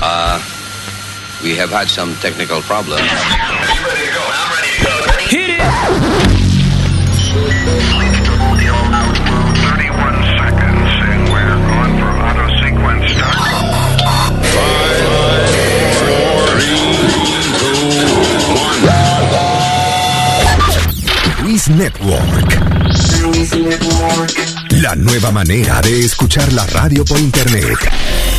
Uh, we have had some technical problems. Hit it! Network. Network. La nueva manera de escuchar la radio por internet.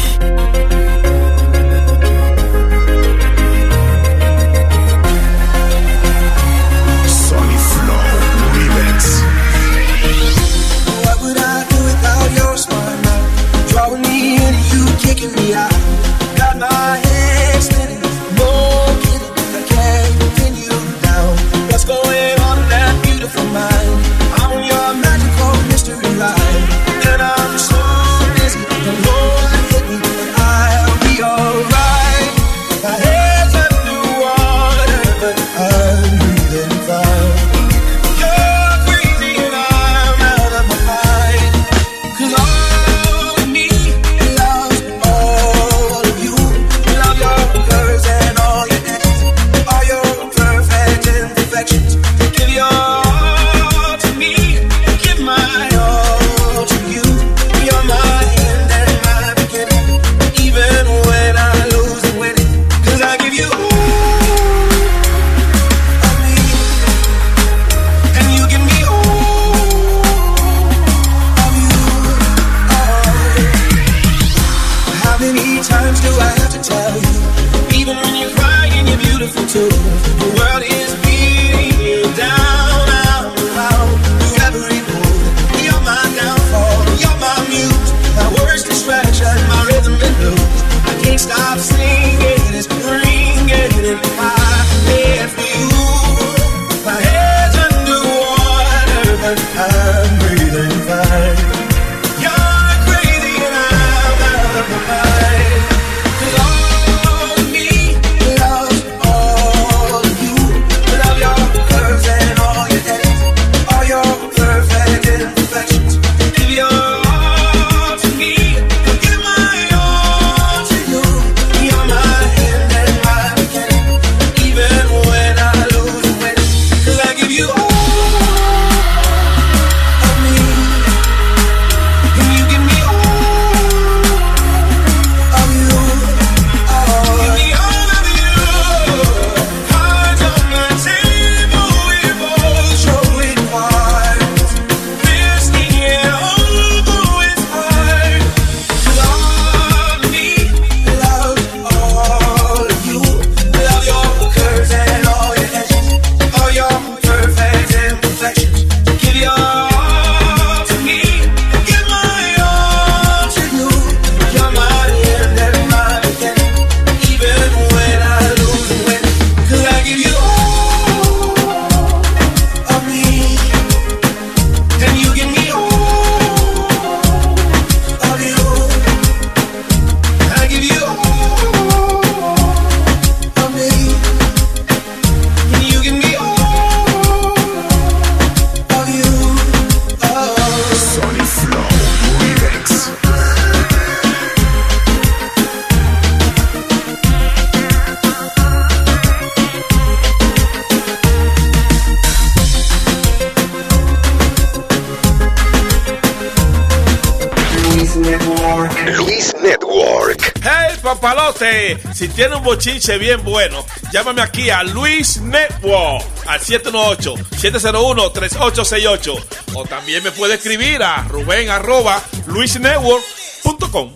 tiene un bochinche bien bueno, llámame aquí a Luis Network al 718-701-3868. O también me puede escribir a Rubén arroba luisnetwork.com.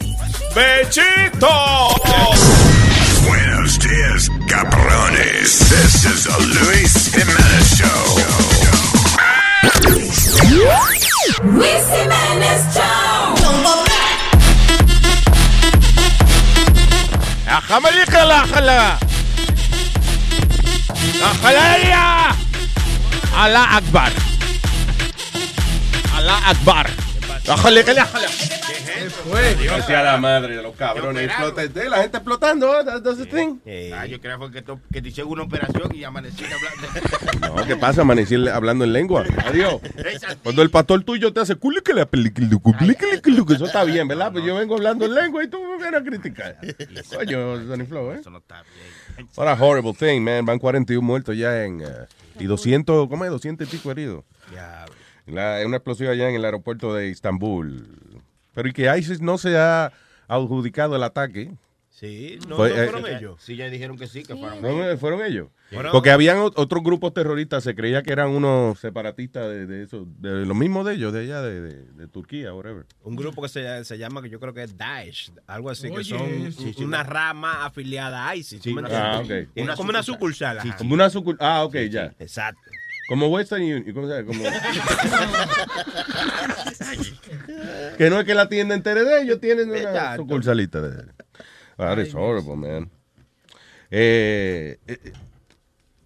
¡Bechito! Buenos días, cabrones. This is the Luis Jiménez Show. Luis Jiménez Show. عملي خلا خلا خلايا الله اكبر الله اكبر ¡Ájale, que le ájale! ¿Qué es fue? Dios sea la madre de los cabrones. La gente explotando, that's the thing. Ah, yo creo que, te hicieron una operación y amanecí hablando. No, ¿qué pasa? Amanecí hablando en lengua. Adiós. Cuando el pastor tuyo te hace culicle, que eso está bien, ¿verdad? Pues yo vengo hablando en lengua y tú a criticar. Coño, Sonny Flow, ¿eh? Eso no está bien. What a horrible thing, man. Van 41 muertos ya en. eh, y 200, ¿cómo es? 200 y pico heridos. Ya, La, una explosión allá en el aeropuerto de Estambul. Pero y que ISIS no se ha adjudicado el ataque. Sí, no, Fue, no eh, fueron eh, ellos. Sí, ya dijeron que sí, que fueron ¿No ellos. eh, fueron ellos? Fueron- Porque habían ot- otros grupos terroristas, se creía que eran unos separatistas de, de eso, de lo mismo de ellos, de allá, de, de, de Turquía, whatever. Un grupo que se, se llama, que yo creo que es Daesh, algo así, que son sí, una rama afiliada a ISIS. ¿tú me Ah, Una como una sucursal. Como una sucur- Ah, ok, ya. Exacto. Como Western Union, ¿cómo se llama? Como... que no es que la tienda entera de ellos, tienen una sucursalita de That is horrible, man. Eh, eh,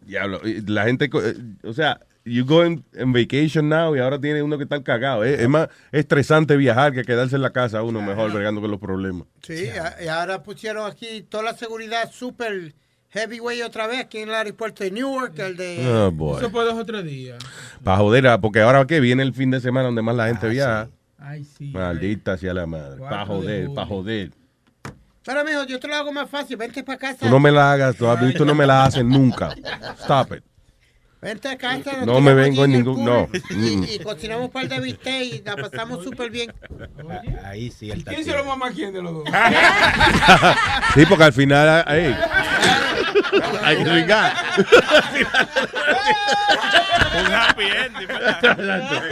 diablo, y la gente, eh, o sea, you go en vacation now y ahora tiene uno que estar cagado. eh. Es más estresante viajar que quedarse en la casa uno mejor bregando con los problemas. Sí, a- y ahora pusieron aquí toda la seguridad super heavyweight otra vez aquí en el aeropuerto de Newark, el de... Oh. Eso fue dos o tres días. Para joder, ah, porque ahora que viene el fin de semana donde más la gente viaja. Ay, sí. Maldita sea la madre. Para joder, julio. para joder. Pero, mijo, yo te lo hago más fácil. Vente para casa. Tú no me la hagas, tú, a mí tú no me la haces nunca. Stop it. Vente a casa. No me vengo en ningún- no. Y, y cocinamos un par de bistec y la pasamos súper bien. Ahí sí, el ¿Quién se lo mamá a quién de los dos? Sí, porque al final ey, hay que brincar. Un happy ending, ¿verdad?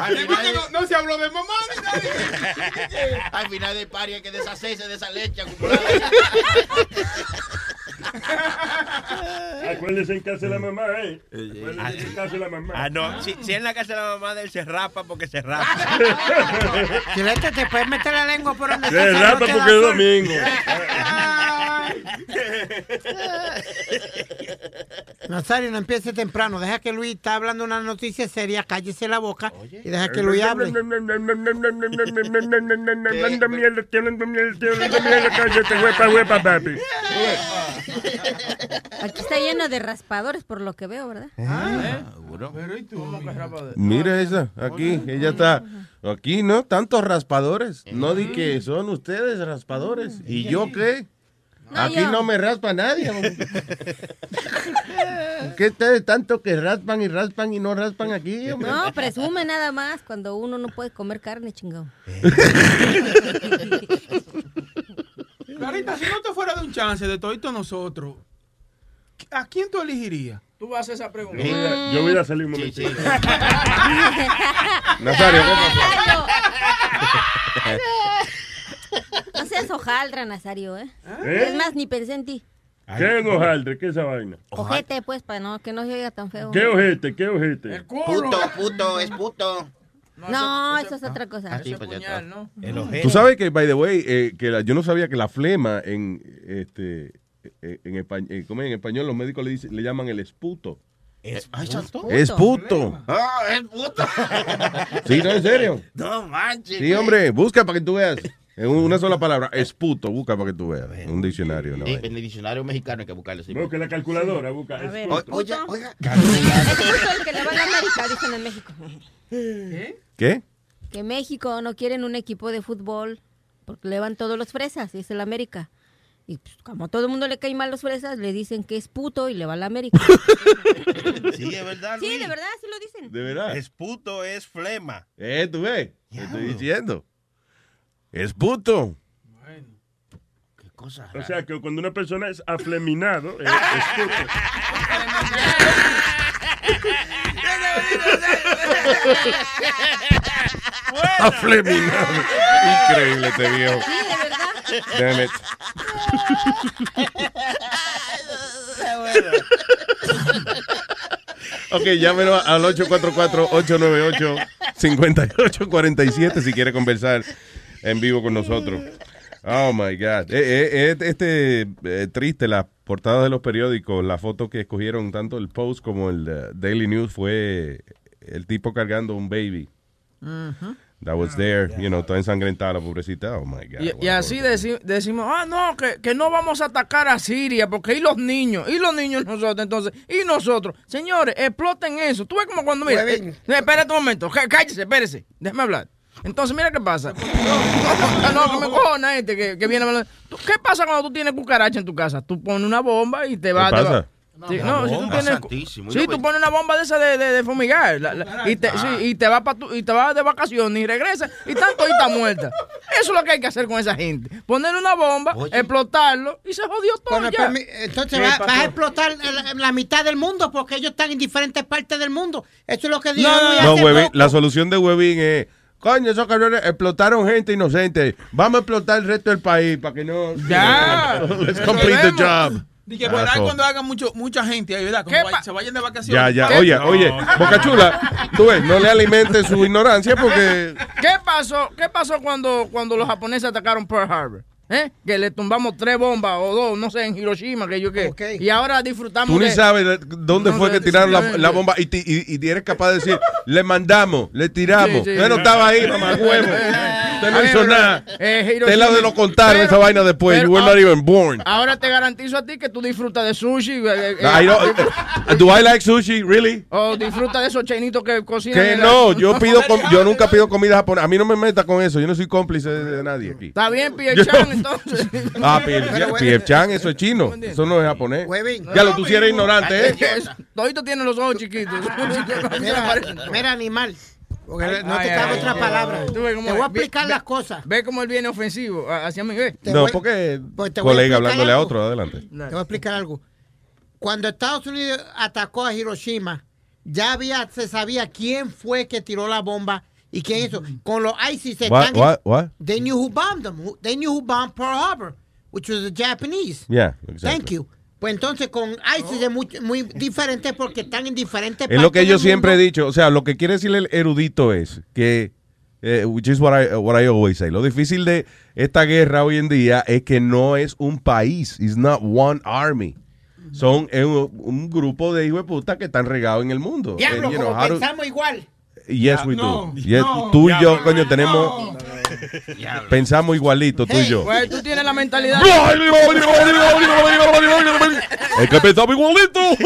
Al final, no, no se habló de mamá ni nadie. al final del party hay que deshacerse de esa leche acumulada. Acuérdese en casa de la mamá, ¿eh? Acuérdese en casa de la mamá. Ah, no. Si, si en la casa de la mamá de él se rapa porque se rapa. Chilete, te puedes meter la lengua por donde Se rapa porque es domingo. Nazario, no empiece temprano. Deja que Luis está hablando una noticia seria. Cállese la boca y deja que Luis hable. Hablando mierda, hablando mierda, hablando mierda, cállate, huepa, huepa, papi. Aquí está lleno de raspadores, por lo que veo, ¿verdad? Pero ¿y tú? ¿Cómo que rapa de- Mira esa, aquí, ella está. Aquí no, tantos raspadores. No di que son ustedes raspadores. ¿Y yo qué? No, Aquí yo. no me raspa nadie. ¿Qué ustedes tanto que raspan y raspan y no raspan aquí? hombre? No, presume nada más cuando uno no puede comer carne, chingado. Clarita, si no te fuera de un chance de todito nosotros, ¿a quién tú elegirías? Tú vas a hacer esa pregunta. Yo voy a- Yo voy a salir un momentito. Nazario, ¿qué No seas hojaldra, Nazario, ¿eh? ¿Eh? Es más, ni pensé en ti. ¿Qué es hojaldre? ¿Qué es esa vaina? Ojete, pues, para no, que no se oiga tan feo. ¿Qué ojete? ¿Qué ojete? Puto, puto, es puto. No, eso es otra cosa. Así, pues ya está. ¿no? El ojete. Tú sabes que, by the way, eh, que la- yo no sabía que la flema en este eh, en, español, en español los médicos le, dicen, le llaman el esputo. Es, santo. Es puto. Ah, es puto. Sí, no, en serio. No manches. Sí, hombre, busca para que tú veas. En una sola palabra, esputo, busca para que tú veas. En un diccionario, ¿no? Eh, En el diccionario mexicano hay que buscarlo. Sí. Busca la calculadora, busca. A ver, O- ¿es puto? Oye, oiga. Es puto el que le va a la América, dicen en México. ¿Qué? Que México no quieren un equipo de fútbol porque le van todos los fresas, dice la América. Y pues, como a todo el mundo le caen mal los fresas, le dicen que es puto y le va a la América. Sí, es verdad. Sí, Luis. de verdad, sí lo dicen. ¿De verdad? Es puto, es flema. Eh, tú ves. Te estoy diciendo. Es puto. Qué cosa. O sea, que cuando una persona es afleminado, eh, es puto. Afleminado. Increíble este viejo. Sí, de verdad. Damn it. Ok, llámenos al 844-898-5847 si quiere conversar en vivo con nosotros. Oh my God. Eh, eh, eh, este eh, triste, la portada de los periódicos, la foto que escogieron tanto el Post como el eh, Daily News fue el tipo cargando un baby that was there, you know, toda ensangrentada la pobrecita. Oh my God. Y, así deci- decimos, ah, no, que, que no vamos a atacar a Siria, porque y los niños, y los niños nosotros, entonces, y nosotros. Señores, exploten eso. Tú ves como cuando, mira, eh, eh, espérate un momento, cá- cállese, espérese, déjame hablar. Entonces, mira qué pasa. No, no, que me cojona este que, que viene hablando. ¿Qué pasa cuando tú tienes cucaracha en tu casa? Tú pones una bomba y te vas. ¿Qué te pasa? va- Sí, no, si tú bomba, tienes, santísimo. sí, tú pones una bomba de esa de, de, de fumigar la- la- y, te, sí, y te vas pa tu- y te vas de vacaciones y regresas y tanto y está muerta. Eso es lo que hay que hacer con esa gente. Poner una bomba, explotarlo y se jodió todo ya. permi- Entonces vas a explotar la, la mitad del mundo porque ellos están en diferentes partes del mundo. Eso es lo que dijo Luis No, hace Webin, la solución de Webin es, coño, esos cabrones explotaron gente inocente. Vamos a explotar el resto del país para que no... Ya. Let's complete the job. Pues, ahí Asshole. cuando haga mucho, mucha gente ahí, ¿verdad? Como vay- se vayan de vacaciones. Ya, ya. ¿Qué? Oye, No. oye, Boca Chula, tú ves, no le alimentes su ignorancia porque... ¿Qué pasó? ¿Qué pasó cuando, cuando los japoneses atacaron Pearl Harbor? ¿Eh? Que le tumbamos tres bombas o dos, no sé, en Hiroshima, que yo qué. Y ahora disfrutamos Tú ni de- sabes de- dónde No fue sé, que tiraron la, bomba y, ti- y, y eres capaz de decir, le mandamos, le tiramos. Sí, sí. No estaba ahí, mamá huevo. Usted no hizo nada. eh, Hiroshima- la de lo contaron esa vaina después. pero- you were not even born. Ahora te garantizo a ti que tú disfrutas de sushi. eh, eh, I don't- do I like sushi? Really? O disfrutas de esos chinitos que cocinan. Que la- no, yo pido yo nunca pido comida japonesa. A mí no me meta con eso. Yo no soy cómplice de, nadie aquí. Está bien, Pierre Chan, entonces. Ah, P.F. Chan, eso es chino. Eso no es japonés. Huevín. Ya lo tú sí eres ignorante, ¿eh? Todito tienen los ojos chiquitos. Mira, animal. Porque no te Ay, cabe ay, otra ay, palabra. ay. Te voy a explicar ve- las cosas. Ve cómo él viene ofensivo a- hacia mí, ve. No, porque Pues te voy a colega explicar hablándole a algo. otro, adelante. Te voy a explicar algo. Cuando Estados Unidos atacó a Hiroshima, ya había, se sabía quién fue que tiró la bomba y quién hizo. Con los ISIS se What, están- what, what? They knew who bombed them. They knew who bombed Pearl Harbor, which was the Japanese. Yeah, exactly. Thank you. Pues entonces con ISIS es muy, muy diferente porque están en diferentes Es lo que yo siempre he dicho. O sea, lo que quiere decir el erudito es que, eh, which is what I, what I always say. Lo difícil de esta guerra hoy en día es que no es un país. It's not one army. Son un, un grupo de hijos de puta que están regados en el mundo. Diablo, And, you know, como how to- pensamos igual. Yes, we No, do. Yes, no. tú y yo, coño, tenemos. Pensamos igualito, tú y yo. Güey, tú tienes la mentalidad. Es que pensamos igualito. Eso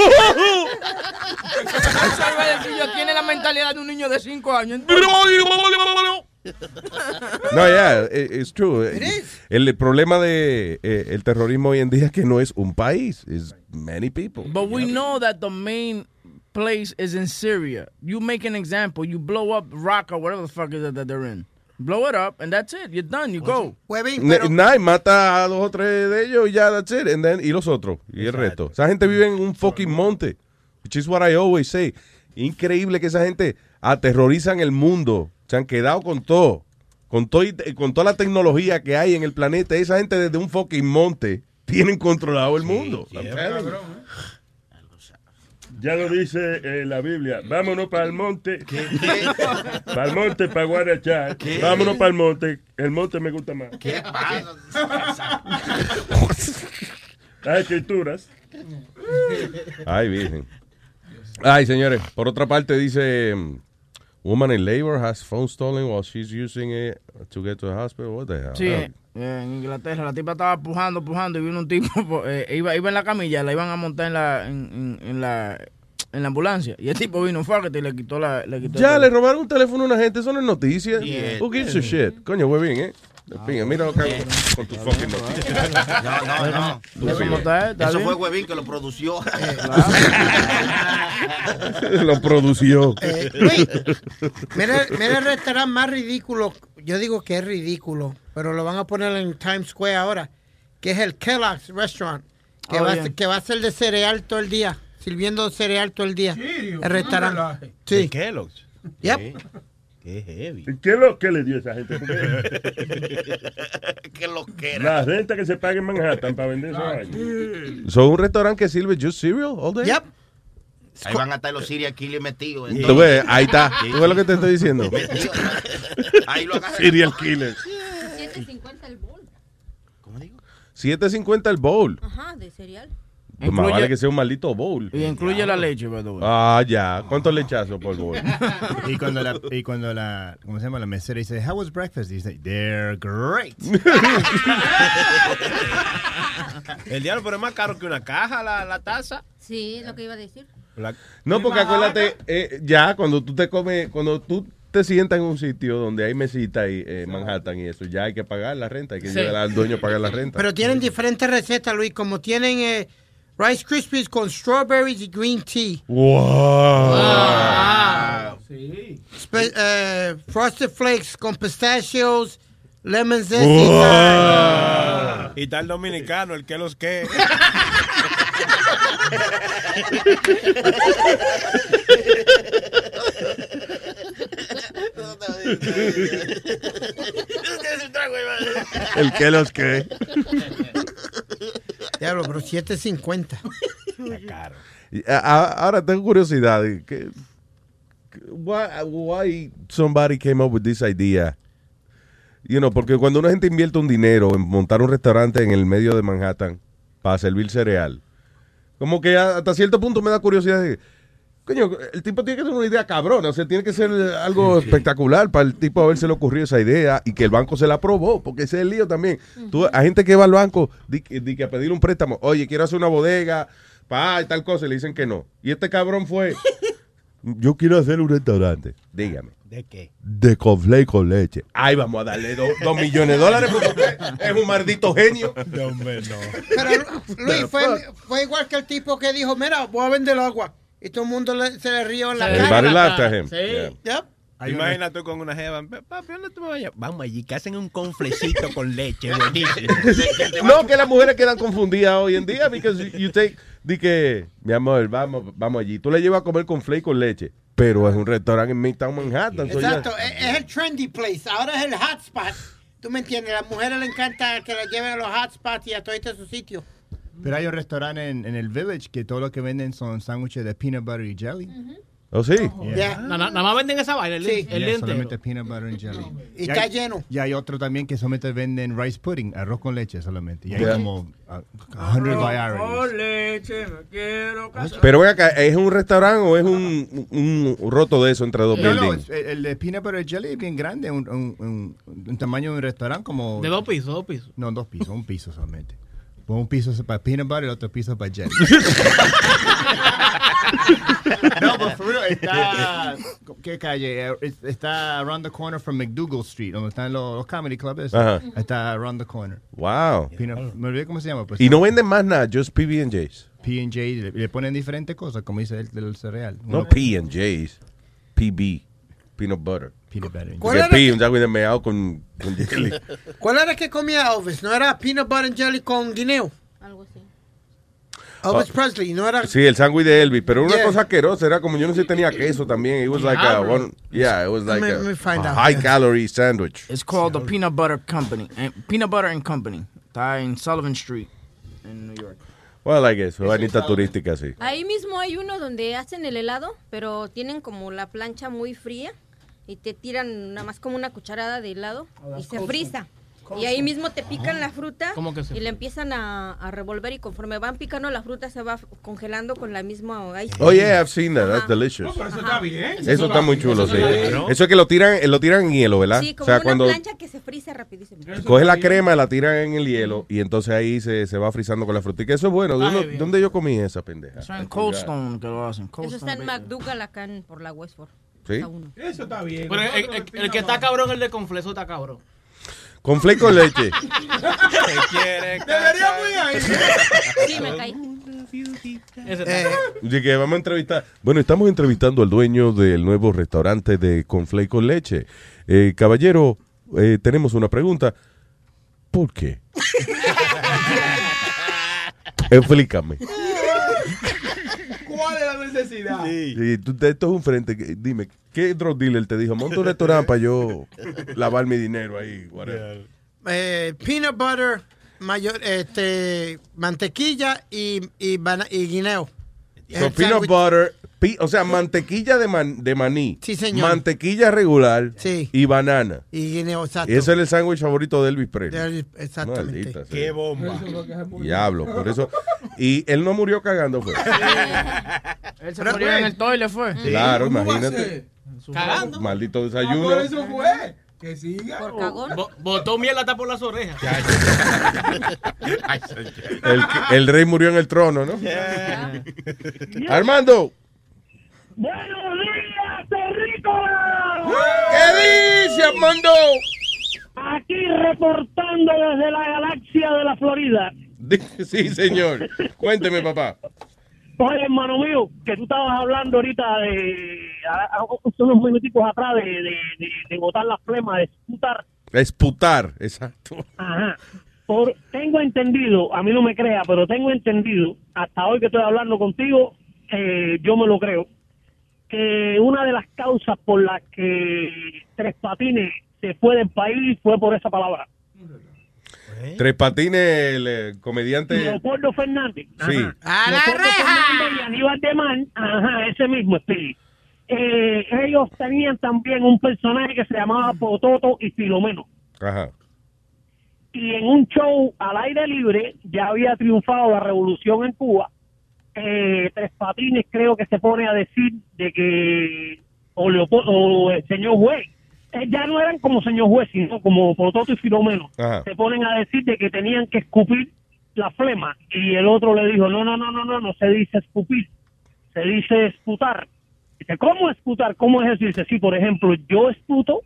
iba a decir yo, tiene la mentalidad de un niño de 5 años. No, yeah, it- it's true. El problema de eh, el terrorismo hoy en día es que no es un país, es many people. But we know that the main place is in Syria. You make an example, you blow up Raqqa, whatever the fuck is it that they're in. Blow it up, and that's it. You're done. You go. Nah, y mata a dos o tres de ellos y ya, that's it. And then- y los otros, y el resto. Esa gente vive en un fucking monte, which is what I always say. Increíble que esa gente aterrorizan el mundo. Se han quedado con todo. Con, todo y- con toda la tecnología que hay en el planeta. Esa gente desde un fucking monte tienen controlado el mundo. Ya lo dice eh, la Biblia. Vámonos para el monte. Para el monte, para Guarachar. ¿Qué? Vámonos para el monte. El monte me gusta más. ¿Qué pasa? Las escrituras. Ay, virgen. Ay, señores. Por otra parte, dice: Woman in labor has phone stolen while she's using it to get to the hospital. What the hell? Sí, eh, en Inglaterra la tipa estaba pujando, pujando y vino un tipo, eh, iba, iba en la camilla, la iban a montar en la, en, en- en la, en la ambulancia y el tipo vino fuerte y le quitó la, le quitó Ya le robaron un teléfono a una gente, eso no es noticia. Yeah. Who gives a shit? Coño, güey, bien, ¿eh? Pinga, mira lo que hago con tu fucking noticia. No, no, no. ¿Ves cómo está, eh? ¿Está Eso bien? fue Huevín que lo produció. lo produció. Eh, Luis, mira, mira el restaurante más ridículo. Yo digo que es ridículo, pero lo van a poner en Times Square ahora, que es el Kellogg's Restaurant, que, Oh, va, a bien. ser, que va a ser de cereal todo el día, sirviendo cereal todo el día. ¿Serio? El restaurante. No. Sí. Kellogg's. Yep. Qué heavy. ¿Qué es lo que le dio a esa gente? Qué lo que la renta que se paga en Manhattan para vender vaina. ¿Son un restaurante que sirve just cereal all day? Yep. Ahí van a estar los Siri Killers metidos. en Tú ves, ahí está. Sí, ¿Tú ves lo que te estoy diciendo? Metido. Ahí lo agarran. Serial killer. 7.50 el bol. 7.50 el bowl. Ajá, de cereal. Pues más vale que sea un maldito bowl. Y incluye la leche, by the way. Ah, ya. ¿Cuántos lechazos por bowl? Y cuando la, y cuando la, ¿cómo se llama? La mesera dice, how was breakfast? Dice, they're great. El diablo, pero es más caro que una caja la, la taza. Sí, es lo que iba a decir. No, porque acuérdate, eh, ya cuando tú te comes, cuando tú te sientas en un sitio donde hay mesita y eh, Manhattan y eso, ya hay que pagar la renta, hay que Sí. llevar al dueño a pagar la renta. Pero tienen diferentes recetas, Luis, como tienen eh, Rice Krispies con strawberries y green tea. Wow. Sí. Spe- eh, Frosted Flakes con pistachios, lemon zest y Wow. lime. Y tal dominicano, el que los que. El que los que. Diablo, pero 7.50. Y, a- a- Ahora tengo curiosidad. ¿qué- why, why somebody came up with this idea? You know, porque cuando una gente invierte un dinero en montar un restaurante en el medio de Manhattan para servir cereal, como que a- hasta cierto punto me da curiosidad de, coño, el tipo tiene que tener una idea cabrona, o sea, tiene que ser algo espectacular para el tipo haberse le ocurrido esa idea y que el banco se la aprobó, porque ese es el lío también. Tú, hay gente que va al banco di, di que a pedir un préstamo, oye, quiero hacer una bodega, pa, y tal cosa, y le dicen que no. Y este cabrón fue, yo quiero hacer un restaurante, dígame. ¿De qué? De conflé con leche. Ay, vamos a darle do- dos millones de dólares porque usted es un maldito genio. No, hombre, no. Pero Luis, fue, fue igual que el tipo que dijo, mira, voy a vender agua. Y todo el mundo le- se le rió en la Everybody cara. laughed at him. Sí. Yeah. Yep. Imagínate con una jeva. Papi, ¿dónde tú me vayas? Vamos allí, que hacen un conflecito con leche, buenísimo. No, que las mujeres quedan confundidas hoy en día because you take, di que, mi amor, vamos, vamos allí. Tú le llevas a comer con flake con leche, pero es un restaurante en Midtown Manhattan. ya- Exacto, es, es el trendy place. Ahora es el hotspot. ¿Tú me entiendes? A las mujeres les encanta que la lleven a los hotspots y a todos sus sitios. Pero hay un restaurante en, en el Village que todo lo que venden son sándwiches de peanut butter y jelly. ¿Oh, sí? Yeah. Na- na- Nada más venden esa vaina, el, Sí. el Yeah, día solamente peanut butter and jelly. Y Y está hay- lleno. Y hay otro también que solamente venden rice pudding, arroz con leche solamente. Y hay como uh, 100 varieties. leche, me quiero casar. Pero ven acá, ¿es un restaurante o es un, un- un roto de eso entre dos No, no, buildings? es- el, el de peanut butter jelly es bien grande, un, un, un- un tamaño de un restaurante como... De dos pisos, dos pisos. No, dos pisos, un piso solamente. Un piso es para peanut butter y el otro piso para jelly. no, pero for real, está... ¿Qué calle? Está around the corner from McDougal Street, donde están los, los comedy clubs. Ajá. Está around the corner. Wow. Peanut- me olvidé cómo se llama. Pues, Y no venden más nada, just PB&J's. P&J, le, le ponen diferentes cosas, como dice el del cereal. No P&J's, PB, peanut butter. Peanut butter. ¿Cuál era P, que- un sándwich de meado con, con jelly. ¿Cuál era que comía Elvis? ¿No era peanut butter and jelly con guineo? Algo así. Elvis Oh. Presley, ¿no era? Sí, el sándwich de Elvis, pero una Yeah. cosa asquerosa, era como yo no sé si tenía queso también. It was like a one, yeah, it was like me- a, me a high calorie sandwich. It's called the Peanut Butter Company. eh, Peanut Butter and Company. Está en Sullivan Street, en New York. Well, I guess, vainita turística, sí. Ahí mismo hay uno donde hacen el helado, pero tienen como la plancha muy fría y te tiran nada más como una cucharada de helado y se frisa. Y ahí mismo te pican la fruta ¿Cómo que se y le empiezan a, a revolver y conforme van picando la fruta se va congelando con la misma ice Oh, yeah, I've seen that. That's delicious. Pero eso está bien. Eso está muy chulo, sí. Eso es que lo tiran, lo tiran en hielo, ¿verdad? Sí, O como sea, una cuando plancha que se frisa rapidísimo. coge la crema, la tiran en el hielo y entonces ahí se, se va frizando con la frutica. Eso es bueno. ¿De Ay, uno- bien. ¿Dónde yo comí esa pendeja? Eso en Cold Stone que lo hacen. Cold Eso está en McDougall acá en- por la Westford. Eso está bien. Pero el, el- el que está cabrón, el de confleso está cabrón. Con con leche. Deberíamos ir ahí. Sí, me caí. Eh, que vamos a entrevistar. Bueno, estamos entrevistando al dueño del nuevo restaurante de Conflake con leche. Eh, caballero, eh, tenemos una pregunta. ¿Por qué? Explícame. ¿Cuál es la necesidad? Sí, tú- esto es un frente. que- Dime, ¿qué drug dealer te dijo? Monta un restaurante para yo lavar mi dinero ahí. whatever"? eh, peanut butter, mayor, este, mantequilla y, y, y guineo. So, peanut butter, o sea, mantequilla de, man- de maní, Sí, señor. mantequilla regular Sí. y banana. Y guineo, exacto. Ese es el sándwich favorito de Elvis Presley. Exactamente. Maldita sea. Qué bomba. Diablo, por eso. Y él no murió cagando, fue. Él se murió en el toile, fue. Claro, imagínate. Cagando. Maldito Ah, desayuno. por eso fue. Que siga. Por cagón. Bo- Botó miel hasta por las orejas. El, el rey murió en el trono, ¿no? Armando. Buenos días, terrícolas. ¿Qué dice, Armando? Aquí reportando desde la galaxia de la Florida. Sí, señor. Cuénteme, papá. Oye, hermano mío, que tú estabas hablando ahorita de, a- a- unos minuticos atrás de, de, de, de botar la flema, de esputar. Esputar, exacto. Ajá. Por, tengo entendido, a mí no me crea, pero tengo entendido, hasta hoy que estoy hablando contigo, eh, yo me lo creo, que una de las causas por las que Tres Patines se fue del país fue por esa palabra. Tres Patines, el eh, comediante. Leopoldo Fernández. Sí. ¡A la reja! Y Aníbal de Man, ajá, ese mismo Speedy. Eh, ellos tenían también un personaje que se llamaba Pototo y Filomeno. Ajá. Y en un show al aire libre ya había triunfado la revolución en Cuba. Eh, Tres Patines creo que se pone a decir de que o, Leopoldo, o el señor juez, eh, ya no eran como señor juez, sino como Pototo y Filomeno. Ajá. Se ponen a decir de que tenían que escupir la flema y el otro le dijo, no, no, no, no, no, no se dice escupir, se dice esputar. Dice, ¿cómo esputar? ¿Cómo es eso? Dice, sí, por ejemplo, yo esputo,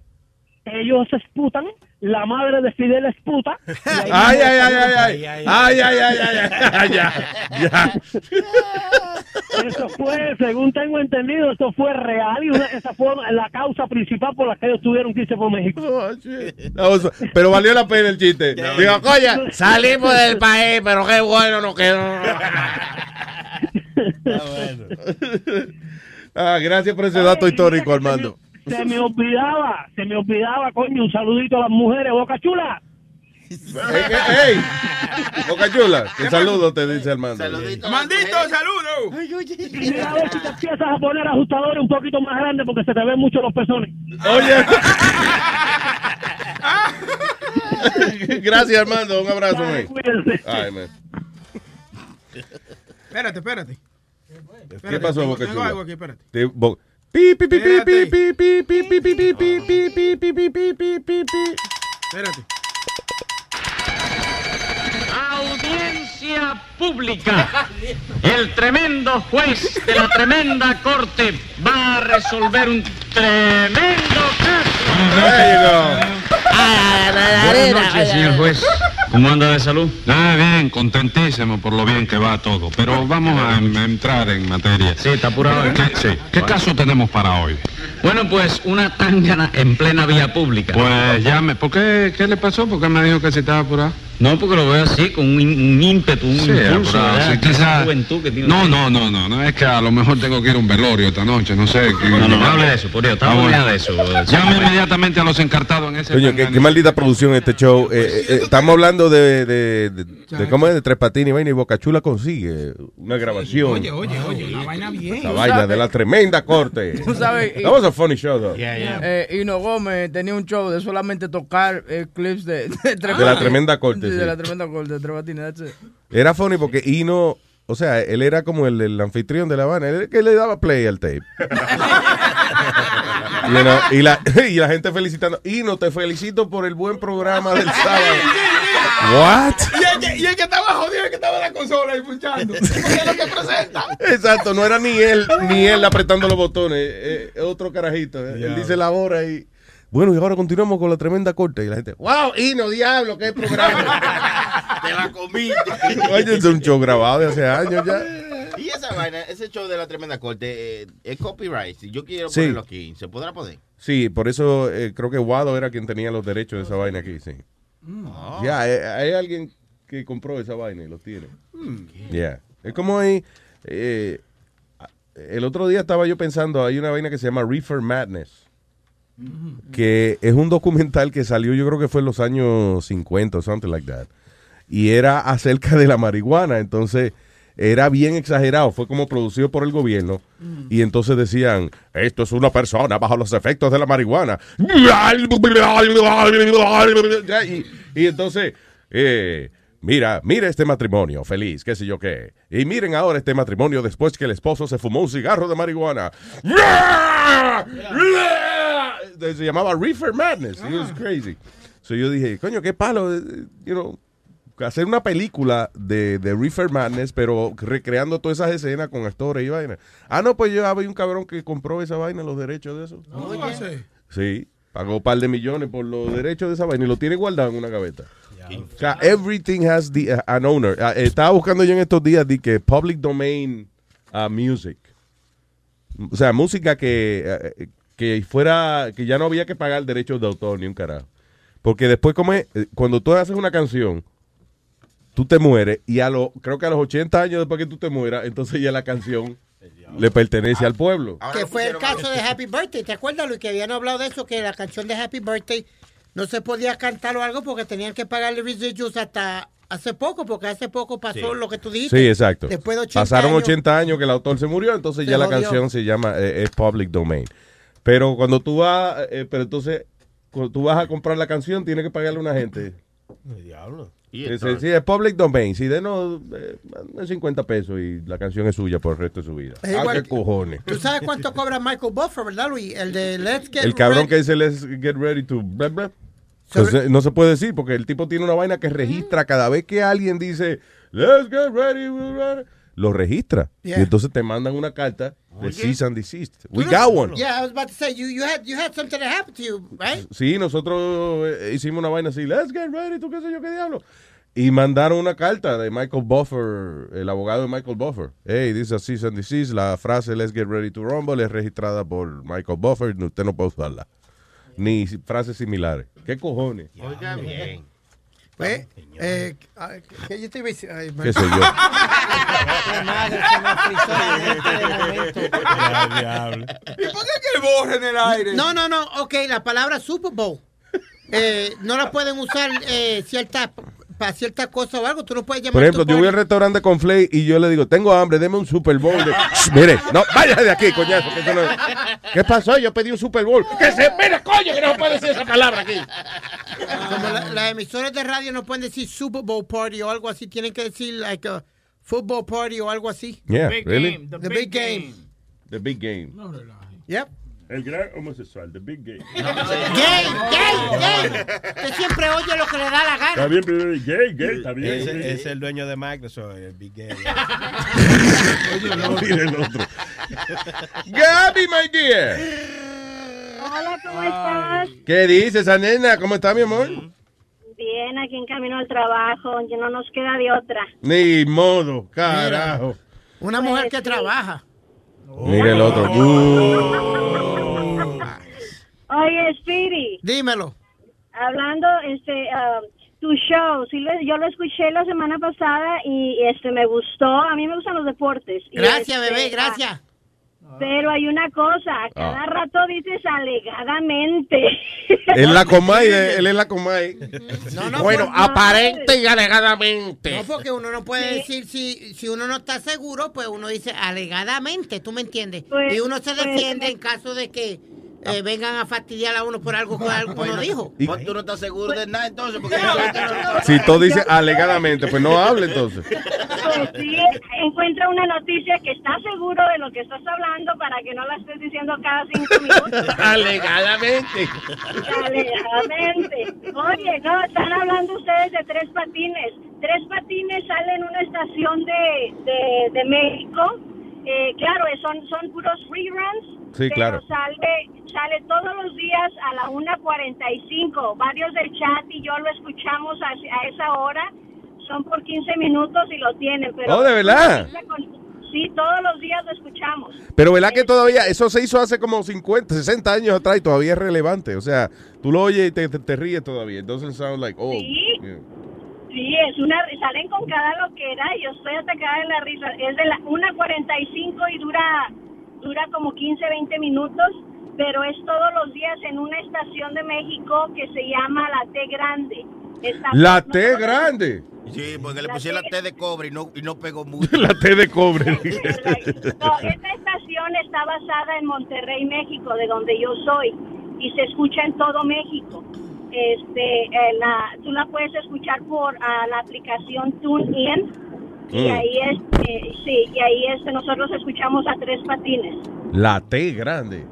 ellos esputan, la madre de Fidel esputa. y ahí Ay, ay, ay, ay, ay. Ay, ay, ay, ay, ay. Ya, ya. Eso fue, según tengo entendido, eso fue real y una- esa fue la causa principal por la que ellos tuvieron que irse por México. Vamos, Pero valió la pena el chiste. Digo, coño, salimos del país, pero qué bueno nos quedó. Ah, gracias por ese dato histórico, Armando. Se me olvidaba, se me olvidaba, coño, un saludito a las mujeres, Boca Chula. ¡Ey, ey, ey! Boca Chula, un saludo te dice Armando. Mandito, saludo. Y mira a ver si te empiezas a poner ajustadores un poquito más grandes porque se te ven mucho los pezones. Oye. Gracias, Armando. Un abrazo, man. Ay, man. Espérate, espérate. ¿Qué pasó, tengo- Boca tengo Chula? algo aquí, espérate. Te- Pi, pi, pi, pi, pi, pi, pi, pi, pi, pi, pi, pi, pi, pi, pi, pi, pi, pi, pi, pi. Espérate. Audiencia pública. El tremendo juez de la tremenda corte va a resolver un tremendo caso. Buenas noches, señor juez. ¿Cómo anda de salud? Ah, bien, contentísimo por lo bien que va todo. Pero vamos a entrar en materia. Sí, está apurado. ¿eh? ¿Qué, sí. ¿Qué caso tenemos para hoy? Bueno, pues una tangana en plena vía pública. Pues llame. ¿Por qué? ¿Qué le pasó? ¿Por qué me dijo que se estaba apurado? No, porque lo veo así, con un, un ímpetu, un Sí, impulso, juventud que tiene No, no, no, no, no. Es que a lo mejor tengo que ir a un velorio esta noche, no sé. que- No, no, no hable de eso, por Dios. Ah, Estamos bueno. hablando de eso. Llame inmediatamente a los encartados en ese Coño, qué, qué maldita producción este show. Eh, eh, eh, estamos hablando de, de, de, de cómo es de Tres Patines y vaina y Boca Chula consigue una grabación. Oye, oye, oye, la vaina bien. La vaina de la tremenda corte. Tú sabes, That was a funny show, though. Eh, Hino Gómez tenía un show de solamente tocar eh, clips de, de, Tres De la Patines. tremenda corte, Sí, sí. De la tremenda corte, de Tres Patines, that's it. Era funny porque Ino, o sea, él era como el, el anfitrión de La Habana, él que le daba play al tape. You know, y, la, y la gente felicitando. Ino, te felicito por el buen programa del sábado. What? Y el, que, y el que estaba jodido, el que estaba en la consola ahí punchando. Porque es lo que presenta. Exacto, no era ni él, ni él apretando los botones, eh, eh, otro carajito. eh. Él dice la hora y. Bueno, y ahora continuamos con la tremenda corte. Y la gente, wow, Ino, diablo, qué programa. Te la comiste. Oye, es un show grabado de hace años ya. Esa vaina, ese show de la tremenda corte, eh, es copyright. Si yo quiero Sí. ponerlo aquí, ¿se podrá poner? Sí, por eso eh, creo que Wado era quien tenía los derechos de esa vaina aquí, sí. Ya, eh, hay alguien que compró esa vaina y los tiene. Ya. Es como ahí. eh, el otro día estaba yo pensando, hay una vaina que se llama Reefer Madness. Que es un documental que salió, yo creo que fue en los años 50 o something like that. Y era acerca de la marihuana. Entonces, era bien exagerado, fue como producido por el gobierno. Y entonces decían, esto es una persona bajo los efectos de la marihuana. Y, y entonces, eh, mira, mira este matrimonio feliz, qué sé yo qué. Y miren ahora este matrimonio después que el esposo se fumó un cigarro de marihuana. Se llamaba Reefer Madness. It was crazy. So yo dije, coño, qué palo, eh, you know, hacer una película de, de Reefer Madness, pero recreando todas esas escenas con actores y vaina. Ah, no, pues yo había un cabrón que compró esa vaina, los derechos de eso. Sí, pagó un par de millones por los derechos de esa vaina y lo tiene guardado en una gaveta. O sea, everything has the, uh, an owner. Ah, eh, estaba buscando yo en estos días de que public domain uh, music. O sea, música que, eh, que fuera, que ya no había que pagar derechos de autor ni un carajo. Porque después, como es, eh, cuando tú haces una canción, tú te mueres y a lo, creo que a los 80 años después que tú te mueras, entonces ya la canción le pertenece al pueblo. que fue el caso de Happy Birthday. ¿Te acuerdas, Luis, que habían hablado de eso? Que la canción de Happy Birthday no se podía cantar o algo porque tenían que pagarle residuos hasta hace poco, porque hace poco pasó lo que tú dijiste. Sí, exacto. Después de 80 Pasaron años. 80 años que el autor se murió, entonces Se ya la canción se llama, eh, es public domain. Pero cuando tú vas, eh, pero entonces, cuando tú vas a comprar la canción, tienes que pagarle a una gente. Diablo. Y Sí, entonces- sí, es public domain. Si denos eh, manden 50 pesos y la canción es suya por el resto de su vida. Es Ah, igual qué cojones. ¿Tú sabes cuánto cobra Michael Buffer, verdad, Luis? El de Let's Get El cabrón Ready. que dice let's get ready to blah, blah. Eh, no se puede decir porque el tipo tiene una vaina que registra cada vez que alguien dice let's get ready, ready", lo registra Yeah. y entonces te mandan una carta de cease and desist. We got one. Yeah, I was about to say, you, you, had, you had something that happened to you, right? Sí, nosotros eh, hicimos una vaina así, let's get ready, tú qué sé yo qué diablo. Y mandaron una carta de Michael Buffer, el abogado de Michael Buffer. Hey, dice cease and desist, la frase let's get ready to rumble es registrada por Michael Buffer, usted no puede usarla. Ni frases similares. ¿Qué cojones? Oiga bien. Eh, ah, ¿qué yo te iba a decir? Ay. ¿Qué sé yo? Qué madre, se me frizó la. ¿Y por qué que borre en el aire? No, no, no. Ok, la palabra Super Bowl. eh, no la pueden usar eh, cierta, para cierta cosa o algo. Tú no puedes llamar Por ejemplo, tu yo voy al restaurante con Flay y yo le digo, tengo hambre, deme un Super Bowl. de-". Shh, mire, no, vaya de aquí, coñazo. que eso no es- ¿Qué pasó? Yo pedí un Super Bowl. Que se mire, coño, que no puede decir esa palabra aquí. Como la- las emisoras de radio no pueden decir Super Bowl Party o algo así. Tienen que decir, like, a football party o algo así. Yeah, Big really? game, the, big game. The big game. Yep. El gran homosexual, the big gay. Gay, gay, gay. Usted siempre oye lo que le da la Está gana. bien, pero gay, gay, está bien. Es el dueño de Microsoft, el Big Gay. Mira el otro. Gaby, my dear. Hola, ¿cómo estás? ¿Qué dice esa nena? ¿Cómo está, mi amor? Bien, aquí en camino al trabajo, ya no nos queda de otra. Ni modo, carajo. Una mujer que trabaja. Mira el otro. Uh. Oye, Speedy, Dímelo. hablando, este, ah, tu show, sí, yo lo escuché la semana pasada y este me gustó. A mí me gustan los deportes. Y, Gracias, este, bebé, ah, gracias. Pero hay una cosa, a cada Ah. rato dices alegadamente. Él la comay, de- él es la comay. No, no, bueno, por- aparente y alegadamente. No, porque uno no puede decir si, si uno no está seguro, pues uno dice alegadamente, ¿tú me entiendes? Pues- y uno se pues- defiende en caso de que eh, vengan a fastidiar a uno por algo que algo uno dijo. Y- tú no estás seguro de nada entonces, porque Si tú dices alegadamente, pues no hable entonces. Pues sí, encuentra una noticia que está seguro de lo que estás hablando para que no la estés diciendo cada cinco minutos. Alegadamente. Alegadamente. Oye, no, están hablando ustedes de tres patines. Tres patines sale en una estación de, de, de México. Eh, claro, eh, son, son puros reruns. Sí, pero claro. Sale, sale todos los días a la 1.45. Varios del chat y yo lo escuchamos a, a esa hora. Son por 15 minutos y lo tienen. Pero Oh, ¿de verdad? Sí, todos los días lo escuchamos. Pero ¿verdad que todavía eso se hizo hace como 50, 60 años atrás y todavía es relevante? O sea, tú lo oyes y te, te, te ríes todavía. It doesn't sound like old. Sí. Yeah. Sí, es una, salen con cada loquera y yo estoy atacada de la risa. Es de la 1.45 y dura, dura como 15, 20 minutos, pero es todos los días en una estación de México que se llama La T Grande. La T grande. Sí, porque le pusieron la T de cobre y no, y no pegó mucho. La T de cobre. No, esta estación está basada en Monterrey, México, de donde yo soy, y se escucha en todo México. Este, eh, la, tú la puedes escuchar por ah, la aplicación TuneIn y Mm. ahí este, sí, y ahí este nosotros escuchamos a Tres Patines, La T grande.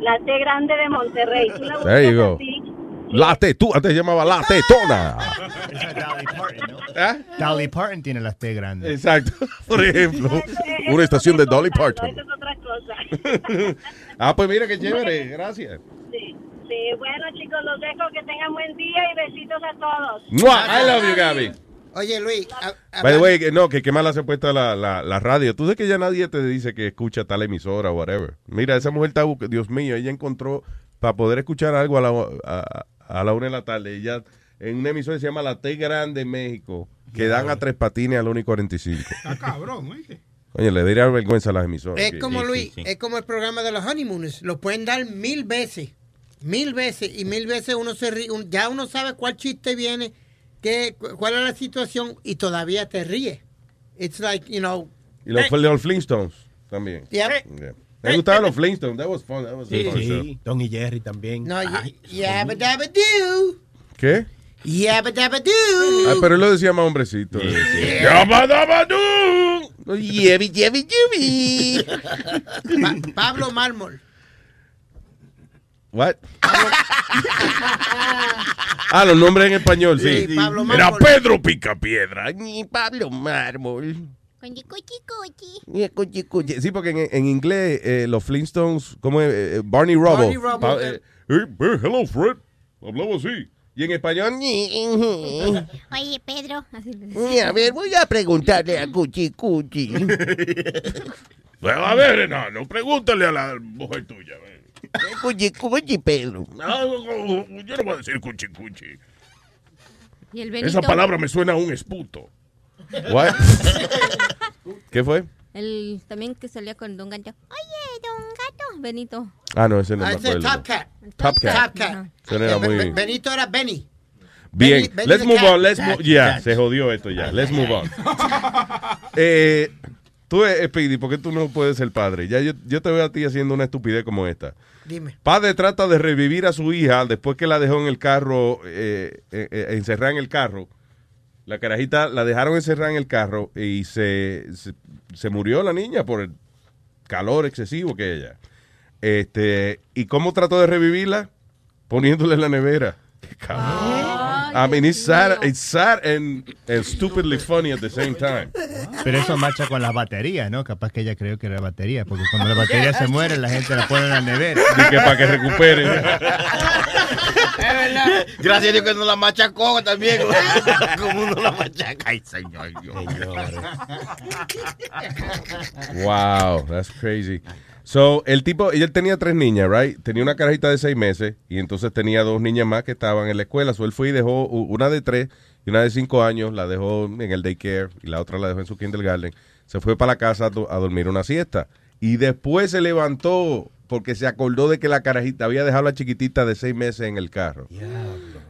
la T grande de Monterrey. Tú la There you go. así. La T, tú antes se llamaba La Tetona. Esa es Dolly Parton, ¿no? Dolly Parton tiene las T grandes. Exacto. Por ejemplo, una estación de Dolly Parton. Eso es otra cosa. Ah, pues mira qué chévere. Gracias. Sí, sí, bueno chicos, los dejo, que tengan buen día y besitos a todos. ¡Mua! I love you, Gaby. Oye, Luis. a- By the way, que no, que qué mala se ha puesto la, la, la radio. Tú sabes que ya nadie te dice que escucha tal emisora o whatever. Mira, esa mujer está, Dios mío, ella encontró para poder escuchar algo a la, a, a la una de la tarde. Ella en una emisora que se llama La T Grande México, que dan a tres patines al 1 y 45. Está cabrón, ¿oíste? Oye, le diría vergüenza a las emisoras. Es que- como sí, Luis, sí, sí. es como el programa de los honeymooners. Lo pueden dar mil veces, mil veces y mil veces uno se ríe. un- ya uno sabe cuál chiste viene, qué, cu- cuál es la situación y todavía te ríe. It's like, you know. Y los, los Flintstones también. Yep. Yeah. Me gustaban los Flintstones. That was fun. That was a Sí, sí. Tom y Jerry también. No, yabba dabba doo. ¿Qué? Yabba dabba doo. Ah, pero él lo decía más hombrecito. Yabba dabba doo. Yebi. Pa- Pablo Mármol. What? Ah, los nombres en español, sí. Sí, Pablo Era. Pedro Picapiedra. Ni Pablo Mármol. Ni cuchi, cuchi. Sí, porque en, en inglés eh, los Flintstones, como eh, Barney Rubble. Barney Rubble, Pa- eh. eh, eh, eh, hello, Fred. Hablaba así. Y en español, ni- Oye, Pedro. A ver, voy a preguntarle a Cuchi Cuchi. A ver, enano, pregúntale a la mujer tuya. Cuchi Cuchi, Pedro. No, no, yo no voy a decir cuchi cuchi. Y el Benito. Esa palabra me suena a un esputo. What? ¿Qué fue? El también que salía con Don Gato. Oye, Don Gato. Benito. Ah, no, ese no Ah, me ese acuerdo. Top Cat. Top Cat. Top Cat. Era Eh, muy- Be- Benito era Benny. Bien, Benny- Benny let's move cat. on. Let's move. Ya, cat. se jodió esto ya. Let's move on. Eh, tú, eh, Speedy, ¿por qué tú no puedes ser padre? Ya yo, yo te veo a ti haciendo una estupidez como esta. Dime. Padre trata de revivir a su hija después que la dejó en el carro, eh, eh, eh, encerrada en el carro. La carajita la dejaron encerrada en el carro y se, se, se murió la niña por el calor excesivo que ella. Este, ¿Y cómo trató de revivirla? Poniéndole en la nevera. Qué cabrón. I mean, it's sad, it's sad and, and stupidly funny at the same time. Pero eso marcha con las baterías, ¿no? Capaz que ella creyó que era batería, porque cuando la batería se muere, la gente la pone en la nevera. Y que para que recupere. Gracias a Dios que no la machacó también. Como uno la machaca. Ay, señor. Wow, that's crazy. So, el tipo, ella tenía tres niñas, right? Tenía una carajita de seis meses y entonces tenía dos niñas más que estaban en la escuela. So, él fue y dejó una de tres y una de cinco años, la dejó en el daycare y la otra la dejó en su kindergarten. Se fue para la casa a, do- a dormir una siesta. Y después se levantó porque se acordó de que la carajita había dejado a la chiquitita de seis meses en el carro.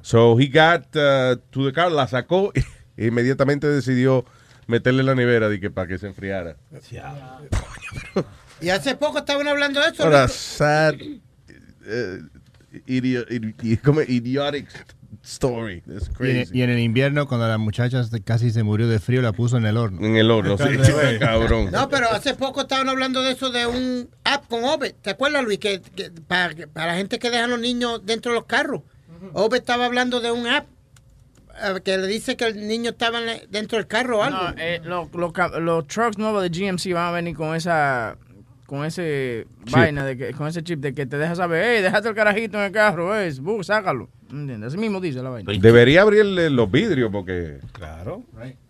So, he got uh, to the car, la sacó e inmediatamente decidió meterle la nevera de que para que se enfriara. Y hace poco estaban hablando de eso. What a ¿no? sad, idio- como idiotic story. That's Y en, crazy. y en el invierno, cuando la muchacha casi se murió de frío, la puso en el horno. En el horno, sí, cabrón. No, pero hace poco estaban hablando de eso de un app con Obe. ¿Te acuerdas, Luis? Que, que para, la gente que deja a los niños dentro de los carros. Obe estaba hablando de un app eh, que le dice que el niño estaba dentro del carro o algo. No, eh, lo- lo ca- los trucks nuevos de GMC van a venir con esa con ese vaina de que con ese chip de que te deja saber, hey, déjate el carajito en el carro, eh, bu, sácalo. ¿Entiendes? Así mismo dice la vaina. Debería abrirle los vidrios porque. Claro.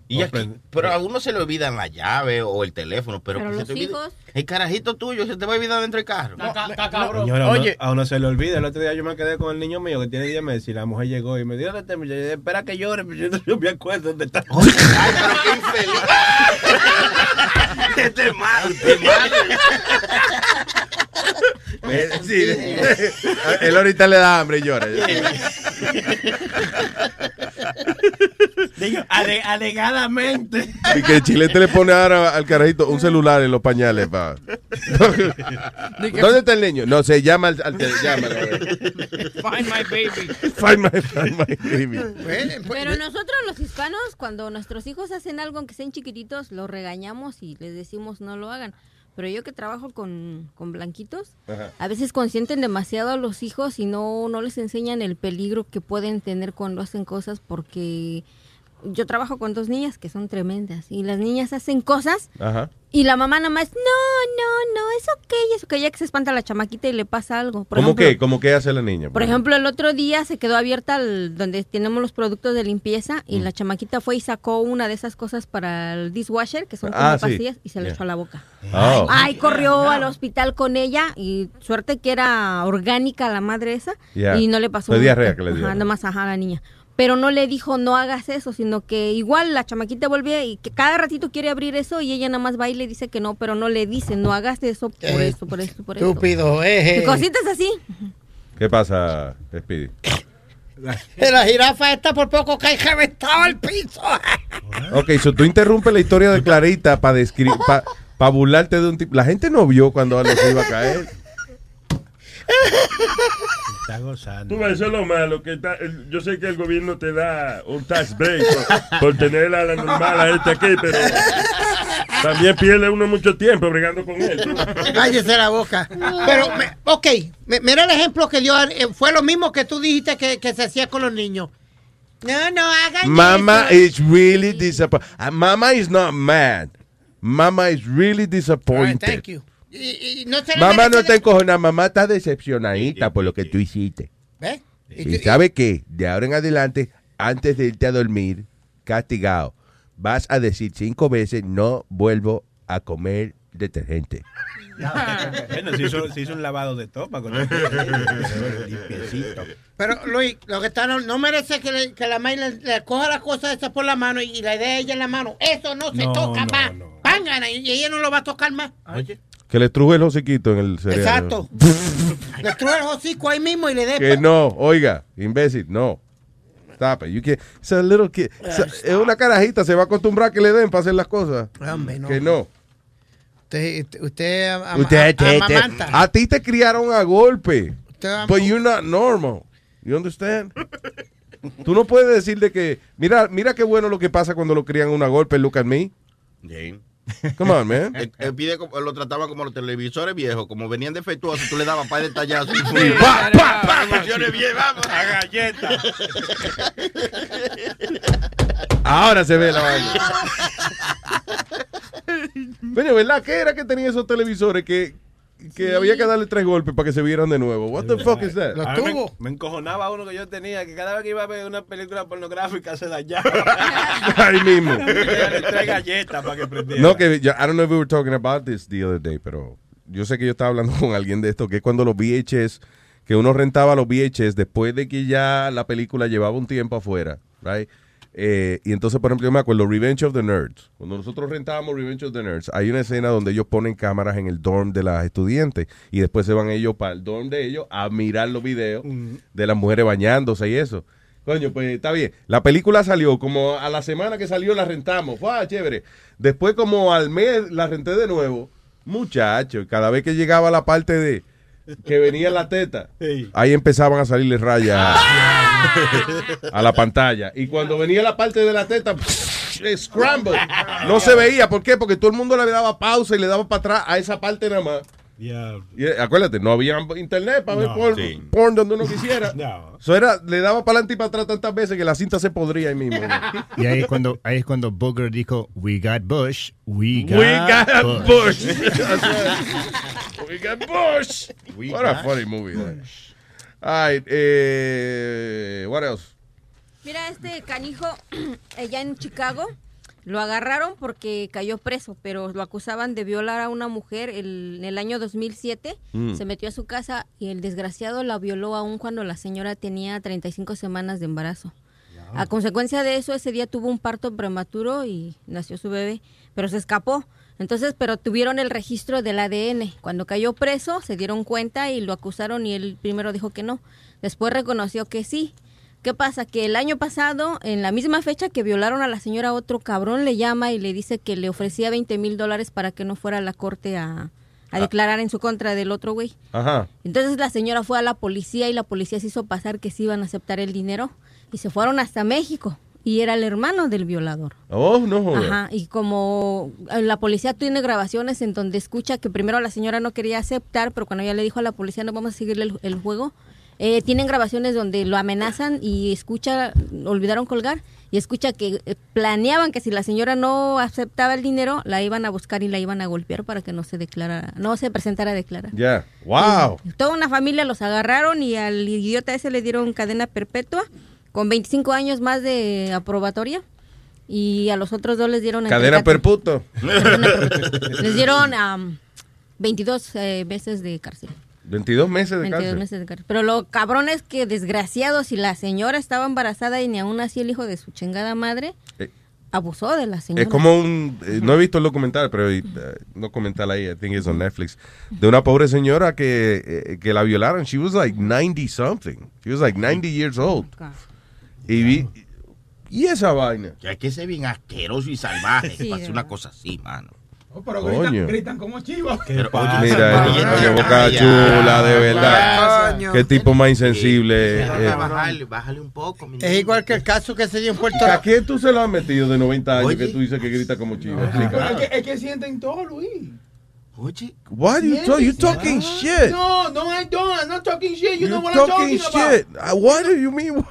Y aquí- pero a uno se le olvidan la llave o el teléfono, pero, Pero que se los te olvide- hijos. El carajito tuyo se te va a olvidar dentro del carro. Señora, a uno- a uno se le olvida. El otro día yo me quedé con el niño mío que tiene 10 meses y la mujer llegó y me dijo, "¿Dónde está mi muchacho?" espera que llore, pero yo no me acuerdo dónde está. Este es malo, este es malo. Sí. Él ahorita le da hambre y llora. Digo, ale- alegadamente. Y que el chilete le pone ahora al carajito un celular en los pañales. Pa. ¿Dónde está el niño? No se llama al. Find my baby. Find my, find my baby. Pero nosotros los hispanos, cuando nuestros hijos hacen algo, aunque sean chiquititos, los regañamos y les decimos no lo hagan. Pero yo que trabajo con, con blanquitos, Ajá. a veces consienten demasiado a los hijos y no, no les enseñan el peligro que pueden tener cuando hacen cosas porque yo trabajo con dos niñas que son tremendas y las niñas hacen cosas Ajá. y la mamá nada más, no, no, no, es ok, es ok, ya que se espanta la chamaquita y le pasa algo. Por ¿Cómo ejemplo, que? ¿Cómo que hace la niña? por ejemplo, el otro día se quedó abierta el- donde tenemos los productos de limpieza y la chamaquita fue y sacó una de esas cosas para el dishwasher, que son como Ah, sí. pastillas, y se la Yeah. echó a la boca. Oh. Ay, corrió al hospital con ella y suerte que era orgánica la madre esa Yeah. y no le pasó Fue nada. diarrea que le dio, Ajá, ¿no? nada más ajá a la niña. Pero no le dijo no hagas eso, sino que igual la chamaquita vuelve y que cada ratito quiere abrir eso y ella nada más va y le dice que no, pero no le dice no hagas eso por Eh, esto, por esto, por. Estúpido, eh. Y Cositas así. ¿Qué pasa, Speedy? La jirafa está por poco cae reventado al piso. Ok, so tú interrumpes la historia de Clarita para describir, para burlarte de un tipo. La gente no vio cuando Alex iba a caer. Está gozando. Tú ves, eso es lo malo, que está- yo sé que el gobierno te da un tax break por, por tener a la normal a este aquí, pero también pierde uno mucho tiempo bregando con él. Cállese la boca. Pero, me- ok, me- mira el ejemplo que dio. eh, Fue lo mismo que tú dijiste que, que se hacía con los niños. No, no hagan Mama eso. is really disappointed. Mama is not mad. Mama is really All right, disappointed. thank you. Y, y no se le Mamá no está encojonada, mamá está decepcionadita por lo que tú hiciste. ¿Ve? Y Y tú- sabe qué, de ahora en adelante, antes de irte a dormir, castigado, vas a decir cinco veces, no vuelvo a comer detergente. Bueno, se hizo, se hizo un lavado de topa con limpiecito. Pero Luis, lo que está no, no merece que, le- que la madre le, le coja la cosa esa por la mano y, y la dé a ella en la mano. Eso no se No, toca no, más. Y, y ella no lo va a tocar más. Que le truje el hociquito en el cerebro. Exacto. le truje el hocico ahí mismo y le dé. Que no, oiga, imbécil, no. Stop it. You can't- it's a little kid. It's a- es una carajita, se va a acostumbrar a que le den para hacer las cosas. Hombre, no. Que no. Usted, usted, ama- a ti te criaron a golpe. But you're not normal. You understand? Tú no puedes decir de que, mira, mira qué bueno lo que pasa cuando lo crían a una golpe, look at me. Sí. Come on, man. Él, él pide como- lo trataban como los televisores viejos, como venían defectuosos, tú le dabas para detallazo. Sí, pa, pa, pa, pa. Funciones bien, vamos. A galleta. Ahora se ve la vaina. Coño, ¿verdad? ¿Qué era que tenía esos televisores que, que había que darle tres golpes para que se vieran de nuevo? What the fuck is that? A mí Me, me encojonaba uno que yo tenía, que cada vez que iba a ver una película pornográfica se dañaba. Ahí mismo. Le trae galletas para que prendiera. No, que ya- I don't know if we were talking about this the other day, pero yo sé que yo estaba hablando con alguien de esto, que es cuando los VHS, que uno rentaba los VHS después de que ya la película llevaba un tiempo afuera, right? Eh, y entonces, por ejemplo, yo me acuerdo Revenge of the Nerds. Cuando nosotros rentábamos Revenge of the Nerds, hay una escena donde ellos ponen cámaras en el dorm de las estudiantes y después se van ellos para el dorm de ellos a mirar los videos de las mujeres bañándose y eso. Coño, pues está bien. La película salió como a la semana que salió la rentamos. ¡Fue chévere! Después como al mes la renté de nuevo. Muchacho, cada vez que llegaba la parte de que venía la teta, ahí empezaban a salirle rayas a, a la pantalla. Y cuando venía la parte de la teta, scramble. No se veía. ¿Por qué? Porque todo el mundo le daba pausa y le daba para atrás a esa parte nada más. Y, eh, acuérdate, no había internet para ver No, porn, sí. porn donde uno quisiera. No. Eso era, le daba para adelante y para atrás tantas veces que la cinta se podría ahí mismo. Y ahí es cuando, ahí es cuando Booger dijo, we got Bush, we got, We got Bush. Bush. We got Bush. We what a funny movie. that. All right, eh, what else? Mira, este canijo, allá en Chicago, lo agarraron porque cayó preso, pero lo acusaban de violar a una mujer el- en el año 2007. Mm. Se metió a su casa y el desgraciado la violó aún cuando la señora tenía 35 semanas de embarazo. A consecuencia de eso, ese día tuvo un parto prematuro y nació su bebé, pero se escapó. Entonces, pero tuvieron el registro del ADN. Cuando cayó preso, se dieron cuenta y lo acusaron y él primero dijo que no. Después reconoció que sí. ¿Qué pasa? Que el año pasado, en la misma fecha que violaron a la señora, otro cabrón le llama y le dice que le ofrecía 20 mil dólares para que no fuera a la corte a, a declarar en su contra del otro güey. Ajá. Entonces la señora fue a la policía y la policía se hizo pasar que sí iban a aceptar el dinero y se fueron hasta México. Y era el hermano del violador. Oh, no. Ajá, y como eh, la policía tiene grabaciones en donde escucha que primero la señora no quería aceptar, pero cuando ya le dijo a la policía no vamos a seguirle el, el juego, eh, tienen grabaciones donde lo amenazan y escucha, olvidaron colgar, y escucha que eh, planeaban que si la señora no aceptaba el dinero, la iban a buscar y la iban a golpear para que no se declarara, no se presentara a declarar. Ya. Wow. Toda una familia los agarraron y al idiota ese le dieron cadena perpetua con 25 años más de aprobatoria y a los otros dos les dieron Cadena perputo. les dieron am, 22 eh, meses de cárcel. 22 meses de 22 cárcel. meses de cárcel. Pero lo cabrón es que desgraciados si la señora estaba embarazada y ni aún así el hijo de su chingada madre Eh, abusó de la señora. Es como un, eh, no he visto el documental, pero un documental ahí, I think it's on Netflix, de una pobre señora que, eh, que la violaron. She was like 90 something. She was like 90 years old. Y vi, y esa vaina. Que hay que ser bien asqueroso y salvaje Sí, para hacer una cosa así, mano. Oh, pero Coño. gritan, gritan como chivos. Pero, Mira, qué boca chula, de verdad. Coño. Qué tipo más insensible. Déjame eh. bajarle, bájale un poco. mi Es niño. igual que el caso que se dio en Puerto ¿A quién tú se lo has metido de 90 años Oye. que tú dices que grita como chivo? Pero Explica. es, que, es que sienten todo, Luis. Oye, Why do you, talk, you talking shit? No, no, I don't. I'm not talking shit. You You know what I'm talking talking about. shit. Uh, What do you mean?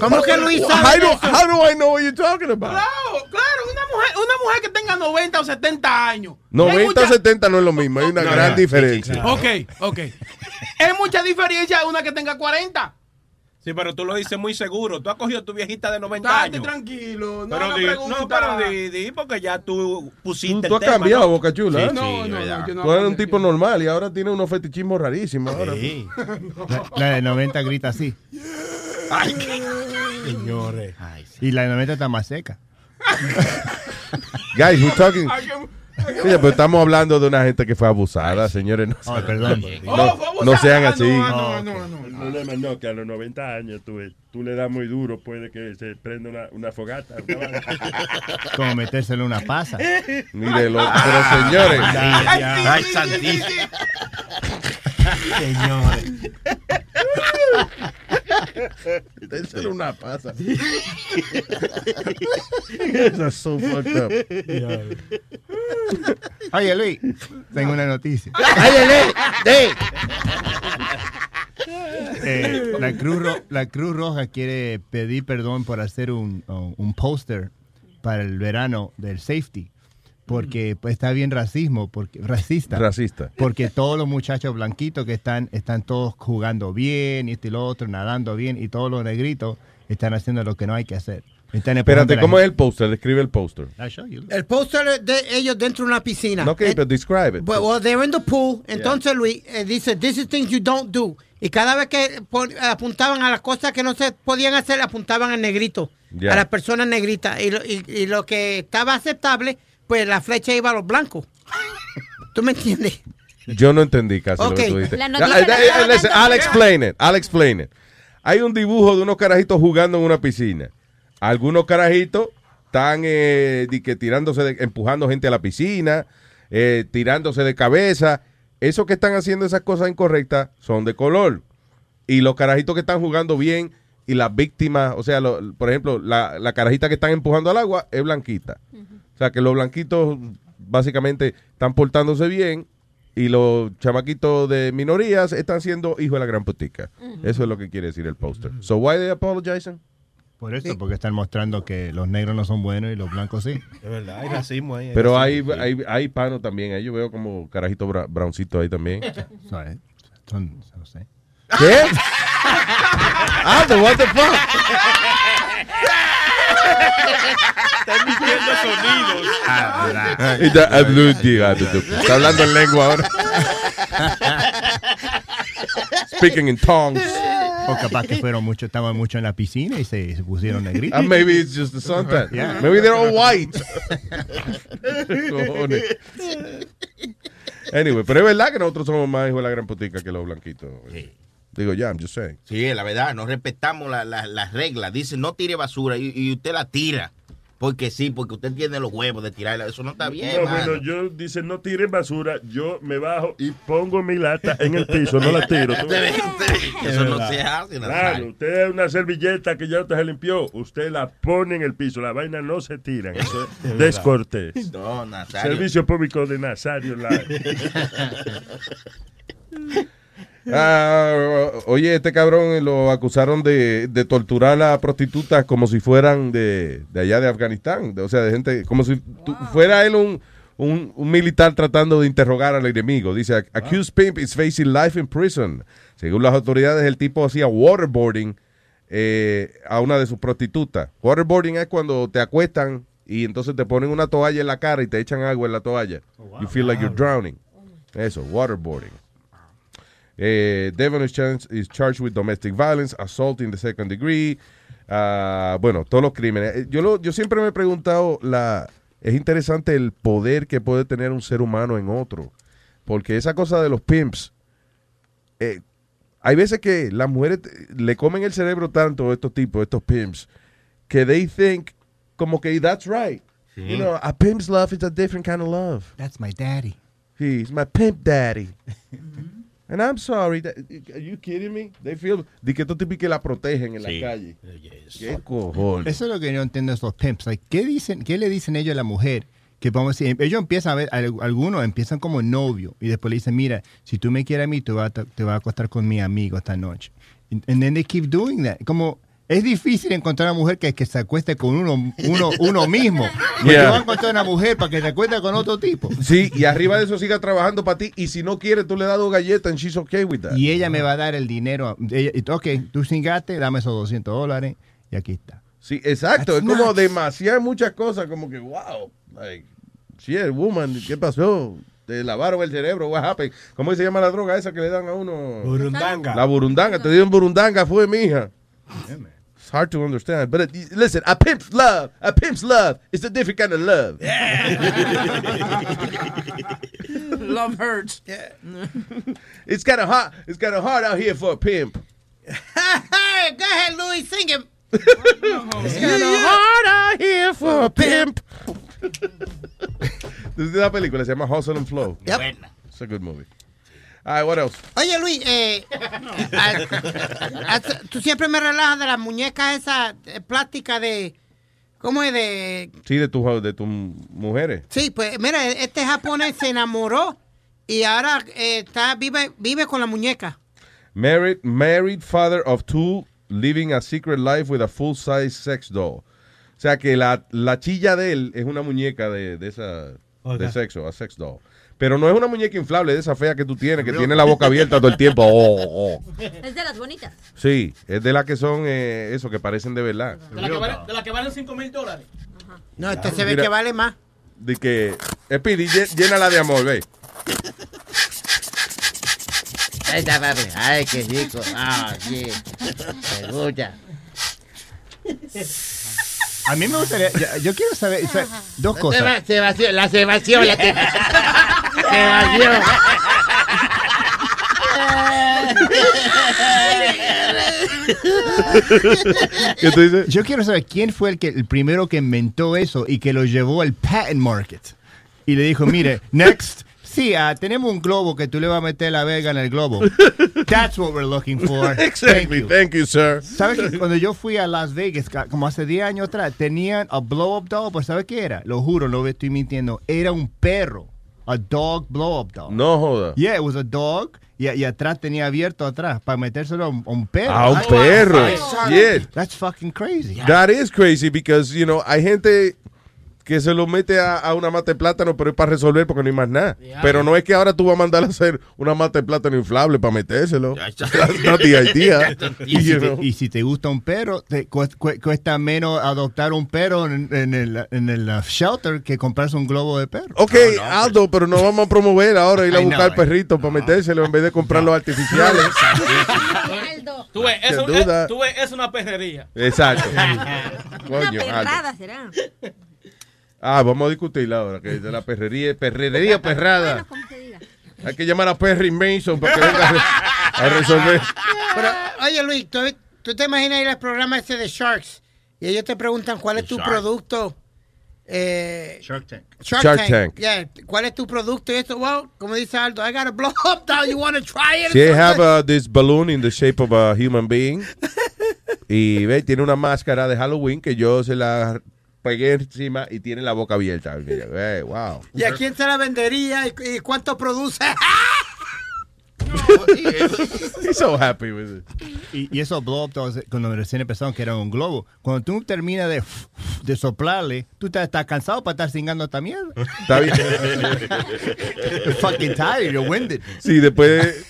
¿Cómo que Luis How sabe do, de eso? how do I know what you're talking about? Claro, claro, una mujer, una mujer que tenga 90 o 70 años. Y hay 90 mucha- 70 no es lo mismo, hay una No, gran no, diferencia. Ok, ok. Es mucha diferencia de una que tenga 40. Sí, pero tú lo dices muy seguro. Tú has cogido a tu viejita de 90 Estate años. tranquilo. No Pero haga di, no, pero di, di, porque ya tú pusiste Tú, tú has tema, cambiado, ¿no? Boca Chula. Sí, ¿eh? sí, No, no, no, yo no Tú eres un tipo normal y ahora tienes unos fetichismos rarísimos. Ahora. Sí. La, la de 90 grita así. Señores. ay, sí. Y la de 90 está más seca. Guys, we're talking. Ay, pero estamos hablando de una gente que fue abusada, señores. No, Ay, perdón. No, sean Ah, así. No, no, no, no. El problema no, que a los 90 años tú, tú le das muy duro, puede que se prenda una, una fogata. Como metérselo en una pasa. Mire, lo- pero señores, Ay, Ay, santísimo. Señores. dénselo una pasa. Eso es so fucked up. Oye, Luis, tengo una noticia. Eh, la, Cruz Ro- la Cruz Roja quiere pedir perdón por hacer un, un- un póster para el verano del safety. Porque pues, está bien racismo, porque racista. Racista. Porque todos los muchachos blanquitos que están, están todos jugando bien, y este y lo otro, nadando bien, y todos los negritos están haciendo lo que no hay que hacer. Están Espérate, ¿cómo es el póster? Describe el póster. I'll show you. El póster de ellos dentro de una piscina. No, ok, Eh, pero describe it. Well, well, they're in the pool. Entonces Luis eh, dice, this is things you don't do. Y cada vez que apuntaban a las cosas que no se podían hacer, apuntaban al negrito. A las personas negritas. Y lo, y, y lo que estaba aceptable, pues la flecha iba a los blancos. ¿Tú me entiendes? Yo no entendí casi lo que Ok. tú dijiste. Eh, eh, I'll explain it. I'll explain it. Hay un dibujo de unos carajitos jugando en una piscina. Algunos carajitos están eh, di que tirándose, de- empujando gente a la piscina, eh, tirándose de cabeza. Esos que están haciendo esas cosas incorrectas son de color. Y los carajitos que están jugando bien y las víctimas, o sea, lo- por ejemplo, la, la carajita que están empujando al agua es blanquita. O sea, que los blanquitos básicamente están portándose bien y los chamaquitos de minorías están siendo hijos de la gran putica. Eso es lo que quiere decir el póster. So why they apologizing? Por eso, porque están mostrando que los negros no son buenos y los blancos sí. Es verdad, hay racismo ahí. Pero hay, racismo. hay, hay pano también. Ahí yo veo como carajito bra browncito ahí también. ¿Sabes? Son, no sé. ¿Qué? ah, the what the fuck? Está emitiendo sonidos. Ah, du- Está hablando en lengua ahora. Speaking in tongues. O capaz que fueron mucho, estaban mucho en la piscina y se, se pusieron negritos. Ah, maybe it's just the suntan. Yeah. Maybe they're all white. Cojones. Anyway, pero es verdad que nosotros somos más hijos de la gran putica que los blanquitos. Digo, ya, I'm just saying. Sí, la verdad, no respetamos la- la- las reglas. Dice, no tire basura y, y usted la tira. Porque sí, porque usted tiene los huevos de tirarla. Eso no está bien, No, mano. bueno, yo dice no tiren basura, yo me bajo y pongo mi lata en el piso, no la tiro. Eso no se hace, Claro, usted es una servilleta que ya usted se limpió, usted la pone en el piso, la vaina no se tira, eso es descortés. No, Nazario. Servicio público de Nazario Live. Ah, oye, este cabrón lo acusaron de, de torturar a prostitutas como si fueran de, de allá de Afganistán. de- o sea, de gente, como si tu- fuera él un, un, un militar tratando de interrogar al enemigo. Dice, accused pimp is facing life in prison. Según las autoridades, el tipo hacía waterboarding eh, a una de sus prostitutas. Waterboarding es cuando te acuestan y entonces te ponen una toalla en la cara y te echan agua en la toalla. You feel like you're drowning. Eso, waterboarding. Eh, Devon is, char- is charged with domestic violence, assault in the second degree. ah, bueno, todos los crímenes. Eh, Yo, lo- yo siempre me he preguntado, la, es interesante el poder que puede tener un ser humano en otro. Porque esa cosa de los pimps, eh, hay veces que las mujeres te- le comen el cerebro tanto a estos tipos, estos pimps, que they think como que that's right. Sí. You know, a pimp's love is a different kind of love. That's my daddy. He's my pimp daddy. And I'm sorry. that- are you kidding me? They feel de que estos tipos que la protegen en Sí. la calle. ¿Qué cojones? Eso es lo que no entiendo de estos pimps. Like, ¿qué, dicen, ¿Qué le dicen ellos a la mujer? Que vamos a decir, ellos empiezan a ver, al- algunos empiezan como novio y después le dicen, mira, si tú me quieres a mí, tú vas a, te vas a acostar con mi amigo esta noche. And, and then they keep doing that. Como es difícil encontrar una mujer que, que se acueste con uno, uno, uno mismo. Porque Yeah. vas a encontrar una mujer para que se acueste con otro tipo. Sí, y arriba de eso siga trabajando para ti. Y si no quiere, tú le das dos galletas and she's okay with that. Y ella me va a dar el dinero. Ella, ok, tú cingaste, dame esos 200 dólares y aquí está. Sí, exacto. That's es como demasiadas muchas cosas, como que, wow. Like, shit, woman, ¿qué pasó? Te lavaron el cerebro, what happened? ¿Cómo se llama la droga esa que le dan a uno? Burundanga. La burundanga. Te dieron burundanga, fue mija. It's hard to understand. But it, listen, a pimp's love, a pimp's love is a different kind of love. Love hurts. Yeah. it's kind of hot. It's kind of hard out here for a pimp. Go ahead, Louis, sing it. It's kind of hard out here for a pimp. This is una película, se llama Hustle and Flow. Yep. It's a good movie. All right, what else? Oye, Luis, eh, a- a- tú siempre me relajas de las muñecas esas eh, plásticas de... ¿Cómo es de...? Sí, de tus de tus mujeres. Sí, pues mira, este japonés se enamoró y ahora eh, está vive, vive con la muñeca. Married, married father of two, living a secret life with a full-size sex doll. O sea que la, la chilla de él es una muñeca de, de esa de sexo, a sex doll. Pero no es una muñeca inflable de esa fea que tú tienes, que tiene la boca abierta todo el tiempo. Oh, oh. Es de las bonitas. Sí, es de las que son eh, eso, que parecen de verdad. De la que, vale- de la que valen 5 mil dólares. No, este se ve Mira. que vale más. De que, Speedy, llé- llénala de amor, ve. Ahí está, papi. Ay, qué rico. Ah, sí. Me gusta. A mí me gustaría, yo, yo quiero saber, o sea, dos cosas. la se vació, la ¿Qué tú dices? Yo quiero saber quién fue el que el primero que inventó eso y que lo llevó al patent market. Y le dijo, mire, next, sí, ah, tenemos un globo que tú le vas a meter la verga en el globo. That's what we're looking for. Exactly, thank you, sir. ¿Sabes que cuando yo fui a Las Vegas, como hace 10 años atrás, tenían a blow-up doll, pues ¿sabes qué era? Lo juro, no estoy mintiendo. Era un perro. A dog blow-up doll. No joda. Yeah, it was a dog. Y, y atrás tenía abierto atrás para metérselo a un, a un perro. A un perro. Yeah. That's fucking crazy. That is crazy because, you know, hay gente que se lo mete a, a una mata de plátano, pero es para resolver porque no hay más nada. Pero no es que ahora tú vas a mandar a hacer una mata de plátano inflable para metérselo. Y si, You te, gusta un perro, te cu- cu- cuesta menos adoptar un perro en, en el, en el uh, shelter que comprarse un globo de perro. Ok, Aldo, pero no vamos a promover ahora ir a buscar know, perritos para metérselo en vez de comprar los artificiales. Tú ves, Sin eso, duda. es, tú ves, es una perrería. Exacto. Una Coño, Aldo. perrada será. Ah, vamos a discutirla ahora, que es de la perrería, perrería perrada. Hay que llamar a Perry Mason para que venga a, re- a resolver. Pero, oye, Luis, ¿tú, tú te imaginas ir al programa ese de Sharks y ellos te preguntan cuál es tu Shark. producto. Eh, Shark Tank. Shark, Shark Tank. Tank. Yeah, ¿Cuál es tu producto? Y esto, well, como dice Aldo, I got a blow up doll. You want to try it? She have uh, this balloon in the shape of a human being. Y ve, tiene una máscara de Halloween que yo se la pegué encima y tiene la boca abierta. Mira, wow. ¿Y a quién se la vendería y, y cuánto produce? He's so happy with it. Y, y esos blow cuando recién empezaron, que era un globo, cuando tú terminas de, de soplarle, tú estás, estás cansado para estar cingando esta mierda. Está bien. You're fucking tired, you're winded. Sí, después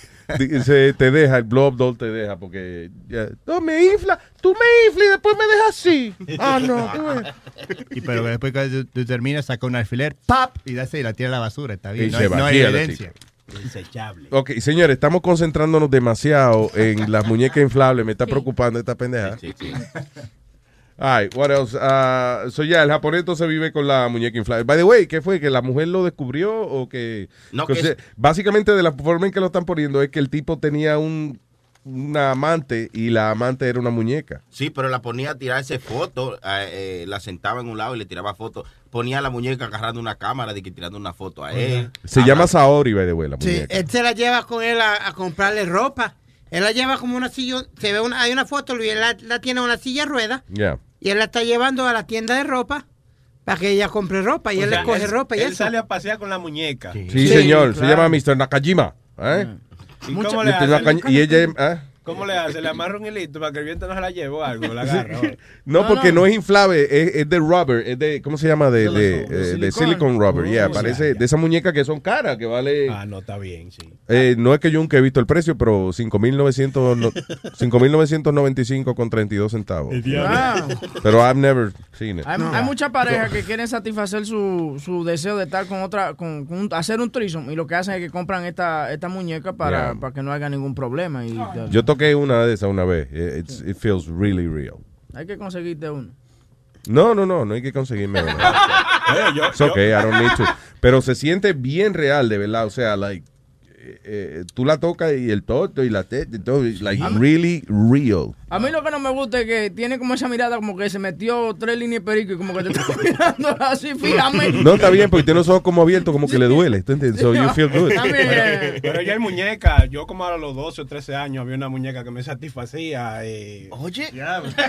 se te deja, el blow up doll te deja porque ya, no me infla, tú me inflas y después me dejas así. Ah, no. Y pero después que tú, terminas, saca un alfiler, ¡pap! Y da y la tira a la basura, está bien. Y no, se hay, no hay evidencia. Desechable. Ok, señores, estamos concentrándonos demasiado en las muñecas inflables. Me está preocupando esta pendeja. Ay, what else? Ah, so ya, el japonés entonces vive con la muñeca inflable. By the way, ¿qué fue? ¿Que la mujer lo descubrió o que...? No, que que se- es- Básicamente de la forma en que lo están poniendo es que el tipo tenía un, una amante y la amante era una muñeca. Sí, pero la ponía a tirarse fotos, eh, eh, la sentaba en un lado y le tiraba fotos. Ponía a la muñeca agarrando una cámara de que tirando una foto a él. Se llama Saori, by the way, la Sí, muñeca. él se la lleva con él a, a comprarle ropa. Él la lleva como una silla. Se ve una, hay una foto, Luis, él la, la tiene en una silla de ruedas Ya. y él la está llevando a la tienda de ropa para que ella compre ropa y O él sea, le coge él- ropa y él eso. sale a pasear con la muñeca. Sí, señor. Se llama Mr. Nakajima. ¿eh? ¿Y cómo le ella... ¿eh? ¿Cómo le hace? ¿Le amarra un hilito para que el viento no se la lleve o algo? La agarra. ¿o? No, porque no. es inflable, es, es de rubber, es de, ¿cómo se llama? De, de, eh, de silicone rubber, Oh, yeah, ya, parece, de esas muñecas que son caras, que vale, Ah, no, está bien, sí. eh, no es que yo nunca he visto el precio, pero 5.900 no- 5.995 con 32 centavos. Wow. Pero I've never seen it. Hay, hay muchas parejas que quieren satisfacer su, su deseo de estar con otra, con, con un- hacer un trisom y lo que hacen es que compran esta, esta muñeca para, Yeah. para que no haya ningún problema. Y Yo toqué una de esas una vez, It's- it feels really real. hay que conseguirte uno. No, no, no, no hay que conseguirme una. It's okay, I don't need to. Pero se siente bien real, de verdad. O sea, like, eh, tú la tocas y el toto y la teta y todo, y, like, really real. A mí lo que no me gusta es que tiene como esa mirada como que se metió tres líneas de perico y como que te está mirando así fijamente. No, está bien, porque tiene los ojos como abiertos, como que le duele. So you feel good. Pero, pero ya hay muñeca. Yo como a los 12 o 13 años había una muñeca que me satisfacía. eh, Oye.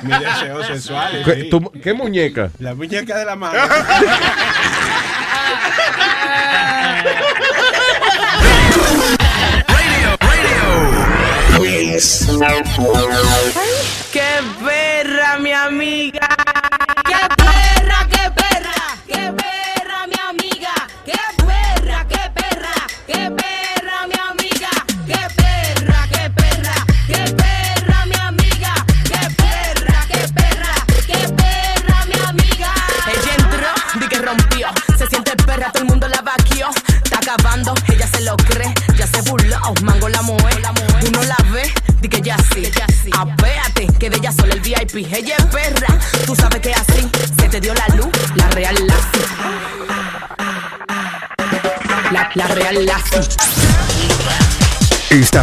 mis deseos sexuales. ¿Qué, sí. qué muñeca? La muñeca de la mano. ¡Qué perra, mi amiga!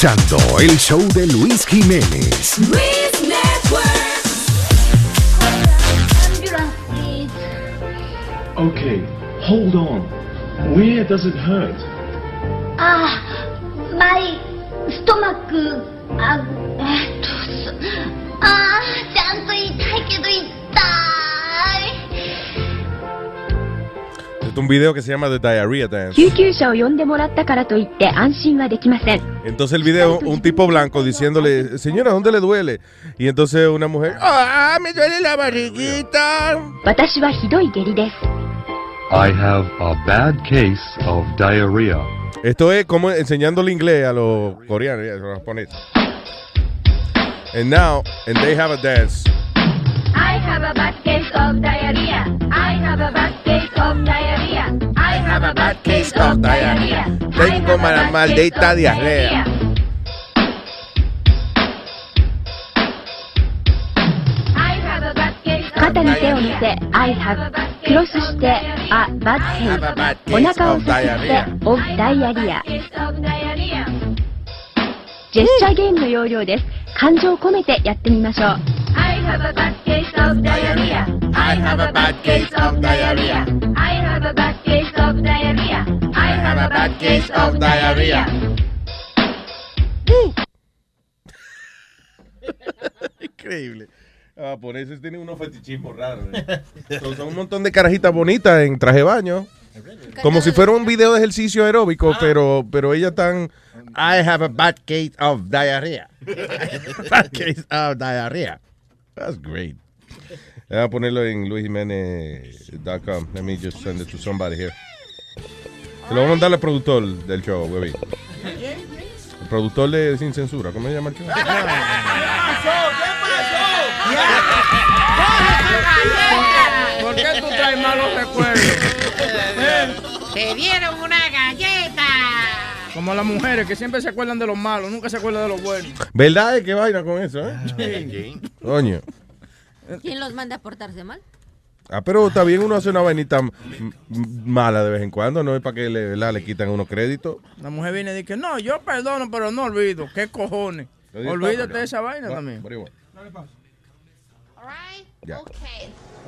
escuchando el show de Luis Jiménez. Luis Network. Okay, hold on. Where does it hurt? Ah, my stomach. あ、えっと、そあー、ちゃんと言 けど痛い。 corto, un video que se llama The Diarrhea Dance. Entonces el video, un tipo blanco diciéndole, señora, ¿dónde le duele? Y entonces una mujer, ¡ah, me duele la barriguita! I have a bad case of diarrhea. Esto es como enseñándole inglés a los coreanos a los japoneses. And now, and they have a dance. I have a bad case of diarrhea. I have a bad case of diarrhea. I have a bad case of diarrhea. Tengo mala maldita diarrea. I have a bad case of 肩に手を乗せ I have クロスして A bad case お腹をさすって of diarrhea. ジェスチャーゲームの要領です感情を込めてやってみましょう I have a bad case of diarrhea. I have a bad case of diarrhea. I have a bad case of diarrhea. I have a bad case of diarrhea. Increíble. Ah, por eso tienen unos fetichismos raros. eh. son, son un montón de carajitas bonitas en traje de baño. Como si fuera un video de ejercicio aeróbico, pero, pero ellas están. I have a bad case of diarrhea. bad case of diarrhea. That's great. Voy a ponerlo en luisjimenez.com. Let me just send it to somebody here. Se lo voy a mandar al productor del show, baby. El productor de Sin Censura. ¿Cómo se llama el show? ¿Por qué tú traes malos recuerdos? ¿Eh? Te dieron una galleta. Como las mujeres que siempre se acuerdan de los malos, nunca se acuerdan de los buenos. ¿Verdad? ¿Qué vaina con eso, eh? Sí. Coño. ¿Quién los manda a portarse mal? Ah, pero está bien uno hace una vainita mala de vez en cuando, no es para que le, ¿verdad? le quitan unos créditos. La mujer viene y dice, no, yo perdono, pero no olvido. ¿Qué cojones? Olvídate de esa vaina Va- también. por igual. Ya.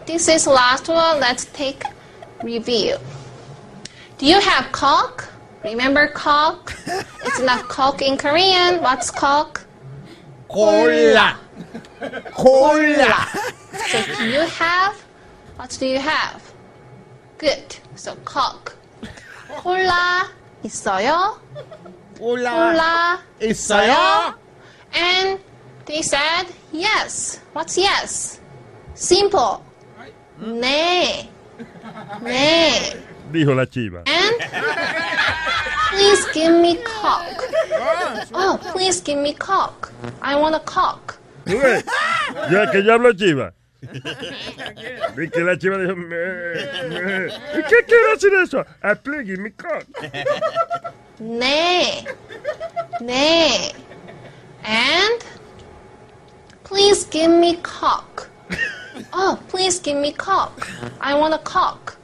This is last one. Let's take review. Do you have cock? Remember cock? it's not cock in Korean. What's cock? Cola. Cola. So do you have? What do you have? Good. So cock. Cola 있어요? Cola 있어요? And they said yes. What's yes? Simple. 네. 네. Dijo la chiva. And please give me cock. Oh, please give me cock. I want a cock. ¿Tú ves? Ya que yo hablo chiva. Y que la chiva dijo, "Me, me". ¿Y qué quiere decir eso? I play, give me cock. 네. 네. And please give me cock. Oh, please give me cock. I want a cock.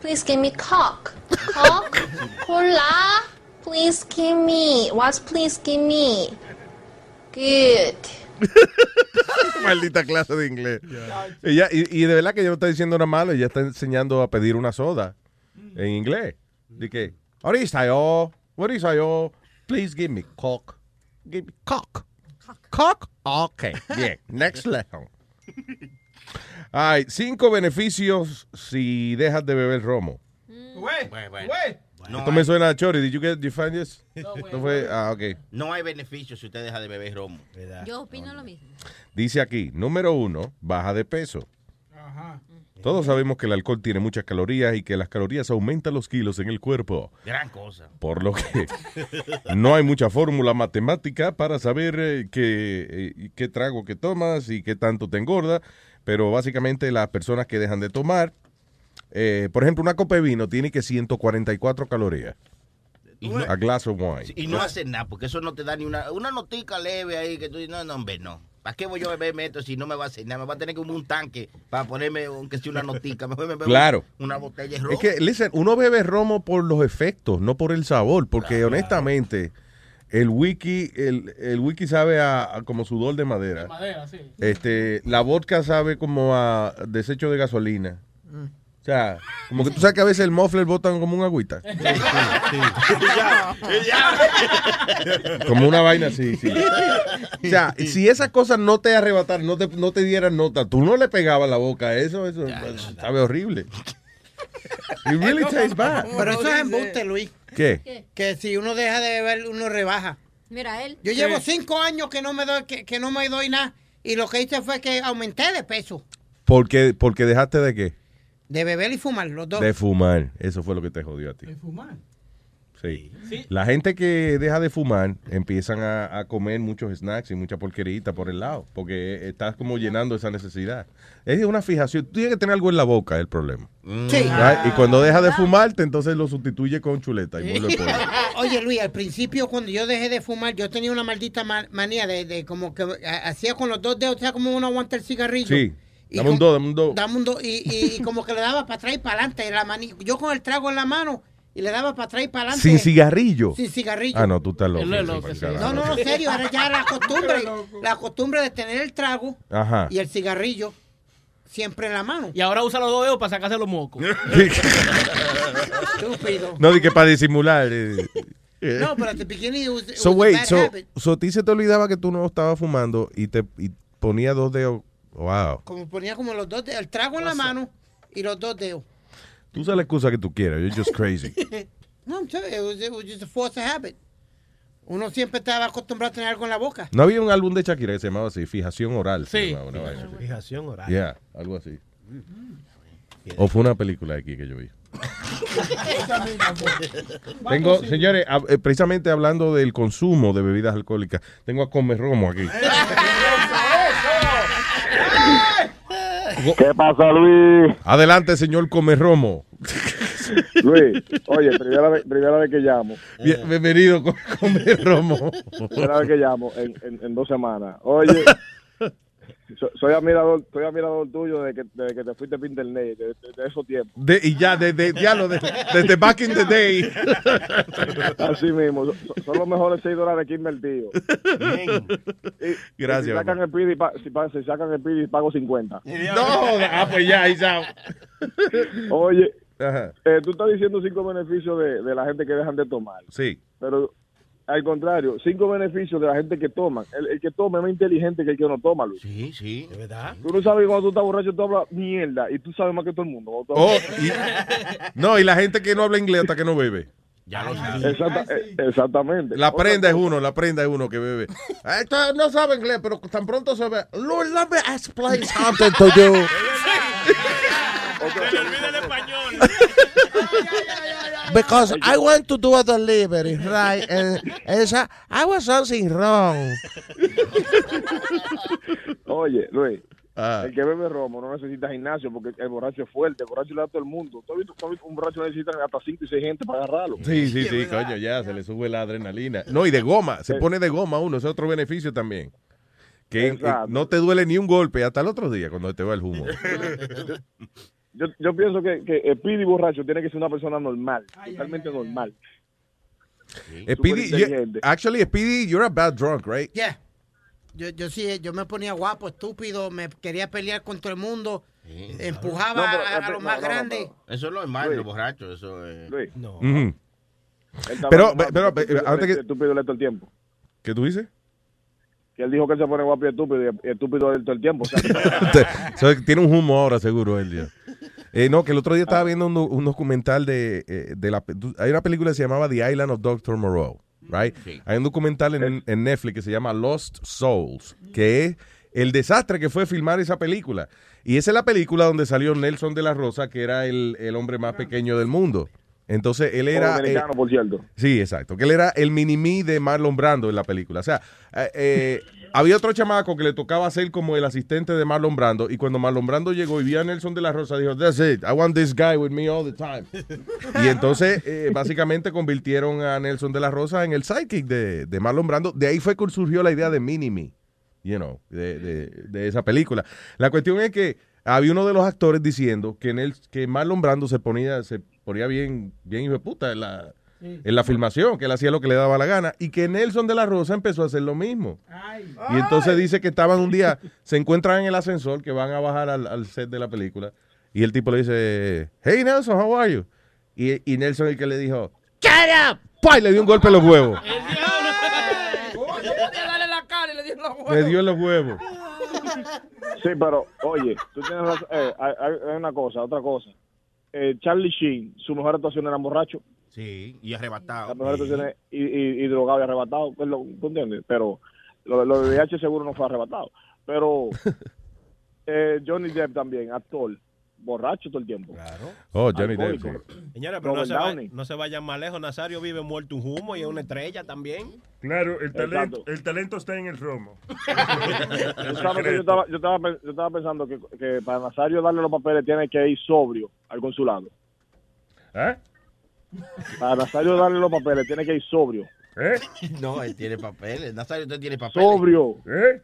Please give me cock. Cock. Cola. Please give me. What's please give me? Good. Maldita clase de inglés. Ella- y, y de verdad que ella no está diciendo nada malo, ella está enseñando a pedir una soda en inglés. De que, ahorita yo, ahorita yo, please give me cock. Give me cock. Cock. Ok, bien. Next lesson. Hay cinco beneficios si dejas de beber romo. Güey, güey. No Esto hay, me suena a Chori. Did you get, you find this? No, güey. ¿No fue? Ah, ok. no hay beneficio si usted deja de beber romo. Yo opino lo mismo. Dice aquí, número uno, baja de peso. Todos sabemos que el alcohol tiene muchas calorías y que las calorías aumentan los kilos en el cuerpo. Gran cosa. Por lo que no hay mucha fórmula matemática para saber eh, qué, eh, qué trago que tomas y qué tanto te engorda. Pero básicamente las personas que dejan de tomar, eh, por ejemplo, una copa de vino tiene que 144 calorías. Y no- a glass of wine. Y no hace nada, porque eso no te da ni una, una notica leve ahí que tú dices, no, no, hombre, no. ¿Para qué voy yo a beberme esto si no me va a hacer nada? Me va a tener como un tanque para ponerme, aunque sea una notica. Mejor me bebo Claro. una botella de romo. Es que, listen, uno bebe romo por los efectos, no por el sabor, porque honestamente el wiki, el, el wiki sabe a, a como sudor de madera. Madera, sí. Este, la vodka sabe como a desecho de gasolina. Mm. sea, como que tú sabes que a veces el muffler botan como un agüita. Como una vaina así, sí. O sea, si esas cosas no te arrebataran, no te, no te dieran nota, tú no le pegabas la boca a eso, eso sabe horrible. It really tastes bad. Pero eso es embuste, Luis. ¿Qué? Que si uno deja de beber, uno rebaja. Mira él. Yo llevo cinco años que no me doy, que, que no me doy nada. Y lo que hice fue que aumenté de peso. Porque, porque dejaste de qué? De beber y fumar, los dos. De fumar. Eso fue lo que te jodió a ti. fumar? Sí. La gente que deja de fumar empiezan a, a comer muchos snacks y mucha porquerita por el lado, porque estás como llenando esa necesidad. Es una fijación. Tú tienes que tener algo en la boca, es el problema. Sí. Y cuando dejas de fumarte, entonces lo sustituye con chuleta y. Oye, Luis, al principio cuando yo dejé de fumar, yo tenía una maldita ma- manía de, de como que a- hacía con los dos dedos, o sea, como uno aguanta el cigarrillo. Sí. Y Dame un dos, dame un dos. Dame un dos, y, y- y como que le daba para atrás y para adelante. La mani- yo con el trago en la mano y le daba para atrás y para adelante. Sin cigarrillo. Sin cigarrillo. Ah, no, tú estás loco. Es sí. No, no, no, serio, era ya la costumbre, la costumbre de tener el trago Ajá. y el cigarrillo siempre en la mano. Y ahora usa los dos dedos para sacarse los mocos. Estúpido. No, di que para disimular. eh. No, pero at the beginning it was, it So was a wait, bad so, habit. so a ti se te olvidaba que tú no estabas fumando y te y ponía dos dedos. Wow. Como ponía como los dos dedos, el trago en la mano y los dos dedos. Tú usas la excusa que tú quieras. You're just crazy. no, I'm telling you, it was, it was just a force of habit. Uno siempre estaba acostumbrado a tener algo en la boca. No había un álbum de Shakira que se llamaba así, Fijación Oral. Sí. llamaba. Fijación oral. Yeah, algo así. O fue una película aquí que yo vi. Tengo, señores, a- eh, precisamente hablando del consumo de bebidas alcohólicas, tengo a Come Romo aquí. ¿Qué pasa, Luis? Adelante, señor Come Romo. Luis, oye, primera vez, primera vez que llamo. Bien- bienvenido, Co- Come Romo. Primera vez que llamo en, en, en dos semanas. Oye, so- soy admirador, soy admirador tuyo desde que, desde que te fuiste por internet, de, de- de esos tiempos. De- y ya, desde ya lo de- desde back in the day. Así mismo, so- so- son los mejores 6 dólares que he invertido. Y- Gracias, y Si sacan el PID, y pa- si, pa- si sacan el PID, pago 50. No, ah, pues ya, ahí ya. Oye, eh, tú estás diciendo cinco beneficios de, de la gente que dejan de tomar. Sí. Pero al contrario, cinco beneficios de la gente que toma. El, el que toma es más inteligente que el que no toma, Luis. Sí, sí. ¿De verdad? Tú no sabes cuando tú estás borracho, tú hablas mierda y tú sabes más que todo el mundo. Oh, y- no, y la gente que no habla inglés hasta que no bebe. Ya lo Exacta- eh, exactamente. La prenda es uno, la prenda es uno que bebe. Esto no sabe inglés, pero tan pronto se ve. Lord, let me explain something to you. Because I want to do a delivery, right? And, and so I was something wrong. Oye, Luis, Ah. el que bebe romo no necesita gimnasio porque el borracho es fuerte. El borracho le da a todo el mundo. ¿Tú has visto, tú has visto un borracho necesita hasta 5 y 6 gente para agarrarlo? Sí, sí, sí, coño, ya se le sube la adrenalina. No, y de goma, se pone de goma uno, ese es otro beneficio también. Que eh, Exacto. no te duele ni un golpe hasta el otro día cuando te va el humo. Yo, yo pienso que, que pidi borracho tiene que ser una persona normal, totalmente normal. Speedy, you- inteligente. actually, Speedy, you're a bad drunk, right? Yeah. Yo, yo sí, yo me ponía guapo, estúpido, me quería pelear con todo el mundo, empujaba No, pero, a, a espera, los no, más no, no, grandes. Eso es lo normal, los borrachos. Eso es. Luis, No. Él estaba Pero, pero, pero, el antes que- estúpido- todo el tiempo. ¿Qué tú dices? Que él dijo que él se pone guapo y estúpido, y el estúpido todo el tiempo. o sea, que- So, tiene un humo ahora, seguro, él ya. Eh, no, que el otro día estaba viendo un, do- un documental de, eh, de la... Hay una película que se llamaba The Island of Dr. Moreau, right? Hay un documental en, en Netflix que se llama Lost Souls, que es el desastre que fue filmar esa película. Y esa es la película donde salió Nelson de la Rosa, que era el, el hombre más pequeño del mundo. Entonces, él era... eh, dominicano, por cierto. Sí, exacto. Que él era el mini-me de Marlon Brando en la película. O sea, eh, eh, había otro chamaco que le tocaba ser como el asistente de Marlon Brando. Y cuando Marlon Brando llegó y vio a Nelson de la Rosa, dijo, That's it. I want this guy with me all the time. y entonces, eh, básicamente, convirtieron a Nelson de la Rosa en el sidekick de, de Marlon Brando. De ahí fue que surgió la idea de mini-me, you know, de, de- de esa película. La cuestión es que había uno de los actores diciendo que, en el, que Marlon Brando se ponía, se ponía bien, bien hijo de puta en la, en la filmación, que él hacía lo que le daba la gana, y que Nelson de la Rosa empezó a hacer lo mismo. Y entonces dice que estaban un día, se encuentran en el ascensor, que van a bajar al, al set de la película, Y el tipo le dice, hey Nelson, how are you? Y, y Nelson el que le dijo, Shut up. ¡pah! Y le dio un golpe en los huevos. Dale la cara y le dio los huevos. Le dio en los huevos. Sí, pero oye, tú tienes razón. Eh, hay, hay- hay una cosa, otra cosa. Eh, Charlie Sheen, su mejor actuación era borracho. Sí, y arrebatado. La es y, y, y drogado y arrebatado. pues lo- ¿Tú entiendes? Pero lo, lo de VIH seguro no fue arrebatado. Pero eh, Johnny Depp también, actor, borracho todo el tiempo. Claro. Oh, Johnny Depp. Señora, pero no se, va- no se vayan más lejos. Nazario vive muerto un humo y es una estrella también. Claro, el talento, el talento está en el romo. Tú sabes que yo estaba, yo, estaba, yo estaba pensando que, que para Nazario darle los papeles tiene que ir sobrio al consulado. ¿Eh? Para Nazario darle los papeles tiene que ir sobrio. ¿Eh? No, él tiene papeles. Nazario, usted tiene papeles. Sobrio. ¿Eh?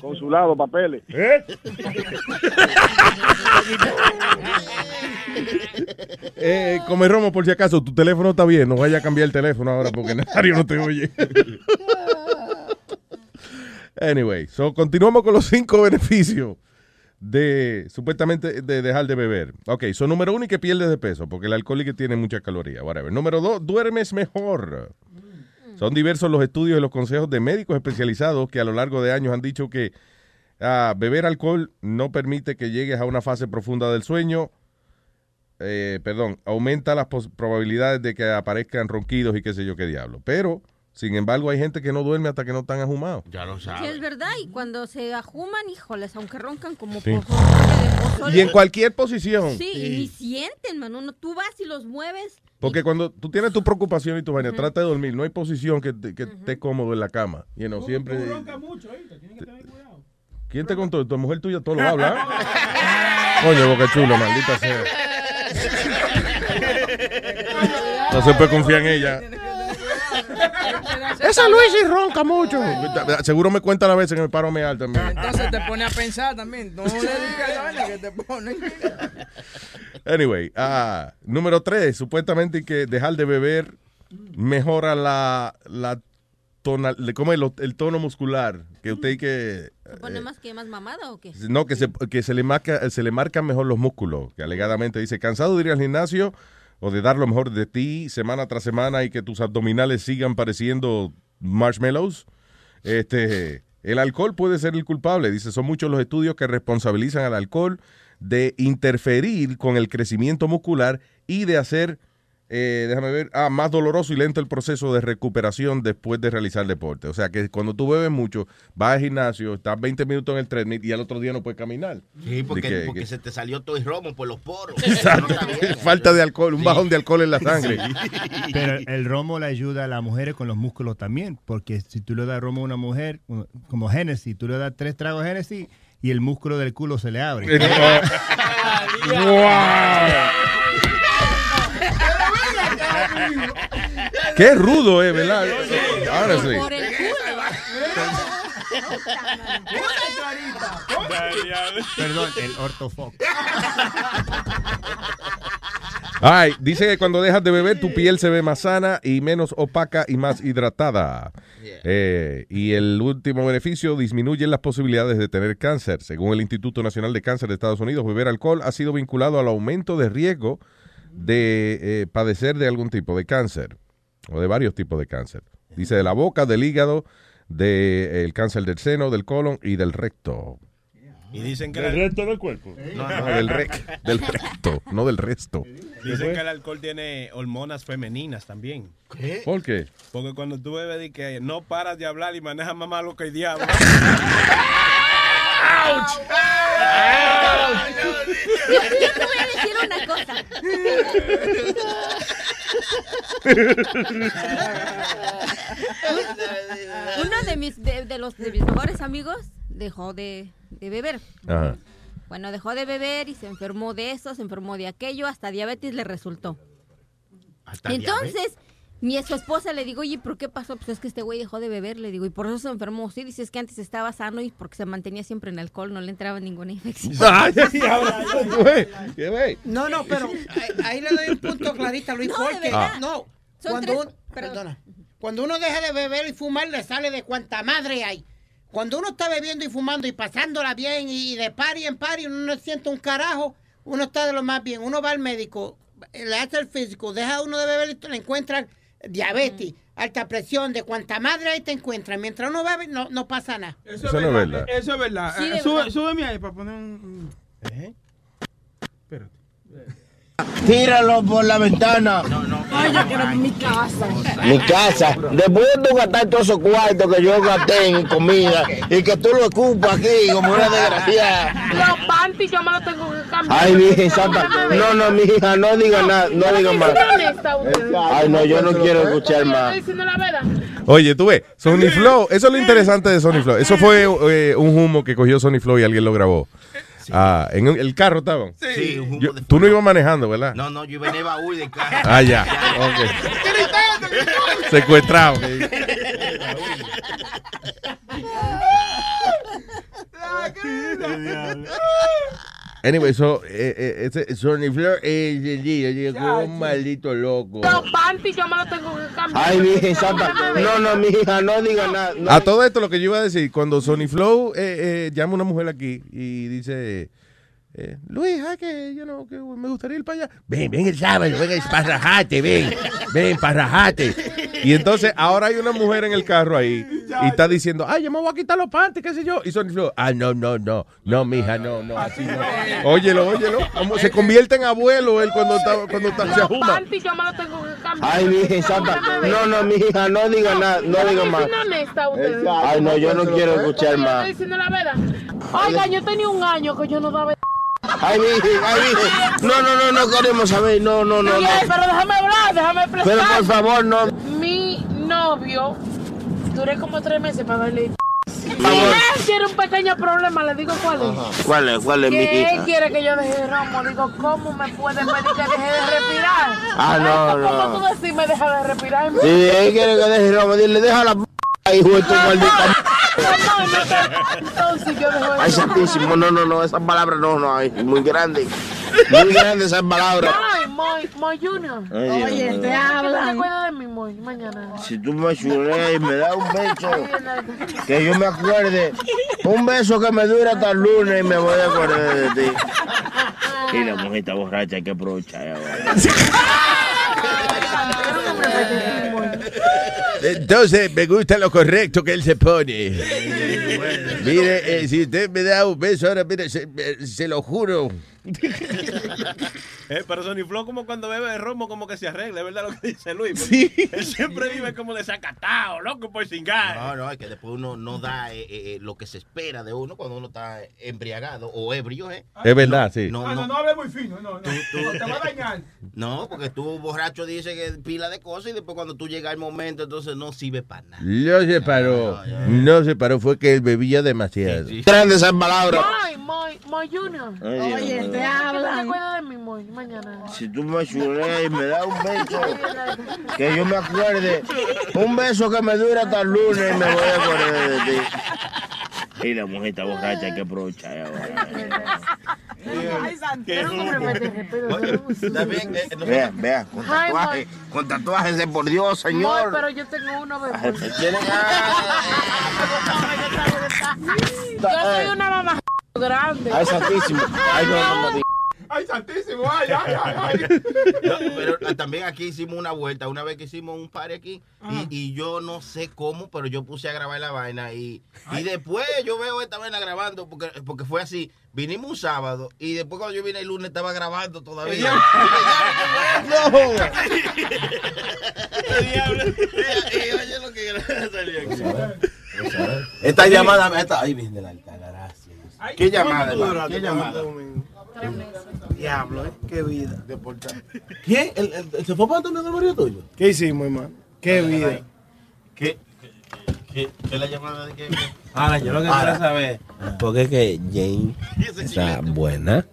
Consulado, papeles. ¿Eh? Eh, come Romo, por si acaso, tu teléfono está bien. No vaya a cambiar el teléfono ahora porque Nazario no te oye. anyway, so continuamos con los cinco beneficios de supuestamente de dejar de beber. Ok, son número uno y que pierdes de peso porque el alcohol y que tiene mucha caloría. Whatever. Número dos, duermes mejor. Son diversos los estudios y los consejos de médicos especializados que a lo largo de años han dicho que ah, beber alcohol no permite que llegues a una fase profunda del sueño. Eh, perdón, aumenta las probabilidades de que aparezcan ronquidos y qué sé yo qué diablo. Pero, sin embargo, hay gente que no duerme hasta que no están ajumados. Ya lo Sí, es verdad, y cuando se ajuman, híjoles, aunque roncan como Sí. pozole. Y en cualquier posición. Sí, y ni sienten, mano. No, tú vas y los mueves. Porque cuando tú tienes tu preocupación y tu vaina, trata de dormir. No hay posición que, te- que esté cómodo en la cama. You know, siempre. ¿Quién te contó? Tu mujer tuya todo lo habla. Coño, boca chula, maldita sea. No se puede confiar en ella. Esa Luis y ronca mucho. Seguro me cuenta la vez que me paro a mear también. Entonces te pone a pensar también. No le digas la vaina que te pone. Anyway, ah, número tres, supuestamente que dejar de beber mejora la, la tonal, ¿cómo es? Lo- el tono muscular. Que usted hay que... ¿Se pone más que más mamada o qué? No, que se, que se le marca, se le marcan mejor los músculos. Que alegadamente dice, cansado de ir al gimnasio o de dar lo mejor de ti semana tras semana y que tus abdominales sigan pareciendo marshmallows. Este, el alcohol puede ser el culpable. Dice, son muchos los estudios que responsabilizan al alcohol de interferir con el crecimiento muscular y de hacer, eh, déjame ver, ah, más doloroso y lento el proceso de recuperación después de realizar deporte. O sea que cuando tú bebes mucho, vas al gimnasio, estás 20 minutos en el treadmill y al otro día no puedes caminar. Sí, porque, que- porque que- se te salió todo el romo por los poros. Exacto. No. Falta de alcohol, un bajón de alcohol en la sangre. Pero el romo le ayuda a las mujeres con los músculos también, porque si tú le das romo a una mujer, como Genesis, tú le das tres tragos de Genesis y el músculo del culo se le abre. Qué rudo, eh, ¿verdad? Honestly. Por el Perdón, el ortofoc. Ay, dice que cuando dejas de beber tu piel se ve más sana y menos opaca y más hidratada. Eh, y el último beneficio disminuye las posibilidades de tener cáncer. Según el Instituto Nacional de Cáncer de Estados Unidos, beber alcohol ha sido vinculado al aumento de riesgo de eh, padecer de algún tipo de cáncer o de varios tipos de cáncer. Dice de la boca, del hígado, del cáncer del seno, del colon y del recto. Y dicen que ¿Del el- resto del cuerpo? No, del, rec- del recto, no del resto. Dicen que el alcohol tiene hormonas femeninas también. ¿Qué? ¿Por qué? Porque cuando tú bebes y que no paras de hablar y manejas más malo que el diablo. Yo, yo te voy a decir una cosa. Uno de mis, de, de los de mis mejores amigos dejó de, de beber. Ajá. Bueno, dejó de beber y se enfermó de eso, se enfermó de aquello, hasta diabetes le resultó. Entonces, mi su esposa le digo, oye, ¿por qué pasó? Pues es que este güey dejó de beber, le digo, y por eso se enfermó. Sí, dices que antes estaba sano y porque se mantenía siempre en alcohol, no le entraba ninguna infección. No, no, pero ahí, ahí le doy un punto clarito a Luis, No, porque no, Son cuando perdona, cuando uno deja de beber y fumar le sale de cuanta madre hay. Cuando uno está bebiendo y fumando y pasándola bien y, y de pari en pari, uno no siente un carajo, uno está de lo más bien. Uno va al médico, le hace el físico, deja uno de beber y le encuentran diabetes, alta presión, de cuanta madre ahí te encuentran. Mientras uno bebe, no, no pasa nada. Eso, no es verdad. Eso es verdad. Sí, Eh, de sube- verdad. súbeme ahí para poner un... Tíralo por la ventana. Ay, yo quiero mi casa. Mi casa. Después de gastar todos esos cuartos que yo gasté en comida y que tú lo ocupas aquí como una desgraciada. Los panties yo me los tengo que cambiar. Ay, Virgen Santa. No, no, mi hija, no diga nada, no diga más. Ay, no, yo no quiero escuchar más. Oye, tú ves, Sony Flow, eso es lo interesante de Sony Flow. Eso fue eh, un humo que cogió Sony Flow y alguien lo grabó. Ah, en el carro estaban. Sí, un humo Yo- de tú no ibas manejando, ¿verdad? No, no, yo venía baúl de caja. Ah, ya. Ok. Secuestrado. Anyway, so, eh, eh, ese Sony Flow eh, llegó un maldito loco. Los panties yo me los tengo que cambiar. Ay, Virgen Santa. No, no, mi hija, no diga nada. no. A todo esto lo que yo iba a decir, cuando Sony Flow eh, eh, llama a una mujer aquí y dice, eh, Luis, ay, que yo no, que me gustaría ir para allá. Ven, ven el sábado, ven para rajate, ven, ven para rajate. Y entonces ahora hay una mujer en el carro ahí y está diciendo, ay, yo me voy a quitar los panties, qué sé yo. Y Sony Flow, ah, no, no, no, no, mija, no, no, así no. Óyelo, óyelo. Como se convierte en abuelo él cuando está, cuando está, se ajuma. Ay, Virgen Santa. No, no, mi hija, no diga nada, no diga más. Ay, no, yo no quiero escuchar Estoy más. diciendo la verdad. Oiga, yo tenía un año que yo no daba... Ay, Virgen, ay, Virgen. No, no, no, no queremos saber. No, no, no, no. Pero déjame hablar, déjame expresar. Pero por favor, no. Mi novio, duré como tres meses para darle... Si favor. él tiene un pequeño problema, le digo cuál es. ¿Cuál es? ¿Cuál es, mi Que él hija? quiere que yo deje el romo. Digo, ¿cómo me puede pedir que deje de respirar? Ah, no, Esto, ¿Cómo no. tú decís me deja de respirar? Si él quiere que deje robo, dile, deja la p hijo de tu maldita Ay, santísimo, no, no, no, esas palabras no, no, ay, muy grande. Muy grande esas palabras. Ay, Moy, Moy Junior. Ay, Oye, te hablan. ¿Te acuerdas de mí, Moy, mañana? Si tú me chuleas y me das un beso, que yo me acuerde, un beso que me dure hasta el lunes y me voy a acordar de ti. Y la mujer está borracha, hay que aprovechar. Entonces, me gusta lo correcto que él se pone. Mire, eh, si usted me da un beso ahora, mire, se, se lo juro. Eh, pero Sony Flow como cuando bebe de romo como que se arregla, es verdad lo que dice Luis. Sí. Él siempre vive como desacatado, loco por cingar. No, no, es que después uno no da eh, eh, eh, lo que se espera de uno cuando uno está embriagado o ebrio, ¿eh? Es verdad, sí. No, Ah, no, no, no hable muy fino, no, no. Te va a dañar. no, porque tú borracho dice que pila de cosas y después cuando tú llegas al momento entonces no sirve para nada. No se paró. No se paró, fue que él bebía demasiado. Grande esas palabras. Ay, Moy, Moy Junior. Oye. Te hablan. ¿Te acuerdas de mí, Moy, mañana? Si tú me chuleas y me das un beso, que yo me acuerde, un beso que me dure hasta el lunes y me voy a acordar de ti. Y la mujer está borracha, hay que aprovechar ahora. Ay. También, eh, no Vea, vea, con Ay, tatuajes, con tatuajes de por Dios, señor. pero yo tengo uno, bebé. Yo soy una mamá grande. Ay, santísimo. Ay, no, no. Ay, santísimo, ay, ay, ay, ay. No, pero ah, también aquí hicimos una vuelta, una vez que hicimos un par aquí, y, y yo no sé cómo, pero yo puse a grabar la vaina y, y después yo veo esta vaina grabando, porque, porque fue así, vinimos un sábado y después cuando yo vine el lunes estaba grabando todavía. No. Y oye lo que salió aquí. Esta llamada, esta, ay, viene la alta, ¿Qué llamada, hermano? ¿Qué llamada? Diablo, ¿eh? Qué vida. ¿Quién? ¿El, el, el- se fue para Antonio del barrio tuyo? ¿Qué hicimos, hermano? Qué vida. ¿Qué? ¿Qué? ¿Qué es la llamada de qué? Ahora, yo lo que quiero saber, porque es que Jane está buena,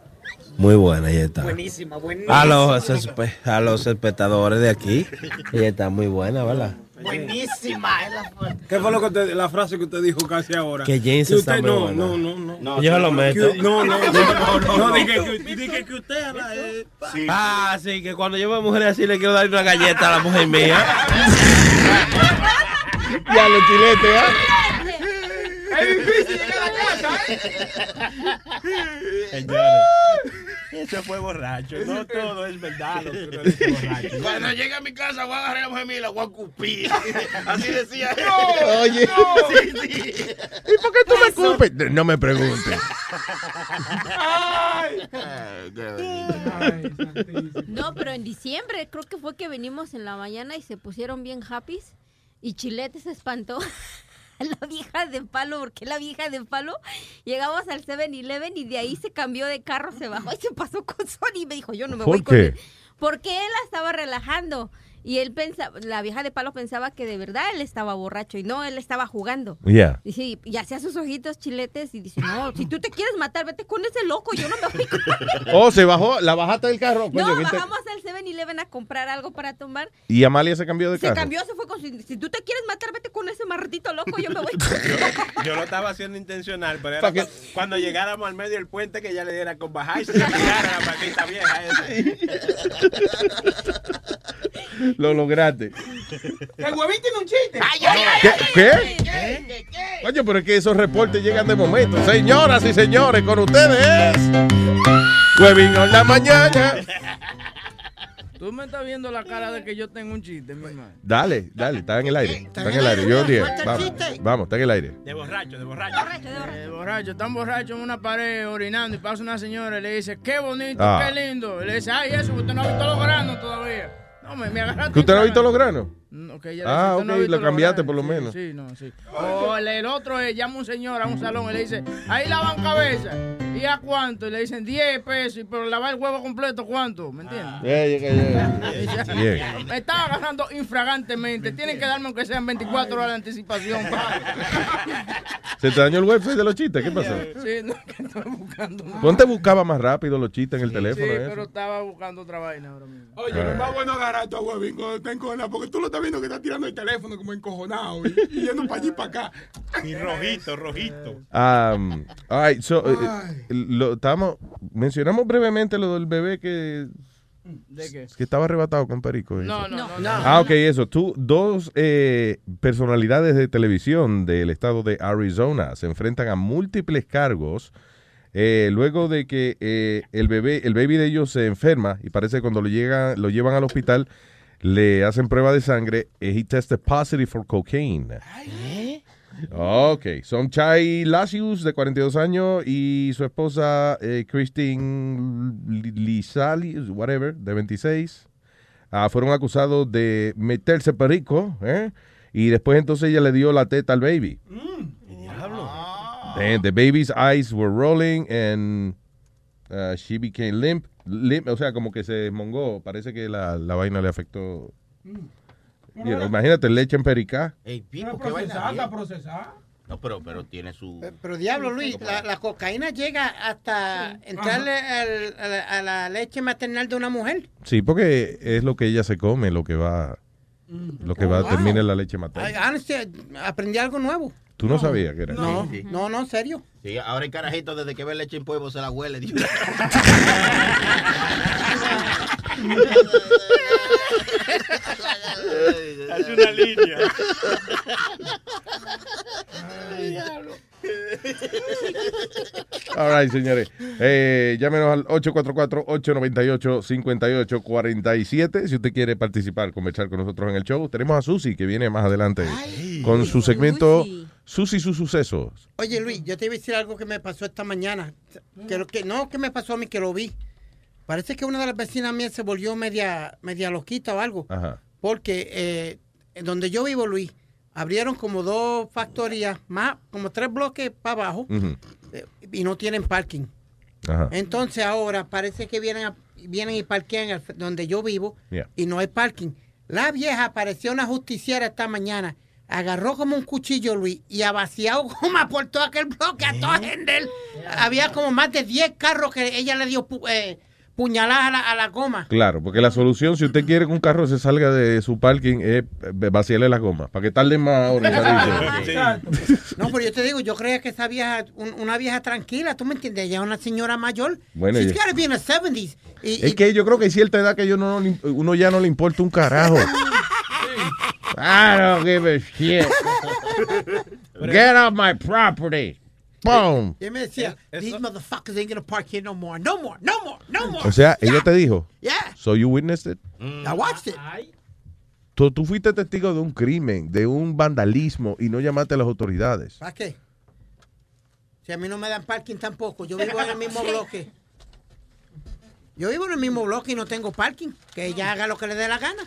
muy buena, ella está. Buenísima, buenísima. A los, a los espectadores de aquí, ella está muy buena, ¿verdad? Buenísima. es la fuerte. ¿Qué fue lo que usted, la frase que usted dijo casi ahora? Que James usted, está muy no, no, no, no, No, Yo lo meto. que- no, no, no, no, no, no. dije que, dije que usted habla, eh, Ah, sí, que cuando yo veo mujeres así le quiero dar una galleta a la mujer mía. Ya lo chilete, ¿ah? Es difícil llegar a casa, ¿eh? Señores, eso fue borracho. No todo es verdad lo que uno dice borracho. Cuando llegue a mi casa voy a agarrar a la mujer mía y la voy a cupir. Así decía él. Oye. Sí, sí. ¿Y por qué tú me culpes? No me preguntes. No, pero en diciembre creo que fue que venimos en la mañana y se pusieron bien happy y Chilete se espantó. La vieja de palo, porque la vieja de palo llegamos al 7-Eleven y de ahí se cambió de carro, se bajó y se pasó con Sony y me dijo, yo no me ¿Por voy con qué? él. Porque él la estaba relajando y él pensaba, la vieja de palo pensaba que de verdad él estaba borracho y no, él estaba jugando. Yeah. Y sí, y hacía sus ojitos chiletes y dice, no, si tú te quieres matar, vete con ese loco, yo no me voy con él. Oh, se bajó, la bajaste del carro. coño, No, ¿qué te- bajamos al 7-Eleven a comprar algo para tomar. Y Amalia se cambió de Se carro. cambió, se fue con. Si tú te quieres matar, vete con ese marratito loco, yo me voy con Yo lo estaba haciendo intencional, pero era que- cu- cuando llegáramos al medio del puente que ya le diera con bajar y se tirara la paquita vieja esa. Lo lograste. El huevín tiene un chiste. ¿Qué? ¿Qué? Coño, pero es que esos reportes llegan de momento. Señoras y señores, con ustedes. Huevín en la mañana. Tú me estás viendo la cara de que yo tengo un chiste, mi hermano. Dale, dale, está en el aire. Está en el aire. Yo dije, vamos, vamos, está en el aire. De borracho, de borracho. Eh, borracho, están borrachos en una pared orinando y pasa una señora y le dice, qué bonito, Ah. qué lindo. Y le dice, ay, eso, usted no ha visto los granos todavía. No, me, me agarraste. ¿Que usted no ha visto los granos? Ella Ah, ok, "Usted no ha visto lo cambiaste granos". por lo Sí, menos. Sí, no, sí. O el, el otro es, llama un señor a un salón y le dice, ahí lavan cabeza. ¿Y a cuánto? Y le dicen 10 pesos, y pero lavar el huevo completo, ¿cuánto? ¿Me entiendes? Yeah, yeah. Me están agarrando infragantemente. Tienen que darme aunque sean 24 horas de anticipación. pa. ¿Se te dañó el website de los chistes? ¿Qué pasó? Sí, no, que estoy buscando. Ponte buscaba más rápido los chistes en el Sí, teléfono. ¿eh? pero estaba buscando otra vaina ahora mismo. Oye, Ah. no es más bueno agarrar a tu huevín cuando encojonado, porque tú lo estás viendo que está tirando el teléfono como encojonado y, y yendo para allí y para acá. Y rojito, rojito. Um, all right, so, eh, lo, estamos, mencionamos brevemente lo del bebé que, ¿De qué? que estaba arrebatado con Perico. ¿eh? No, no, no. no. Ah, ok, eso. Tú, dos eh, personalidades de televisión del estado de Arizona se enfrentan a múltiples cargos eh, luego de que eh, el bebé, el baby de ellos se enferma y parece que cuando lo, llegan, lo llevan al hospital le hacen prueba de sangre y he tested positive for cocaine. Ok, son Chai Lasius, de 42 años, y su esposa eh, Christine Lizali, whatever, de 26. Ah, fueron acusados de meterse perico, ¿eh? Y después entonces ella le dio la teta al baby. And the baby's eyes were rolling and uh, she became limp. O sea, como que se desmongó. Parece que la, la vaina le afectó. You know, imagínate, leche en pericá. Ey, Está qué vaina procesada, está bien. procesada. No, pero, pero tiene su... Pero diablo, Luis, la, la cocaína llega hasta entrarle al- a, la, a la leche maternal de una mujer. Sí, porque es lo que ella se come, lo que va, lo que va a wow. terminar en la leche materna. Honestly, aprendí algo nuevo. Tú no, sabías que era. No, Sí, sí. no, no, serio. Sí, ahora el carajito desde que ve leche en polvo se la huele. Hace una línea. All right, señores. Eh, llámenos al 844-898-5847 si usted quiere participar, conversar con nosotros en el show. Tenemos a Susi que viene más adelante con su segmento Susi sus sucesos. Oye, Luis, yo te iba a decir algo que me pasó esta mañana. Que, no que me pasó a mí, que lo vi. Parece que una de las vecinas mías se volvió media, media loquita o algo. Ajá. Porque eh, donde yo vivo, Luis, abrieron como dos factorías, más como tres bloques para abajo, eh, y no tienen parking. Ajá. Entonces ahora parece que vienen, a- vienen y parquean donde yo vivo Yeah. y no hay parking. La vieja apareció una justiciera esta mañana, agarró como un cuchillo, Luis, y ha vaciado goma por todo aquel bloque, a toda gente. Había como más de 10 carros que ella le dio pu- eh, puñaladas a la, a la goma. Claro, porque la solución, si usted quiere que un carro se salga de su parking, es eh, vaciarle la goma, para que tarde más horas. No, pero yo te digo, yo creía que esa vieja, un- una vieja tranquila, ¿tú me entiendes? Ella es una señora mayor. Bueno, She's ella- gotta be in the 70s. Y, Es que yo creo que hay cierta edad que yo no, le- uno ya no le importa un carajo. I don't give a shit. Get off my property. Boom. Y me decía, these motherfuckers ain't gonna park here no more, no more, no more, no more. O sea, ella te dijo. Yeah. So you witnessed it. I watched it. Tú, tú fuiste testigo de un crimen, de un vandalismo y no llamaste a las autoridades. ¿Para qué? Si a mí no me dan parking tampoco, yo vivo en el mismo bloque. Yo vivo en el mismo bloque y no tengo parking. Que ella haga lo que le dé la gana.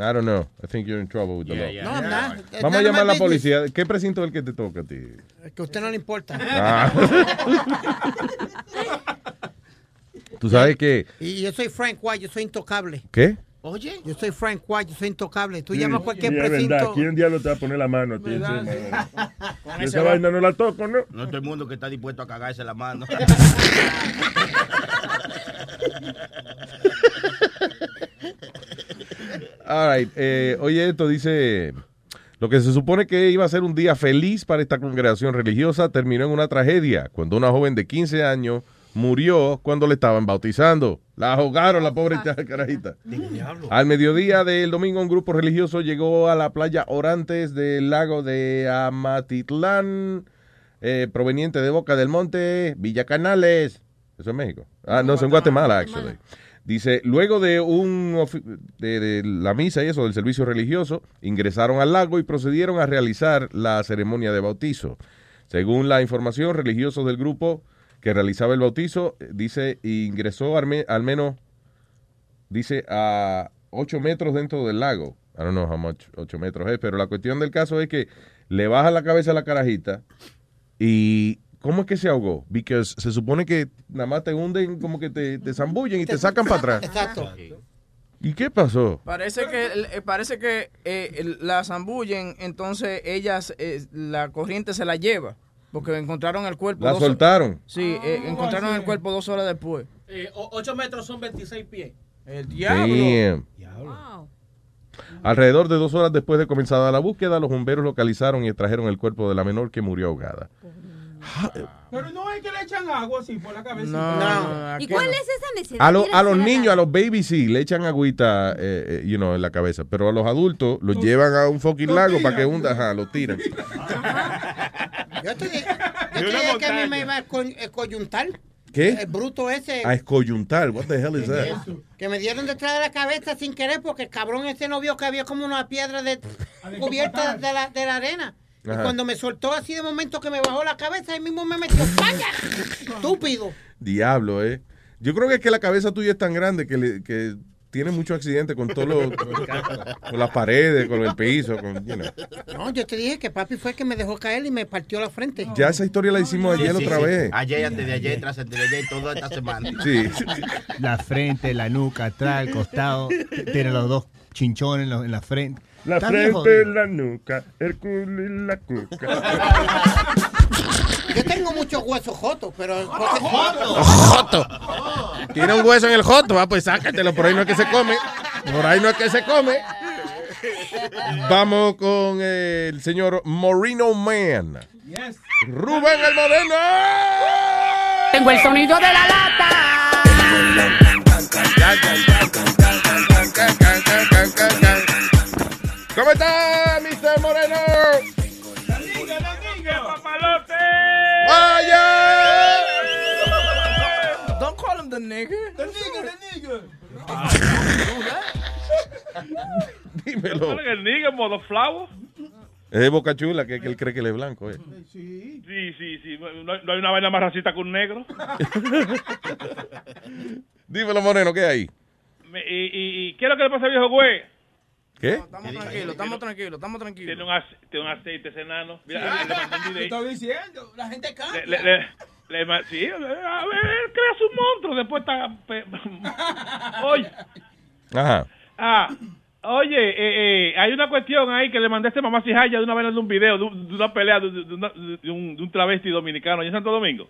I don't know. I think you're in trouble with the law. No, I'm not. Vamos a llamar a la policía. ¿Qué precinto es el que te toca a ti? Es que a usted no le importa. Ah. Tú sabes que... Y yo soy Frank White, yo soy intocable. ¿Qué? Oye. Yo soy Frank White, yo soy intocable. Tú llamas a cualquier Sí, es verdad. precinto. ¿Quién diablo te va a poner la mano a ti. Con Esa vaina no la toco, ¿no? No todo el mundo que está dispuesto a cagarse la mano. All right. eh, oye, esto dice... Lo que se supone que iba a ser un día feliz para esta congregación religiosa terminó en una tragedia cuando una joven de 15 años murió cuando le estaban bautizando. La ahogaron, la pobre carajita. Al mediodía del domingo, un grupo religioso llegó a la playa Orantes del lago de Amatitlán, eh, proveniente de Boca del Monte, Villa Canales. Eso es México. Ah, no, eso en Guatemala, actually. Dice, luego de, un, de, la misa y eso, del servicio religioso, ingresaron al lago y procedieron a realizar la ceremonia de bautizo. Según la información, religiosos del grupo que realizaba el bautizo, dice, ingresó al menos, dice, a 8 metros dentro del lago. I don't know how much 8 metros es, pero la cuestión del caso es que le baja la cabeza a la carajita y ¿cómo es que se ahogó? Porque se supone que nada más te hunden, como que te, te zambullen y te sacan para atrás. Exacto. ¿Y qué pasó? Parece que eh, parece que eh, la zambullen, entonces ellas eh, la corriente se la lleva porque encontraron el cuerpo. La dos- soltaron. Sí, eh, Ah, encontraron sí. el cuerpo dos horas después. Eh, 8 metros son 26 pies. El Damn. Alrededor de dos horas después de comenzada la búsqueda, los bomberos localizaron y extrajeron el cuerpo de la menor que murió ahogada. Pero no es que le echan agua así por la cabeza. ¿Y cuál es esa necesidad? A, lo- a los niños, a los babies sí, le echan agüita eh, eh, you know, en la cabeza, pero a los adultos los llevan a un fucking lago para que hunda, ajá, lo tiran. Yo te dije, yo te dije que a mí me iba a eh, coyuntar. ¿Qué? El bruto ese. A escoyuntar, what the hell is that? Que me dieron detrás de la cabeza sin querer porque el cabrón ese no vio que había como una piedra de, cubierta de la, de la arena. Y cuando me soltó así de momento que me bajó la cabeza, ahí mismo me metió ¡Vaya! Estúpido. Diablo, eh. Yo creo que es que la cabeza tuya es tan grande que, le- que tiene mucho accidente con todo lo, con las paredes, con el piso, con, you know. No, yo te dije que papi fue el que me dejó caer y me partió la frente. Ya esa historia la hicimos ayer sí, otra sí. vez. Ayer, antes de ayer, tras antes de ayer, toda esta semana. Sí. La frente, la nuca, atrás, el costado. Tiene los dos chinchones en la frente. La Está frente, jodido. la nuca, el culo y la cuca. Yo tengo muchos huesos jotos, pero... Joto. Tiene un hueso en el joto, va, pues sácatelo, por ahí no es que se come. Por ahí no es que se come. Vamos con el señor Moreno Man. Rubén el Moreno. Tengo el sonido de la lata. ¿Cómo está, Mr. Moreno? papalote! ¡Vaya! Don't call him the nigga. The nigga, the nigga. Dímelo. el nigga modo flavo? Es de Boca Chula, que, que él cree que él es blanco. eh. Sí, sí, sí. No, hay- no hay una vaina más racista que un negro. Dímelo, Moreno, ¿qué hay? Me- y, y, y ¿Qué es lo que le pasa al viejo güey? ¿Qué? Estamos tranquilos, estamos tranquilos, estamos tranquilos. Tiene un, ace- tiene un aceite ese enano. Mira, le, le mandé un Te video. estoy diciendo, la gente cambia. Le, le, le, sí, a ver, él crea su monstruo. Después está. Oye, Ajá. ah, oye, eh, eh, hay una cuestión ahí que le mandé a este mamá Cijaya de una vez de un video, de, un- de una pelea de, de una- de un, de un travesti dominicano allá en Santo Domingo.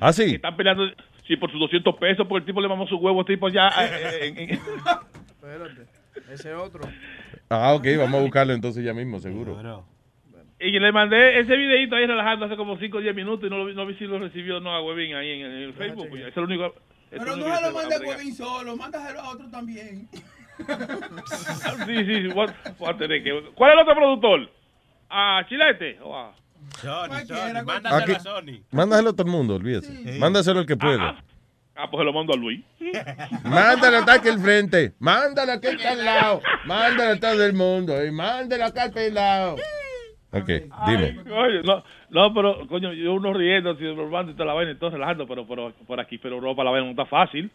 ¿Ah, sí? Están peleando, sí, por sus 200 pesos, porque el tipo le mamó su huevo, tipo ya. eh, eh, en- en- Espérate, ese otro. Ah, ok, vamos a buscarlo entonces ya mismo, seguro. y le mandé ese videito ahí relajando hace como 5 o 10 minutos y no, lo vi- no vi si lo recibió o no a Huevín ahí en, el- en el Facebook. pues, es lo único. es Pero lo no se lo mande a. Huevín solo, mándaselo a otro también. Sí, sí, sí, a- a tener que- ¿Cuál es el otro productor? a Chilete. o a- Aquí, mándaselo a todo el mundo, olvídese. Mándaselo al que puede. Ah, pues se lo mando a Luis. Mándalo acá aquí al frente. Mándalo aquí al lado. Mándalo a todo el mundo. Y mándalo acá al pelado. Ok, dime. No, no, pero, coño, yo uno riendo, bromeando y toda la vaina, y todo relajando, pero, pero por aquí, pero Europa la vaina no está fácil.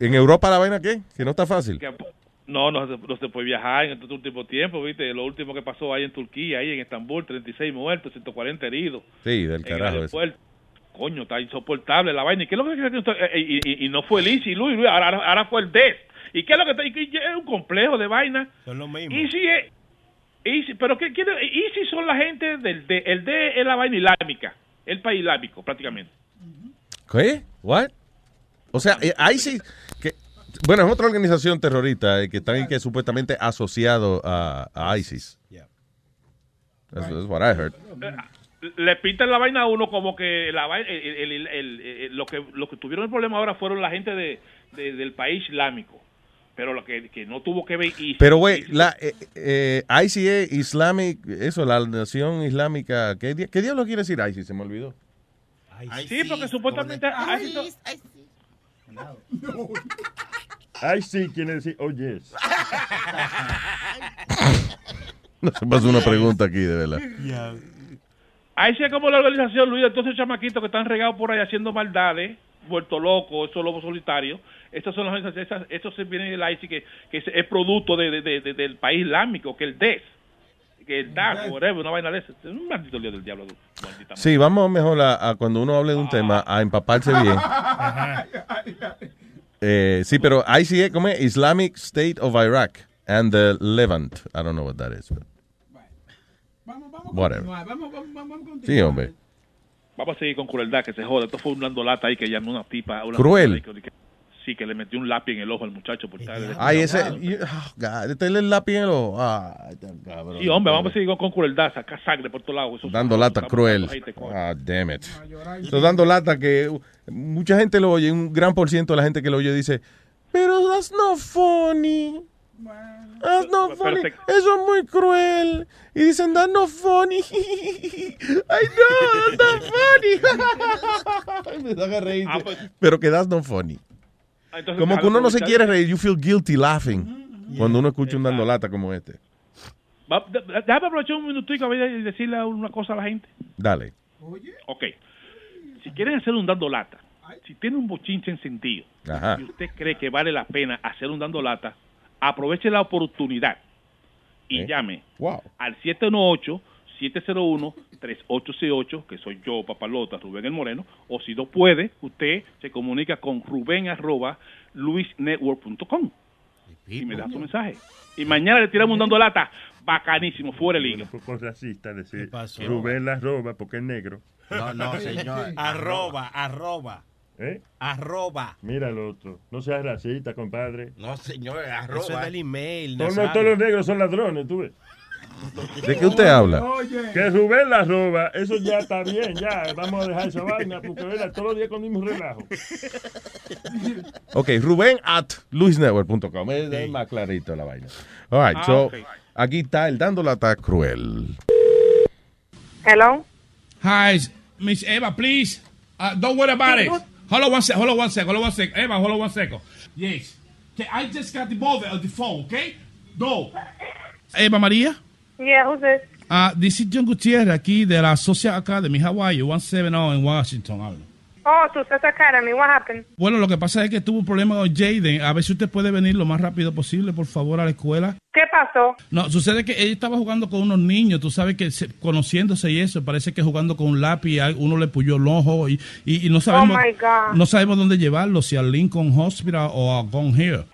¿En Europa la vaina qué? Que no está fácil. Que, no, no, se- no se puede viajar en este último tiempo, ¿viste? Lo último que pasó ahí en Turquía, ahí en Estambul, 36 muertos, 140 heridos. Sí, del en el carajo eso. Coño, está insoportable la vaina. ¿Y qué es lo que eh, y, y, y no fue el Easy, Luis, Luis, ahora, ahora- fue el DES. ¿Y qué es lo que está? y es un complejo de vaina. Son lo mismo. Easy es. Easy, pero ¿qué quiere? Easy son la gente del D. El D es la vaina islámica. El país islámico, prácticamente. ¿Qué? ¿What? O sea, eh, ahí sí. Que, bueno, es otra organización terrorista eh, que está ahí que supuestamente asociado a, a ISIS. That's, that's what I heard. Le pintan la vaina a uno como que la vaina, el, el- el- el- el- lo que lo que tuvieron el problema ahora fueron la gente de, de- del país islámico pero lo que, que no tuvo que ver y Pero, güey, la eh, eh, ICA, Islamic, eso, la nación islámica, ¿qué, qué diablo quiere decir ISIS? Se me olvidó. sí porque supuestamente hay- Ay, sí, quiere decir, oh, yes. No se pasó una pregunta aquí, de verdad. Ahí sí es como la organización Luis entonces chamaquitos que están regados por ahí haciendo maldades vuelto locos esos lobos solitarios estas son las organizaciones esas- esto se viene del ICI que, que es, es producto de, de- de- de- del país islámico que el DES que el DAC whatever una vaina de eso es un maldito lío del diablo maldita Sí, vamos mejor a, a cuando uno hable de un tema, a empaparse bien. Eh, sí, pero ICA, ¿cómo es? Islamic State of Iraq and the Levant. I don't know what that is. but- Whatever. Vamos, vamos, vamos, vamos a Sí, hombre. Vamos a seguir con crueldad, que se joda. Esto fue un landolata ahí que llamó una tipa. Una Cruel. que- sí, que le metió un lápiz en el ojo al muchacho por estar. Ay, ese. you- oh, God, este es el lápiz en el ojo. Cabrón. Sí, hombre, vamos a seguir con, con crueldad, sacar sangre por todos lados. Dando lata cruel. dando. Ah, damn it. Estoy dando lata que uh, mucha gente lo oye, un gran por ciento de la gente que lo oye dice, pero that's not funny. That's not funny. Eso es muy cruel. Y dicen, that's not funny. I know, that's not funny. Me da a reír. Pero que that's not funny. Ah, entonces, Como que uno no se quiere reír, you feel guilty laughing cuando uno escucha un dando lata como este. Va- Déjame aprovechar un minutico y decirle una cosa a la gente. Dale. Ok. Si quieren hacer un dando lata, si tiene un bochinche encendido Ajá. y usted cree que vale la pena hacer un dando lata, aproveche la oportunidad y llame Wow. al 718-701-3868, que soy yo, Papalota, Rubén el Moreno, o si no puede, usted se comunica con Rubén arroba luisnetwork.com y me da su mensaje. Y mañana le tiramos un dando lata bacanísimo, fuera liga. Un poco racista decir pasó? Rubén la roba porque es negro. No, no, señor. Arroba, arroba. ¿Eh? Arroba. Mira el otro. No seas racista, compadre. No, señor, Eso es del email. Todos, los negros son ladrones, tú ves. ¿De qué usted habla? Que Rubén la roba, eso ya está bien, ya. Vamos a dejar esa vaina porque ¿verdad? todos los días con el mismo relajo. Ok, Rubén at luisnetwork.com. Es, más clarito la vaina. All right, Ah, so, ok. aquí está el dando lata cruel. Hello? Hi, Miss Eva, please. Uh, don't worry about it. Hold on one sec. Hold on one sec. Hold on one sec. Eva, hold on one second. Yes. Okay, I just got the ball on the phone. Okay. Go. Eva María. Yeah, who's this? Uh, this is John Gutierrez aquí de la Social Academy, Hawaii, 170 en Washington. hablo. Oh, Success Academy. What happened? Bueno, lo que pasa es que tuvo un problema con Jaden. A ver si usted puede venir lo más rápido posible, por favor, a la escuela. ¿Qué pasó? No, sucede que ella estaba jugando con unos niños, tú sabes que se- conociéndose y eso, parece que jugando con un lápiz, uno le puyó el ojo y, y, y no sabemos Oh, my God. no sabemos dónde llevarlo, si al Lincoln Hospital o a Gone Here.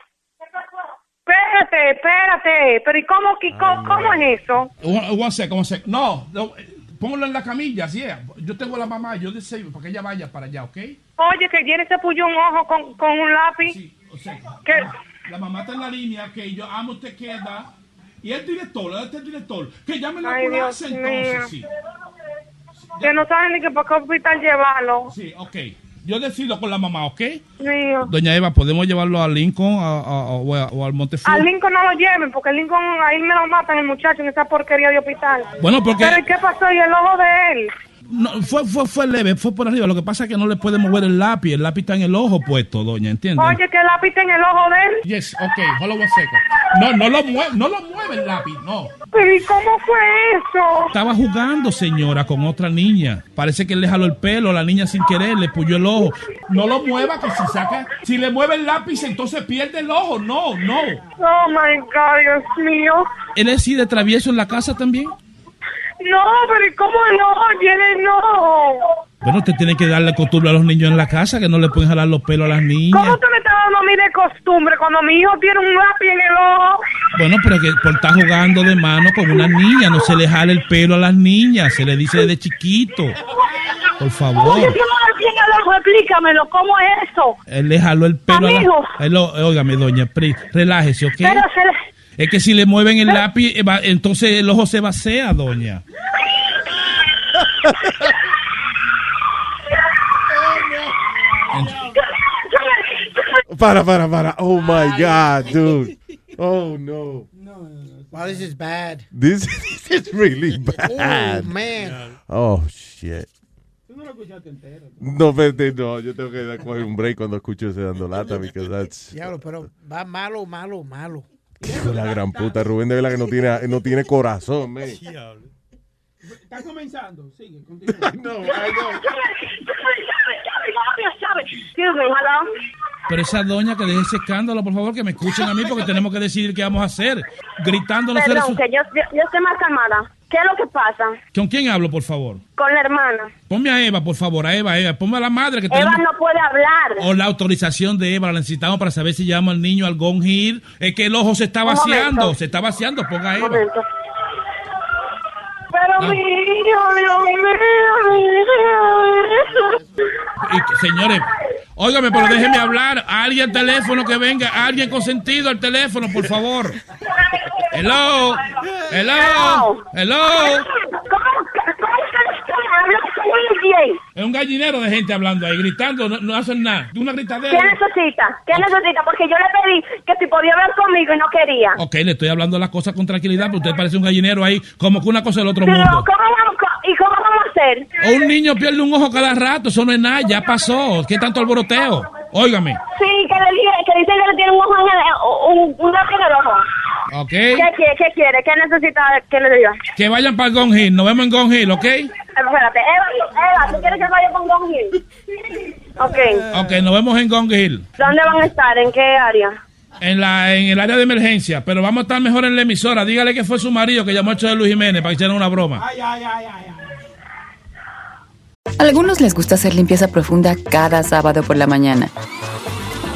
Espérate, espérate. Pero ¿y cómo, qué- cómo, cómo es eso? One, one sec, one sec. No, no, póngalo en la camilla, así es. Yo tengo a la mamá, yo deseo para que ella vaya para allá, ¿ok? Oye, que Jenny se puyó un ojo con, con un lápiz. ¿Qué? La mamá está en la línea, que yo amo, usted queda. Y el director, este es director, que llame la ambulancia entonces, mío. sí. Que no saben ni que para qué hospital llevarlo. Sí, ok. Yo decido con la mamá, ¿ok? Mío. Doña Eva, ¿podemos llevarlo a Lincoln a- a- a- o, al Montefiore? Al Lincoln no lo lleven, porque el Lincoln ahí me lo matan el muchacho en esa porquería de hospital. Bueno, porque- Pero ¿y qué pasó? ¿Y el ojo de él? No, fue, fue, fue leve, fue por arriba. Lo que pasa es que no le puede mover el lápiz. El lápiz está en el ojo puesto, doña, ¿entiende? Oye, que el lápiz está en el ojo de él. Yes, ok, hold on second. No, no lo mueve, no lo mueve el lápiz, no. Pero ¿y cómo fue eso? Estaba jugando, señora, con otra niña. Parece que él le jaló el pelo, la niña sin querer, le puyó el ojo. No lo mueva, que si saca, si le mueve el lápiz, entonces pierde el ojo. No, no. Oh my God, Dios mío. ¿Él es así de travieso en la casa también? No, pero ¿y cómo tiene el ojo? Bueno, usted tiene que darle costumbre a los niños en la casa, que no le pueden jalar los pelos a las niñas. ¿Cómo tú me estás dando a mí de costumbre cuando mi hijo tiene un lápiz en el ojo? Bueno, pero que por estar jugando de mano con una niña, no se le jale el pelo a las niñas, se le dice desde chiquito. Por favor. Explícamelo, ¿cómo es eso? Él le jaló el pelo a Amigo. la... Él lo- óigame, doña, Pri, relájese, ¿ok? Pero se le... Es que si le mueven el lápiz, eh, va- entonces el ojo se vacía, doña. Para, para, para. Oh my God, dude. Oh no. Wow, this is bad. This, this is really bad. Oh, man. Oh shit. No, vete, no, yo tengo que coger un break cuando escucho ese dando lata, because that's Diablo, pero va malo, malo, malo. Hijo de la gran puta. Rubén de Vela que no tiene, no tiene corazón, man. Está comenzando, sigue, continúa. no, me. Pero esa doña que deje ese escándalo, por favor, que me escuchen a mí porque tenemos que decidir qué vamos a hacer. Gritando los seres Perdón, que yo, yo, yo estoy más calmada. ¿Qué es lo que pasa ¿Con quién hablo, por favor? con la hermana? Ponme a Eva, por favor, a Eva, Eva. Ponme a la madre que Eva tenemos... no puede hablar. O la autorización de Eva, la necesitamos para saber si llevamos al niño al Gone Hill. Es que el ojo se está Un vaciando, se está vaciando, ponga a Un Eva. momento. Pero mi hijo, Dios mío. Y, señores, óigame, pero déjeme hablar. Alguien al teléfono que venga, alguien con sentido al teléfono, por favor. Hello, hello, hello. Es un gallinero de gente hablando ahí, gritando, no, no hacen nada. Una gritadera. ¿Qué necesita? ¿Qué necesita? Porque yo le pedí que si podía hablar conmigo y no quería. Ok, le estoy hablando las cosas con tranquilidad, pero usted parece un gallinero ahí, como que una cosa del otro Pero, mundo. ¿cómo vamos, ¿Y cómo vamos a hacer? O un niño pierde un ojo cada rato, eso no es nada, ya pasó. ¿Qué tanto alboroteo? Óigame, Sí, que le que dice que le tiene un ojo en el, un, un lápiz en el ojo. Ok. ¿Qué, quiere? ¿Qué quiere? ¿Qué necesita que le diga? Que vayan para el Gone Hill, nos vemos en Gone Hill, ¿ok? Espérate, Eva, Eva, ¿tú quieres que vaya con Don Gil? Ok. Ok, nos vemos en Gone Hill. ¿Dónde van a estar? ¿En qué área? En, la, en el área de emergencia, pero vamos a estar mejor en la emisora. Dígale que fue su marido que llamó a de Luis Jiménez para que hicieran una broma. A algunos les gusta hacer limpieza profunda cada sábado por la mañana.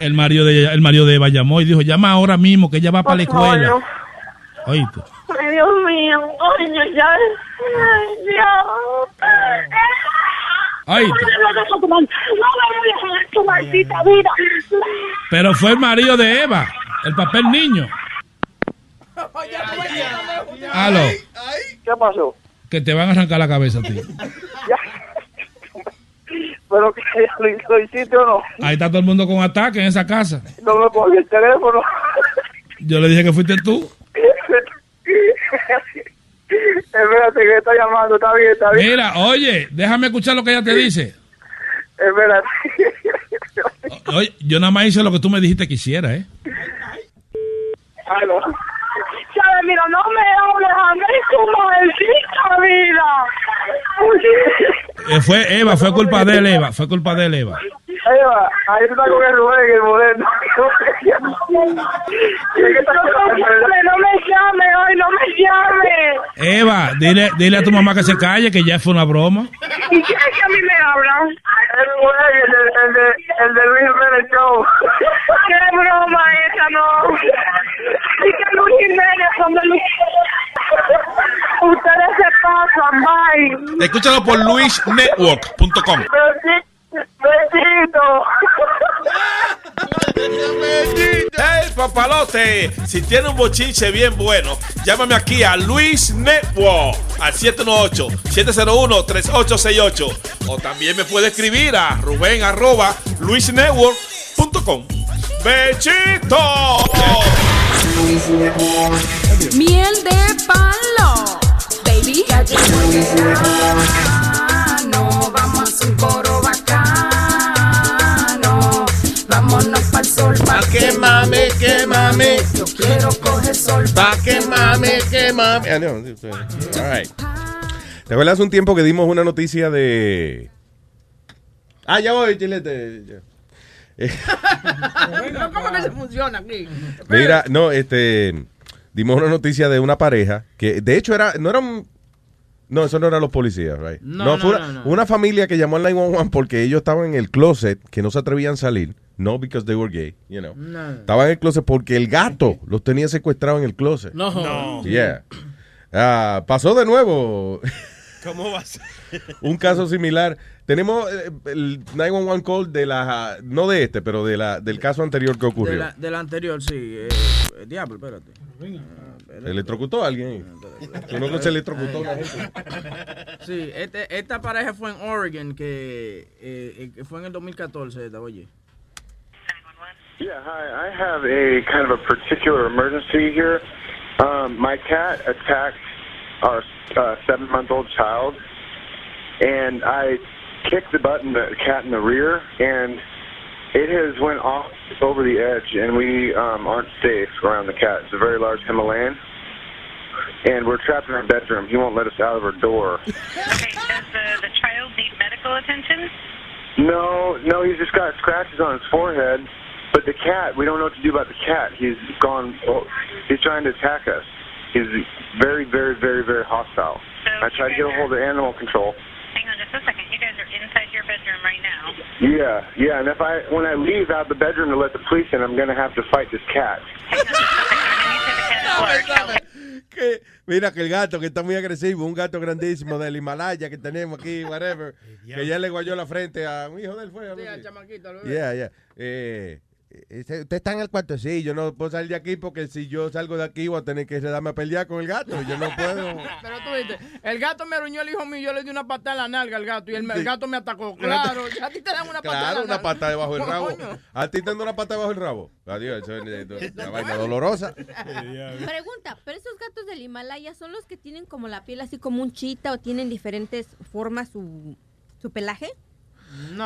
El marido de el marido de Eva llamó y dijo, llama ahora mismo que ella va para la escuela. no. Oíste. Ay, Dios mío. Coño, ya. Ay, Dios. Oíste. No me voy a tu maldita vida. Pero fue el marido de Eva, el papel niño. Aló, ¿Qué pasó? que te van a arrancar la cabeza ti. ¿Pero que lo, hiciste o no? Ahí está todo el mundo con ataque en esa casa. No me cogí el teléfono. Yo le dije que fuiste tú. Espérate que está llamando, está bien, está bien. Mira, oye, déjame escuchar lo que ella te dice. Espérate. Oye, yo nada más hice lo que tú me dijiste que hiciera, ¿eh? Aló. Chávez, mira, no me hables a mí tu maldita vida. Eh, Fue Eva, fue culpa de él, Eva. Fue culpa de él, Eva. Eva, Ahí está con el Rubén, el moderno. No me llame hoy, no me llame. Eva, dile, dile a tu mamá que se calle, que ya fue una broma. ¿Y quién es que a mí me habla? El güey, el de, el de, el de Luis Jiménez Show. ¿Qué broma esa, no? ¿Y que Luis Jiménez son de Luis? Ustedes se pasan, bye. Escúchalo por luisnetwork.com. Besito. ¡Hey, papalote! Si tiene un bochinche bien bueno, llámame aquí a Luis Network al 718-701-3868. O también me puede escribir a Rubén arroba luisnetwork.com. ¡Bechito! Miel de palo, vamos a un coro bacano. Vámonos pa'l sol, pa' que mame, que mame. Yo quiero coger sol, Pa' que mame, que mame. Ah, no, All right. ¿Te acuerdas un tiempo que dimos una noticia de... Ah, ya voy, chilete. ¿Cómo que se funciona aquí? Mira, no, este... Dimos una noticia de una pareja que, de hecho, era... No eran... No, eso no eran los policías, right? No, no, fue una, no, no. una familia que llamó al 911 porque ellos estaban en el closet, que no se atrevían a salir. No because they were gay, you know. No. Estaban en el closet porque el gato los tenía secuestrados en el closet. No. No. Yeah. Ah, pasó de nuevo. ¿Cómo va a ser? un caso similar. Tenemos eh, el 911 call de la no de este, pero de la del caso anterior que De ocurrió. la, del anterior, sí. Eh, eh, diablo, espérate. ¿Se electrocutó a alguien? Uno que se electrocutó a una gente. Sí, este, esta pareja fue en Oregon, que, eh, eh, fue en el 2014, esta, oye. Yeah, hi. I have a kind of a particular emergency here. Um, my cat attacked our uh, seven-month-old child, and I kicked the button, the cat in the rear, and it has went off over the edge, and we um, aren't safe around the cat. It's a very large Himalayan, and we're trapped in our bedroom. He won't let us out of our door. Okay, does the, the child need medical attention? No, no, he's just got scratches on his forehead. But the cat, we don't know what to do about the cat. He's gone. Oh, he's trying to attack us. He's very, very, very, very hostile. So I tried to get a hold of animal control. Hang on just a second. You guys are inside your bedroom right now. Yeah, yeah. And if I, when I leave out the bedroom to let the police in, I'm going to have to fight this cat. Que- mira que el gato que está muy agresivo, un gato grandísimo del Himalaya que tenemos aquí, whatever, que ya le guayó la frente a un hijo del fue. algo así. Yeah, yeah. Eh, eh, usted está en el cuarto, sí, yo no puedo salir de aquí porque si yo salgo de aquí voy a tener que darme a pelear con el gato, yo no puedo. Pero tú viste, el gato me aruñó el hijo mío, yo le di una patada en la nalga al gato y el, el gato me atacó. Claro, a ti te dan una patada en Claro, la una nalga. pata debajo del rabo. Coño. A ti te dan una pata debajo del rabo. Adiós, eso es eh, una vaina dolorosa. Pregunta, ¿pero esos gatos del Himalaya son los que tienen como la piel así como un chita o tienen diferentes formas su, su pelaje?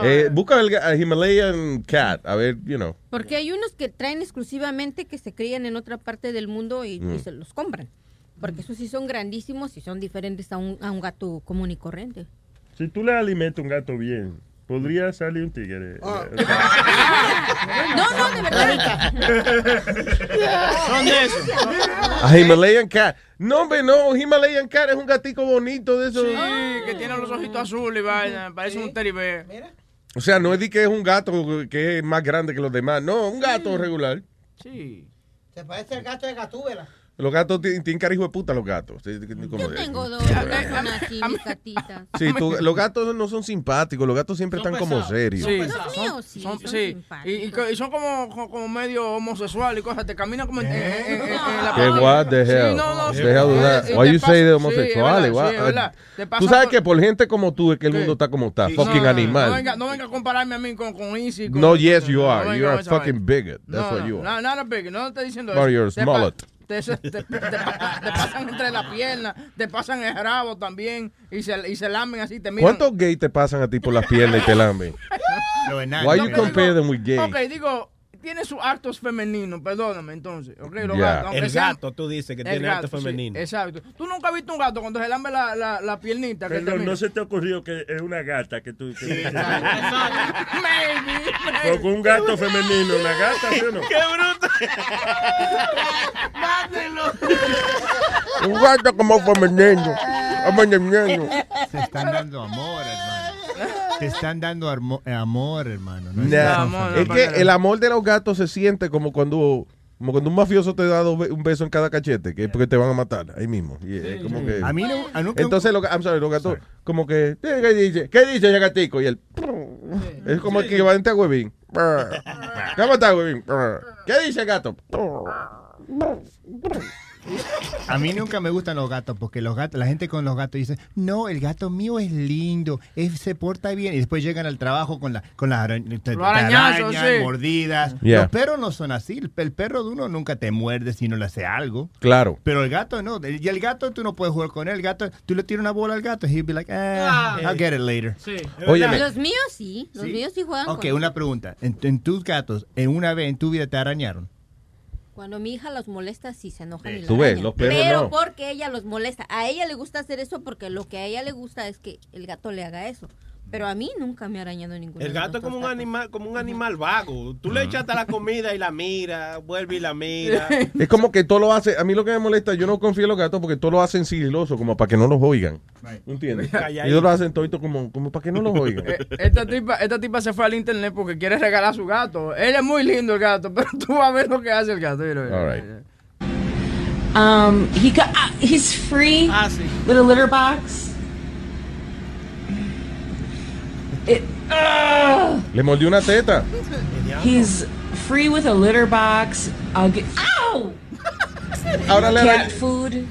Eh, busca el ga- Himalayan cat, a ver, you know. Porque hay unos que traen exclusivamente que se crían en otra parte del mundo y, y Mm. se los compran. Porque esos sí son grandísimos y son diferentes a un, a un gato común y corriente. Si tú le alimentas un gato bien, podría salir un tigre. No, no, de verdad. Son de esos. A Himalayan cat. No, hombre, no, Himalayan cat es un gatico bonito de esos. Sí, que tiene los ojitos azules y vaina, parece un teddy bear. O sea, no es de que es un gato que es más grande que los demás. No, un gato regular. Sí. Se parece al gato de Gatúbela. Los gatos ti- tienen carijo de puta, los gatos. Sí, Yo tengo dos, no son así, mis gatitas. Sí, tú- los gatos no son simpáticos, los gatos siempre están como serios. Sí, Los míos sí, son, son sí. Y, y son como, como, medio homosexual y cosas, te caminan como en, en- en- en- en la ¿Qué what the Sí, hell? no, no, sí. hell is that? Y Why you pasa- say de sí, homosexuales? es verdad, What- sí, es verdad. Te Tú sabes por- que por gente como tú es que el mundo está como está. Sí, fucking no, animal. No venga, no venga a compararme a mí con, con Easy. Con, No, yes, you no are. You are a fucking bigot. That's no, what you no, are. No, no, big, no te estoy diciendo Or eso. you're a Te. Te, te- te- te pa- te pasan entre las piernas, te pasan el rabo también y se, y se lamen así, te miran. ¿Cuántos gays te pasan a ti por las piernas y te lamben? Why you compare them with gays? Ok, digo, tiene sus actos femeninos, perdóname entonces. ok, los gatos, El sean- gato, tú dices que tiene acto gato, sí, femenino. exacto. Tú nunca has visto un gato cuando se lambe la, la, la piernita. que termina? no se te ocurrió que es una gata que tú... que- Maybe, Con un gato femenino, una gata, ¿sí o no? ¡Qué bruto! Un gato como femenino. femenino. Se están dando amor, hermano. Te están dando armo- eh, amor, hermano. No es Nah, que- es que el amor de los gatos se siente como cuando como cuando un mafioso te da un beso en cada cachete, que es porque te van a matar ahí mismo. Como que- A mí no- a nunca- Entonces, los, I'm sorry, los gatos, como que, ¿qué qué dice? ¿Qué dice ese gatico? Y él, es como el equivalente a huevín. ¿Cómo está, huevín? ¿Qué dice el gato? A mí nunca me gustan los gatos porque los gatos, la gente con los gatos dice, no, el gato mío es lindo, es- se porta bien y después llegan al trabajo con la con las arañ- te- te arañazos, arañan, sí. mordidas. Yeah. Los perros no son así. El, el perro de uno nunca te muerde si no le hace algo. Claro. Pero el gato no. Y el gato tú no puedes jugar con él. El gato, tú le tiras una bola al gato, he'll be like, ah, Ah. I'll get it later. Óyeme. Los míos sí, los míos sí juegan Ok, con- una pregunta. En, en tus gatos, en una vez en tu vida te arañaron. Cuando mi hija los molesta, sí se enojan y la Tú ves, arañan. los perros Pero no. porque ella los molesta. A ella le gusta hacer eso porque lo que a ella le gusta es que el gato le haga eso. Pero a mí nunca me ha arañado ninguno. El gato es como un gatos. animal, como un animal vago. Tú le echas hasta la comida y la mira, vuelve y la mira. Es como que todo lo hace, a mí lo que me molesta, yo no confío en los gatos porque todo lo hacen sigiloso, como para que no los oigan. ¿Entiendes? Calladito. Ellos lo hacen todo como, como para que no los oigan. Eh, Esta tipa, esta tipa se fue al internet porque quiere regalar a su gato. Él es muy lindo el gato, pero tú vas a ver lo que hace el gato. mira, mira. All right. Um, he got, uh, he's free with a litter box. It, ugh. Le mordió una teta. he's free with a litter box. I'll get. Ow! Ahora le cat food.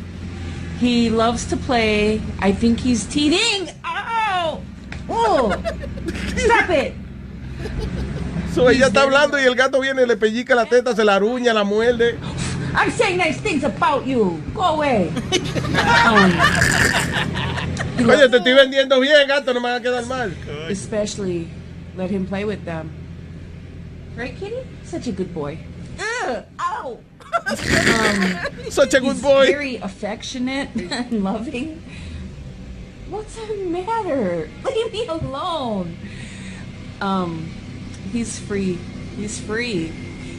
He loves to play. I think he's teething. Ow! Oh! Stop it! So, ella está hablando y el gato viene, le pellica la teta, se la aruña, la muerde. I'm saying nice things about you. Go away. Um, Oye, te estoy vendiendo bien, gato, no me va a quedar mal. especially let him play with them. Right, Kitty? Such a good boy. Ugh, ow! Um, Such a good boy. Very affectionate and loving. What's the matter? Leave me alone. Um, he's free. He's free.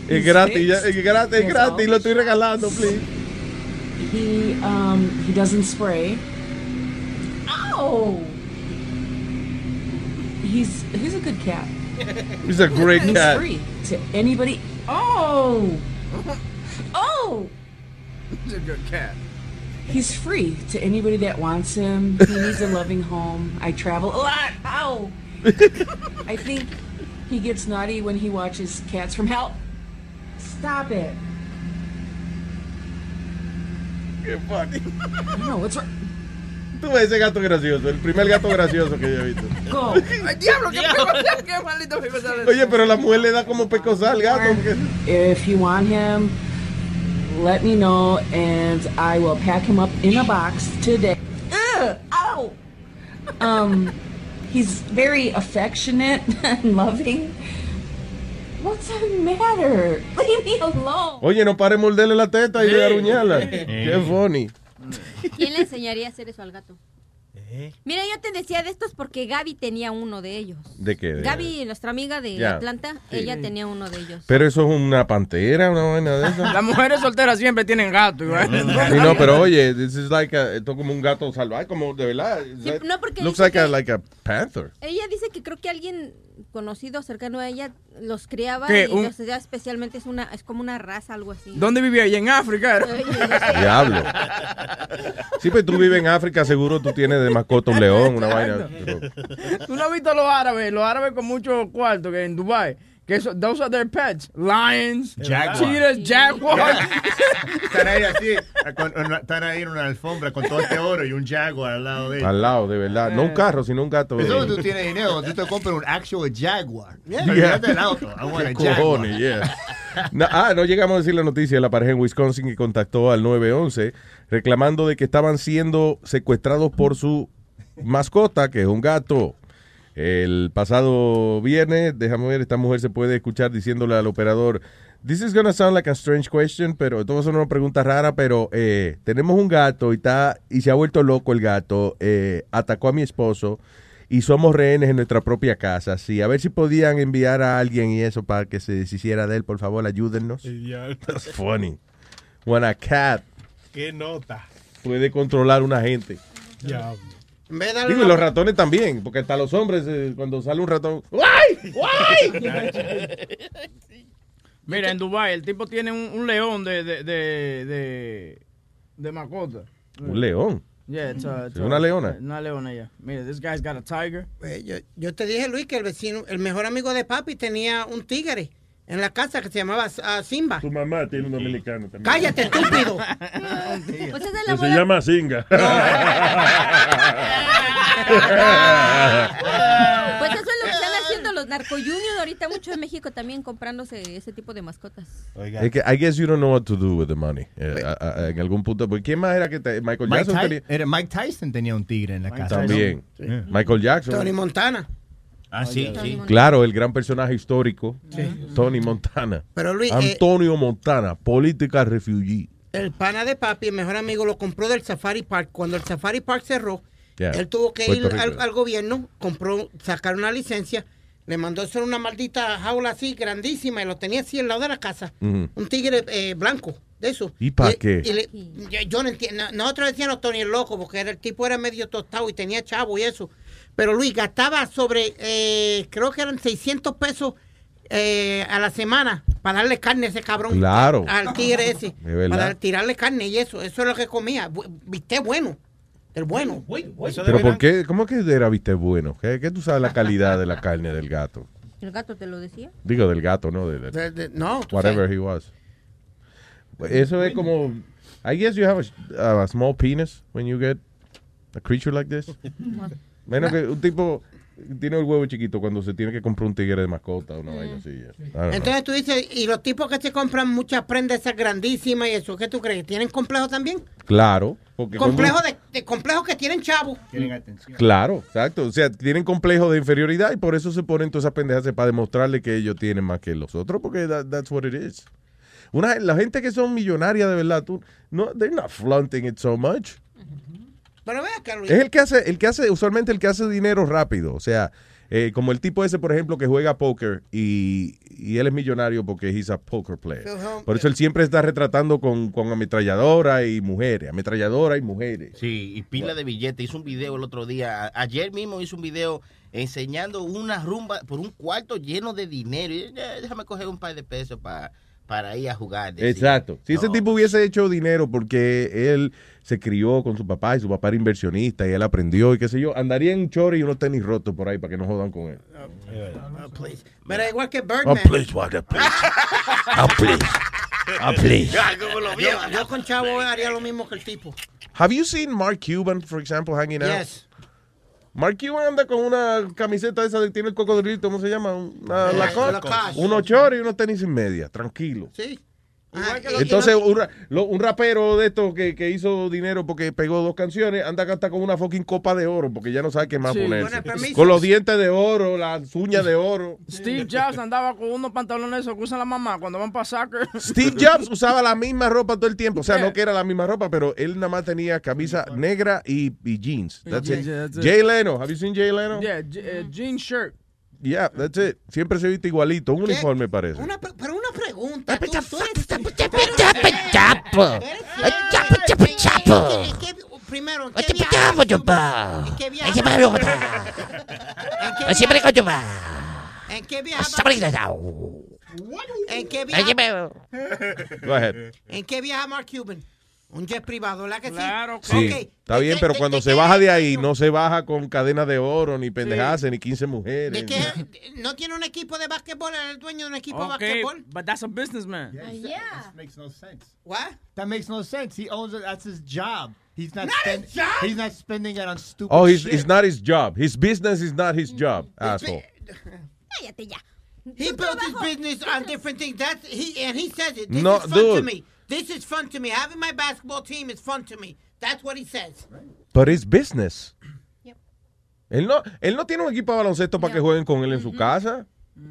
Es gratis, ya- fixed. es gratis, He es has gratis, all lo estoy regalando, please. He um he doesn't spray. Ow! He's he's a good cat. He's a great he's cat. He's free to anybody. Oh, oh! He's a good cat. He's free to anybody that wants him. He needs a loving home. I travel a lot. Ow! I think he gets naughty when he watches Cats from Hell. Stop it. Qué funny. No, what's wrong? Tú ves ese gato gracioso, el primer gato gracioso que yo he visto. Go. Ay, diablo, qué, qué, qué maldito me sale. Oye, pero la mujer le da como pecosal al gato. porque- If you want him, let me know and I will pack him up in a box today. Ugh, ow! Um, he's very affectionate and loving. What's the matter? Leave me alone. Oye, no pare de morderle la teta y de aruñarla. Qué funny. ¿Quién le enseñaría a hacer eso al gato? ¿Eh? Mira, yo te decía de estos porque Gaby tenía uno de ellos. ¿De qué? De- Gaby, nuestra amiga de Ya, Atlanta, sí. ella tenía uno de ellos. Pero eso es una pantera, una vaina de esa. Las mujeres solteras siempre tienen gato. Sí, no, pero oye, this is like a, esto es como un gato salvaje, como de verdad. Sí, no, porque Looks like a, like a panther. Ella dice que creo que alguien conocido cercano a ella los criaba ¿Qué? y Un- los hacía especialmente es una es como una raza algo así. ¿Dónde vivía ella? En África. Diablo. Sí, pues tú vives en África, seguro tú tienes de mascota un león, una vaina. ¿Tú no has visto los árabes? Los árabes con mucho cuarto que en Dubai. Que eso, those are their pets. Lions, Jaguar. cheetahs, jaguars. Están ahí así, con- una- están ahí en una alfombra con todo este oro y un jaguar al lado de ellos. Al lado, de verdad. No un carro, sino un gato. Eso tú tienes dinero, tú te compras un actual Jaguar. Yeah. Olvídate del auto. I want a ¿Qué Jaguar. cojones, yeah. No, ah, no llegamos a decir la noticia de la pareja en Wisconsin que contactó al 911 reclamando de que estaban siendo secuestrados por su mascota, que es un gato. El pasado viernes, déjame ver, esta mujer se puede escuchar diciéndole al operador, This is gonna sound like a strange question, pero va a ser una pregunta rara, pero eh, tenemos un gato y está y se ha vuelto loco el gato, eh, atacó a mi esposo y somos rehenes en nuestra propia casa. Sí, a ver si podían enviar a alguien y eso para que se deshiciera de él, por favor, ayúdennos. That's funny. When a cat Qué nota. puede controlar una gente. Ya. Digo, y los ratones también, porque hasta los hombres, eh, cuando sale un ratón, ¡Guay! ¡Guay! Mira, en Dubai el tipo tiene un, un león de, de, de, de, de mascota. Un león. Yeah, it's a- it's ¿Es a- una leona? Una leona, ya. Mira, this guy's got a tiger. Eh, yo, yo te dije, Luis, que el vecino, el mejor amigo de papi tenía un tigre en la casa que se llamaba ah, Simba. Tu mamá tiene un dominicano también. Cállate, estúpido. Pues es la se llama Singa. Pues eso es lo que están haciendo los narcoyunios ahorita mucho en México también comprándose ese tipo de mascotas. Es que I guess you don't know what to do with the money. Eh, a- a- en algún punto, porque ¿quién más era que te- Michael Mike, Jackson tenía? era Mike Tyson tenía un tigre en la casa. También. Sí. Michael Jackson. Tony Montana. Ah, sí, sí. Claro, el gran personaje histórico, Sí. Tony Montana. Pero, Luis, eh, Antonio Montana, política refugee. El pana de papi, el mejor amigo, lo compró del Safari Park. Cuando el Safari Park cerró, Yeah. él tuvo que Puerto ir al, al gobierno, compró, sacar una licencia, le mandó hacer una maldita jaula así grandísima y lo tenía así al lado de la casa. Un tigre eh, blanco, de eso. ¿Y pa' qué? y le- yo, yo no entiendo. Nosotros decíamos Tony el loco porque era, el tipo era medio tostado y tenía chavo y eso. Pero Luis gastaba sobre, eh, creo que eran 600 pesos eh, a la semana para darle carne a ese cabrón. Claro. Al tigre ese. Para tirarle carne y eso. Eso es lo que comía. Viste bueno. El bueno. Pero ¿por qué? ¿Cómo que era viste bueno? ¿Qué, qué tú sabes la calidad de la carne del gato? ¿El gato te lo decía? Digo, del gato, ¿no? De, de- De- de- no, whatever sabes. he was. Eso es como, I guess you have a, a small penis when you get a creature like this. Menos que un tipo tiene el huevo chiquito cuando se tiene que comprar un tigre de mascota o una vaina así. I don't know. Entonces tú dices, y los tipos que se compran muchas prendas esas grandísimas y eso, ¿qué tú crees? ¿Tienen complejo también? Claro. Porque cuando- Complejo de, de complejos que tienen chavos. Tienen atención. Claro, exacto. O sea, tienen complejo de inferioridad y por eso se ponen todas esas pendejas para demostrarle que ellos tienen más que los otros, porque that- that's what it is. Una, la gente que son millonarias de verdad, tú, no, they're not flaunting it so much. Pero vea. Es el que hace, el que hace, usualmente el que hace dinero rápido. O sea, eh, como el tipo ese, por ejemplo, que juega póker y, y él es millonario porque he's a poker player. Por eso él siempre está retratando con, con ametralladora y mujeres, ametralladora y mujeres. Sí, y pila de billetes. Hizo un video el otro día. Ayer mismo hizo un video enseñando una rumba por un cuarto lleno de dinero. Y, "Eh, déjame coger un par de pesos pa- para ir a jugar. Exacto. Si ese tipo hubiese hecho dinero porque él se crió con su papá y su papá era inversionista y él aprendió y qué sé yo, andaría en un chori y unos tenis rotos por ahí para que no jodan con él. Oh, please. Mira, igual que Birdman. Oh, please, Walter, please. Oh, please. Oh, please. Yo, yo con Chavo haría lo mismo que el tipo. Have you seen Mark Cuban, for example, hanging out? Yes. Mark Cuban anda con una camiseta esa de tiene el cocodrilo, ¿cómo se llama? Una Eh. Lacoste. Unos chores y unos tenis sin media, tranquilo. Sí. Entonces, un, un rapero de estos que, que hizo dinero porque pegó dos canciones, anda hasta con una fucking copa de oro porque ya no sabe qué más Sí. ponerse. Con los dientes de oro, las uñas de oro. Steve Jobs andaba con unos pantalones esos que usan la mamá cuando van para soccer. Steve Jobs usaba la misma ropa todo el tiempo. O sea, no que era la misma ropa, pero él nada más tenía camisa negra y, y jeans. That's it. Jay Leno, have you seen Jay Leno? Yeah, eh, jean shirt. Yeah, that's it. Siempre se viste igualito. Un uniforme parece. Una, pre- pero una pregunta. tú- tú eres- chapo. ¿En qué- Primero, ¿en qué viaja? ¿En qué viaja? ¿En qué. ¿En qué ¿En qué Ay, viaja? Go ahead. ¿En qué viaja Mark Cuban? Un jet privado, ¿verdad que sí? Claro. Sí, Ok. está bien, pero cuando se baja de ahí, no se baja con cadena de oro, ni pendejadas, ni 15 mujeres. ¿De qué? ¿No tiene un equipo de básquetbol? ¿Es el dueño de un equipo de Okay, básquetbol? but that's a businessman. yeah. That makes no sense. What? That makes no sense. He owns it. That's his job. He's not, Not spend- his job? He's not spending it on stupid Oh, he's, shit. it's not his job. His business is not his job, asshole. Cállate ya. He built his business on different things. That's he and he says it. This No, is fun to dude. me. This is fun to me. Having my basketball team is fun to me. That's what he says. But it's business. Él no, él no tiene un equipo de baloncesto para que jueguen con él en su casa.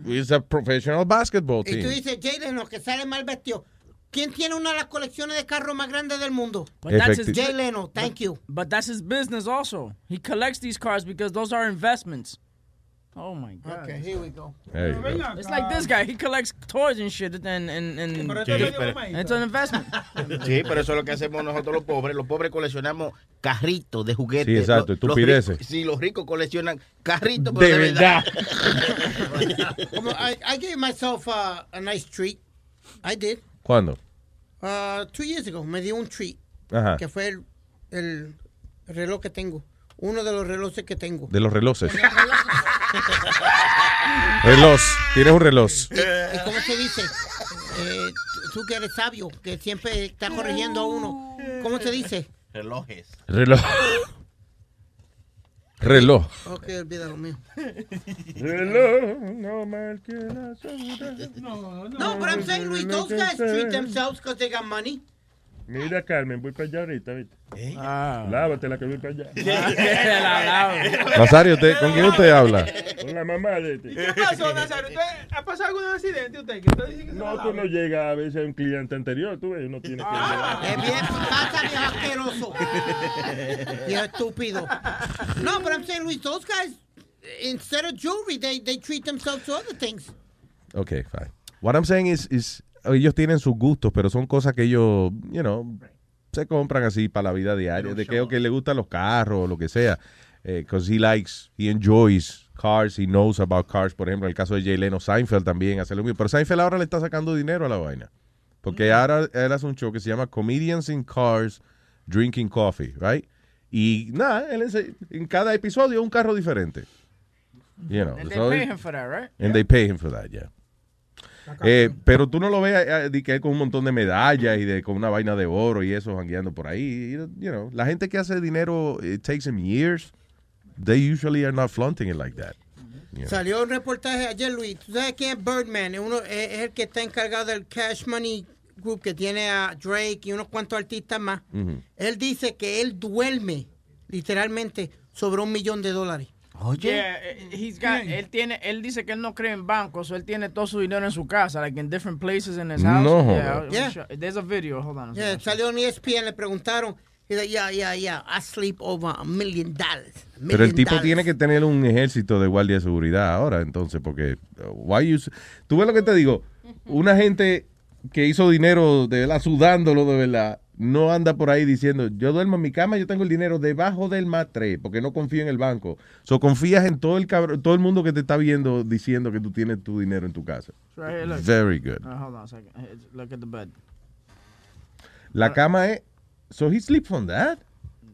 It's a professional basketball Y tú team. dices, Jalen, los que sale mal vestido. ¿Quién tiene una de las colecciones de carros más grandes del mundo? But that's his Jay Leno, thank you. But that's his business also. He collects these cars because those are investments. Oh my god. Okay, here we go. There you go. It's like this guy. He collects toys and shit and and and, and it's an investment. Sí, pero eso es lo que hacemos nosotros los pobres. Los pobres coleccionamos carritos de juguetes. Sí, exacto, Los- los estupideces. ricos- Sí, los ricos coleccionan carritos, De pero de, verdad. Como, I, I gave myself a nice treat. I did. ¿Cuándo? Uh, two years ago me dio un treat. Ajá. Que fue el, el reloj que tengo. Uno de los relojes que tengo. De los relojes. Reloj. Tienes un reloj. ¿Y cómo se dice? Eh, tú que eres sabio, que siempre está corrigiendo a uno. ¿Cómo se dice? Relojes. Reloj. Reloj. Ok, olvida lo mío. Reloj, no mal que la sombra. No, but I'm saying, Luis, those guys treat themselves because they got money. Mira, Carmen, voy para allá ahorita, ¿viste? Ah. Lávatela que voy para allá. La. Nazario, ¿usted- ¿con quién usted habla? Con la mamá de este. ¿Qué pasó, Nazario? ¿Usted ha pasado algún accidente usted? Que usted dice que No, la tú no llegas a veces a un cliente anterior, tú ves, uno tiene que... Es bien, pasa viejo asqueroso. Viejo estúpido. No, but I'm saying, Luis, those guys, instead of jewelry, they, they treat themselves to other things. Okay, fine. What I'm saying is, is ellos tienen sus gustos, pero son cosas que ellos, you know, se compran así para la vida diaria. De que, que le gustan los carros o lo que sea. Because he likes, he enjoys cars, he knows about cars. Por ejemplo, en el caso de Jay Leno, Seinfeld también hace lo mismo. Pero Seinfeld ahora le está sacando dinero a la vaina. Porque ahora él hace un show que se llama Comedians in Cars Drinking Coffee, right? Y nada, él ense- en cada episodio un carro diferente. You know, And they so- pay him for that, right? And they pay him for that, yeah. Eh, pero tú no lo ves eh, que con un montón de medallas y de con una vaina de oro y eso jangueando por ahí. You know, la gente que hace dinero, it takes them years. They usually are not flaunting it like that. You know. Salió un reportaje ayer, Luis. ¿Tú sabes quién es Birdman? Es, uno, es, es el que está encargado del Cash Money Group que tiene a Drake y unos cuantos artistas más. Él dice que él duerme literalmente sobre un millón de dólares. Yeah, eh, he's got, él tiene, él dice que él no cree en bancos, so él tiene todo su dinero en su casa, like in different places in his house. No yeah, Yeah. There's a video. Hold on. a Yeah, salió en ESPN, le preguntaron. Y dice, yeah, yeah, yeah, I sleep over a million dollars. A Pero el tipo dollars. tiene que tener un ejército de guardia de seguridad ahora, entonces, porque uh, why you, tú ves lo que te digo, una gente que hizo dinero de verdad, sudándolo de verdad, no anda por ahí diciendo, yo duermo en mi cama, yo tengo el dinero debajo del matre, porque no confío en el banco. So confías en todo el cabro- todo el mundo que te está viendo diciendo que tú tienes tu dinero en tu casa. It's right here, look. Very good. Uh, hold on a second. Look at the bed. La cama es, so he sleeps on that?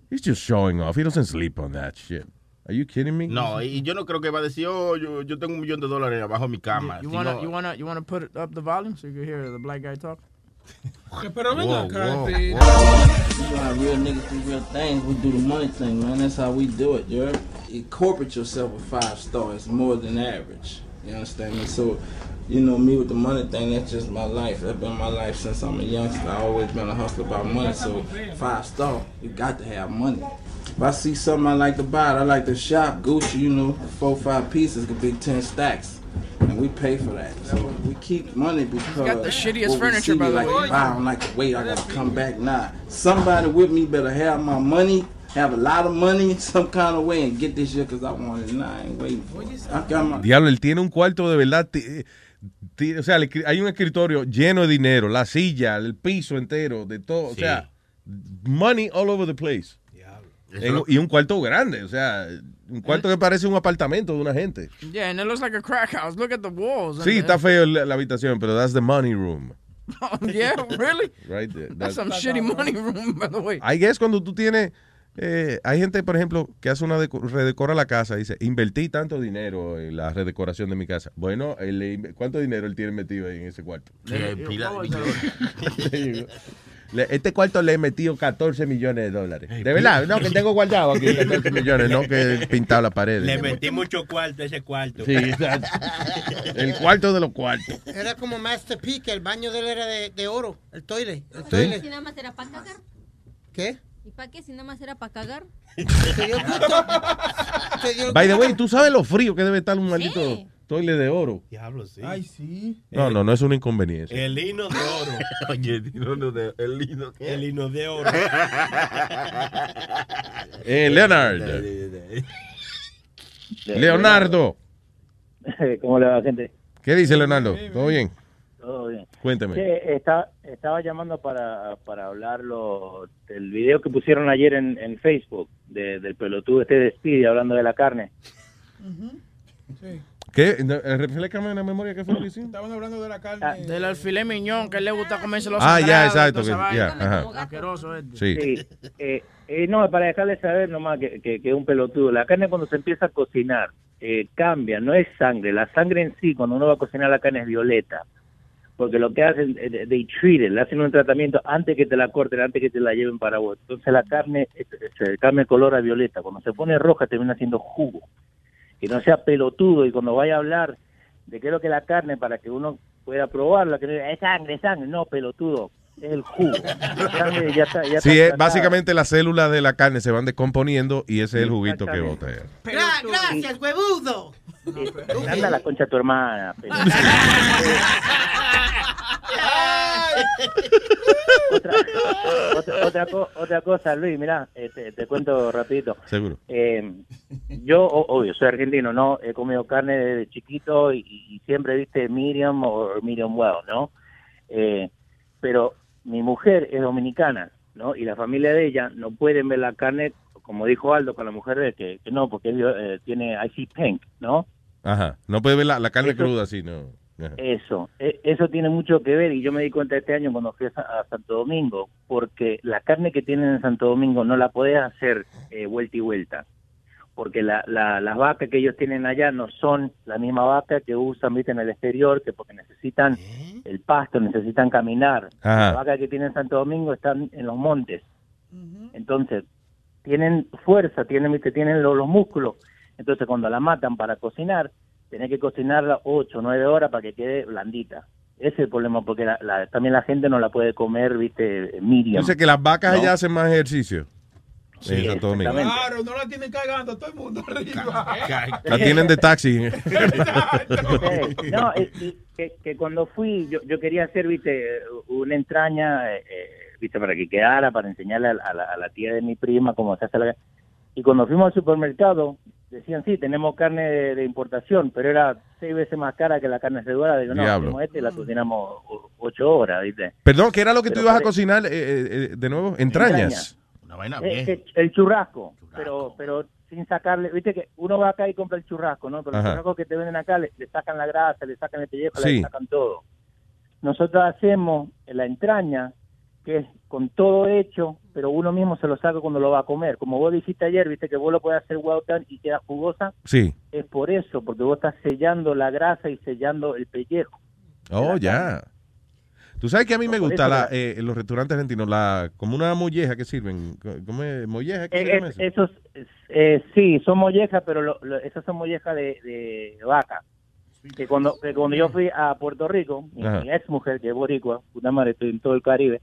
He's just showing off. He doesn't sleep on that shit. Are you kidding me? No, y yo no creo que va a decir, oh, yo, yo tengo un millón de dólares abajo de mi cama. You Si wanna, no- you wanna, you wanna put up the volume so you can hear the black guy talk? Pero venga Whoa, acá, whoa. You know how real niggas do real things. We do the money thing, man. That's how we do it, you Incorporate yourself with five stars, more than average. You understand me? So, you know, me with the money thing, that's just my life. That's been my life since I'm a youngster. I always been a hustler about money. So, five star, you got to have money. If I see something I like to buy, it, I like to shop. Gucci, you know, four, five pieces could be 10 stacks. And we pay for that. So we keep money because got the shittiest what we furniture, see, by the like, way. I don't like to wait. I gotta come back now. Somebody with me better have my money, have a lot of money some kind of way, and get this shit because I want it now. I ain't waiting for it. I got my Diablo, él tiene un cuarto de verdad. o sea, hay un escritorio lleno de dinero, la silla, el piso entero, de todo. O sea, money all over the place. En- y un cuarto grande, o sea, un cuarto que parece un apartamento de una gente. Yeah, and it looks like a crack house. Look at the walls. Sí, está feo la, la habitación, pero that's the money room. yeah, really? Right there. That's That's- some shitty money room, by the way. I guess cuando tú tienes, eh, hay gente, por ejemplo, que hace una deco- redecora la casa, dice, invertí tanto dinero en la redecoración de mi casa. Bueno, él le inve- ¿cuánto dinero él tiene metido ahí en ese cuarto? Hay pila Este cuarto le he metido 14 millones de dólares. De verdad, no, que tengo guardado aquí 14 millones, no que he pintado la pared. Le metí mucho cuarto a ese cuarto. Sí, exacto. El cuarto de los cuartos. Era como Master P, que el baño de él era de, de oro, el toile. El Sí. toile. Si nada más era para cagar. ¿Qué? ¿Y para qué? Si nada más era para cagar. Se dio gusto. te dio By the way, ¿tú sabes lo frío que debe estar un maldito toile de oro? Diablo, sí. Ay, sí. No, no, no es una inconveniencia. El hino de oro. Oye, el hino de, el hino ¿qué? El hino de oro. Eh, Leonard. Leonardo. ¿Cómo le va, gente? ¿Qué dice Leonardo? ¿Todo bien? Todo bien. Está- estaba llamando para, para hablar lo- del video que pusieron ayer en, en Facebook de- del pelotudo este de Speedy hablando de la carne. No, eh, Reflécame en la memoria qué fue lo que hicimos. Estaban hablando de la carne. Del alfilet miñón, que a él le gusta comerse los Ah, ya, exacto, que- ya, ajá. Asqueroso este. Sí. Eh, eh, no, para dejarles saber nomás que, que, que es un pelotudo. La carne cuando se empieza a cocinar eh, cambia, no es sangre. La sangre en sí, cuando uno va a cocinar la carne es violeta. Porque lo que hacen, eh, they treat it, le hacen un tratamiento antes que te la corten, antes que te la lleven para vos. Entonces la carne se cambia el color a violeta. Cuando se pone roja termina siendo jugo. Que no sea pelotudo y cuando vaya a hablar de qué es lo que es la carne para que uno pueda probarla, que no diga, es sangre, es sangre. No, pelotudo, es el jugo. La sangre ya está, ya Sí, está es, básicamente las células de la carne se van descomponiendo y ese es el juguito que bota. gracias, huevudo. Anda la concha de tu hermana. otra, otra, otra co- otra cosa, Luis, mira, te, te cuento rapidito. Seguro. Eh, yo, obvio, soy argentino, ¿no? He comido carne desde chiquito y, y siempre viste medium o medium well, ¿no? Eh, pero mi mujer es dominicana, ¿no? Y la familia de ella no pueden ver la carne, como dijo Aldo con la mujer de que, que no, porque él eh, tiene I see pink, ¿no? Ajá. No puedes ver la, la carne Eso- cruda así, no. Ajá. Eso, e- eso tiene mucho que ver y yo me di cuenta este año cuando fui a, Sa- a Santo Domingo, porque la carne que tienen en Santo Domingo no la podés hacer eh, vuelta y vuelta, porque la, la- las vacas que ellos tienen allá no son la misma vaca que usan ¿viste, en el exterior, que porque necesitan el pasto, necesitan caminar. Ajá. Las vacas que tienen en Santo Domingo están en los montes, entonces tienen fuerza, tienen, ¿viste? tienen lo- los músculos, entonces cuando la matan para cocinar, tenés que cocinarla 8 o 9 horas para que quede blandita. Ese es el problema, porque la- la- también la gente no la puede comer, viste, medium. Yo sé que las vacas ¿no? allá hacen más ejercicio. Sí. Claro, no la tienen cargando a todo el mundo arriba. La tienen de taxi. Sí, no, y- y que, que cuando fui, yo, yo quería hacer, viste, una entraña, eh, eh, viste, para que quedara, para enseñarle a, la- a la, a la tía de mi prima cómo se hace la... Y cuando fuimos al supermercado, decían, sí, tenemos carne de, de importación, pero era seis veces más cara que la carne cedora. Digo, no, Diablo. hacemos este y la cocinamos o- ocho horas, viste. Perdón, ¿qué era lo que tú Pero ibas a cocinar eh, eh, eh, de nuevo? Entrañas. Una vaina Eh, eh, el churrasco, pero pero sin sacarle, viste que uno va acá y compra el churrasco, ¿no? Pero Ajá. el churrasco que te venden acá le, le sacan la grasa, le sacan el pellejo, Sí. le sacan todo. Nosotros hacemos la entraña, que es con todo hecho, pero uno mismo se lo saca cuando lo va a comer. Como vos dijiste ayer, viste que vos lo puedes hacer well done y queda jugosa, Sí. es por eso, porque vos estás sellando la grasa y sellando el pellejo. Oh, ya. Tú sabes que a mí me gusta la, eh, los restaurantes argentinos, la, como una molleja que sirven. ¿Cómo es? ¿Molleja? ¿Qué se Eh, llama es- eso? esos, eh, sí, son mollejas, pero lo- lo- esas son mollejas de, de vaca. Que cuando, que cuando yo fui a Puerto Rico, mi ex mujer, que es boricua, puta madre, estoy en todo el Caribe,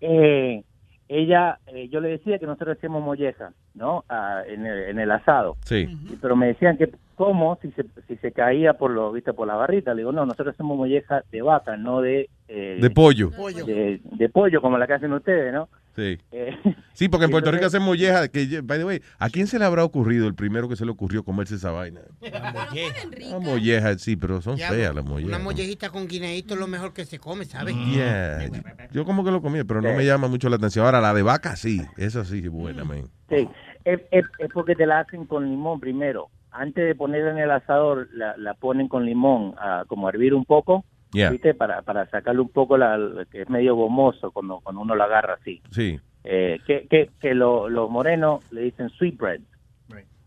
eh, ella, eh, yo le decía que nosotros hacíamos mollejas, ¿no? Ah, en, el, en el asado. Sí. Pero me decían que, ¿cómo? Si se, si se caía por lo, viste, por la barrita. Le digo, no, nosotros hacemos molleja de vaca, no de... eh, De pollo. De, de pollo, como la que hacen ustedes, ¿no? Sí. Eh, Sí, porque en Puerto Rico hacen molleja. Que, by the way, ¿a quién se le habrá ocurrido el primero que se le ocurrió comerse esa vaina? Una molleja, sí, pero son Ya, feas las Una mollejas. mollejita con guineíto es lo mejor que se come, ¿sabes? Yeah. Yo como que lo comí, pero no me llama mucho la atención. Ahora, la de vaca, sí. Esa sí es buena, man. Sí, es, es- es porque te la hacen con limón primero. Antes de ponerla en el asador, la, la ponen con limón, ah, como a hervir un poco, Yeah. ¿viste? Para, para sacarle un poco la, que es medio gomoso cuando, cuando uno la agarra así. Sí, Eh, que que, que lo- los morenos le dicen sweet bread.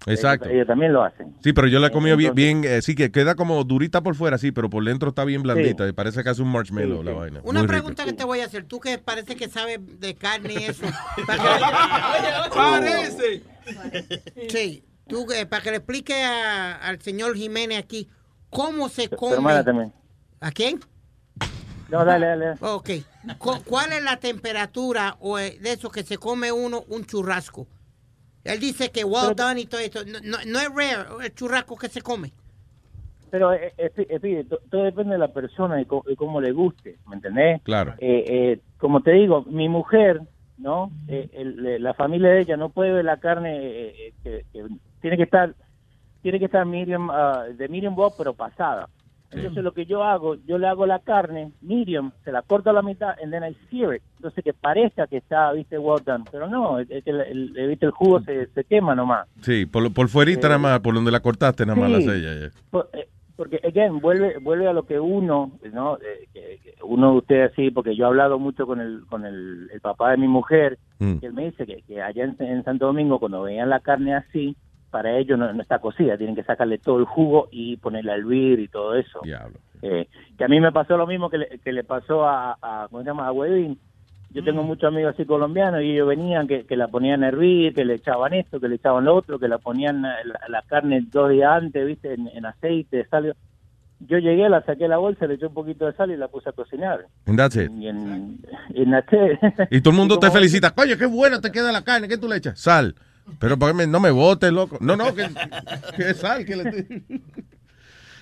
exacto. Ellos, ellos también lo hacen. Sí, pero yo la he comido bien, Entonces- bien, eh, sí, que queda como durita por fuera, sí, pero por dentro está bien blandita. y parece que hace un marshmallow Sí, la sí. vaina. Una Muy rica. pregunta que te voy a hacer. Tú que parece que sabes de carne y eso. Parece. Sí. Tú, que- para que le explique a- al señor Jiménez aquí cómo se come. ¿A quién? No, dale, dale. Ok. Cu- ¿Cuál es la temperatura o eh, de eso que se come uno un churrasco? Él dice que well done y todo esto. No, no, no es rare el churrasco que se come. Pero, eh, eh, eh, todo depende de la persona y, co- y cómo le guste, ¿me entendés? Claro. Eh, eh, como te digo, mi mujer, ¿no? El- la familia de ella no puede ver la carne, eh, eh, que, que tiene que estar, tiene que estar medium, ah, de medium well, pero pasada. Entonces lo que yo hago, yo le hago la carne medium, se la corto a la mitad, and then I sear it. Entonces que parezca que está, viste, well done. Pero no, es es que el, el- el jugo se, se quema nomás. Sí, por, por fuerita Eh, nada más, por donde la cortaste nada más sí. la sella. Por- eh, porque again vuelve vuelve a lo que uno no Eh, que- que uno de ustedes sí porque yo he hablado mucho con el con el, el papá de mi mujer Mm. que él me dice que, que allá en, en Santo Domingo cuando veían la carne así para ellos no, no está cocida tienen que sacarle todo el jugo y ponerla a hervir y todo eso Diablo. Eh, que a mí me pasó lo mismo que le, que le pasó a, a ¿cómo se llama? a Wedin yo tengo muchos amigos así colombianos y ellos venían que, que la ponían a hervir, que le echaban esto, que le echaban lo otro, que la ponían la, la carne dos días antes, viste, en, en aceite, sal. Yo llegué, la saqué de la bolsa, le eché un poquito de sal y la puse a cocinar. And that's it. Y en, en Y todo el mundo Y te felicita. Coño, qué buena te queda la carne. ¿Qué tú le echas? Sal. Pero para que me- no me botes, loco. No, no, que, que sal. Que le...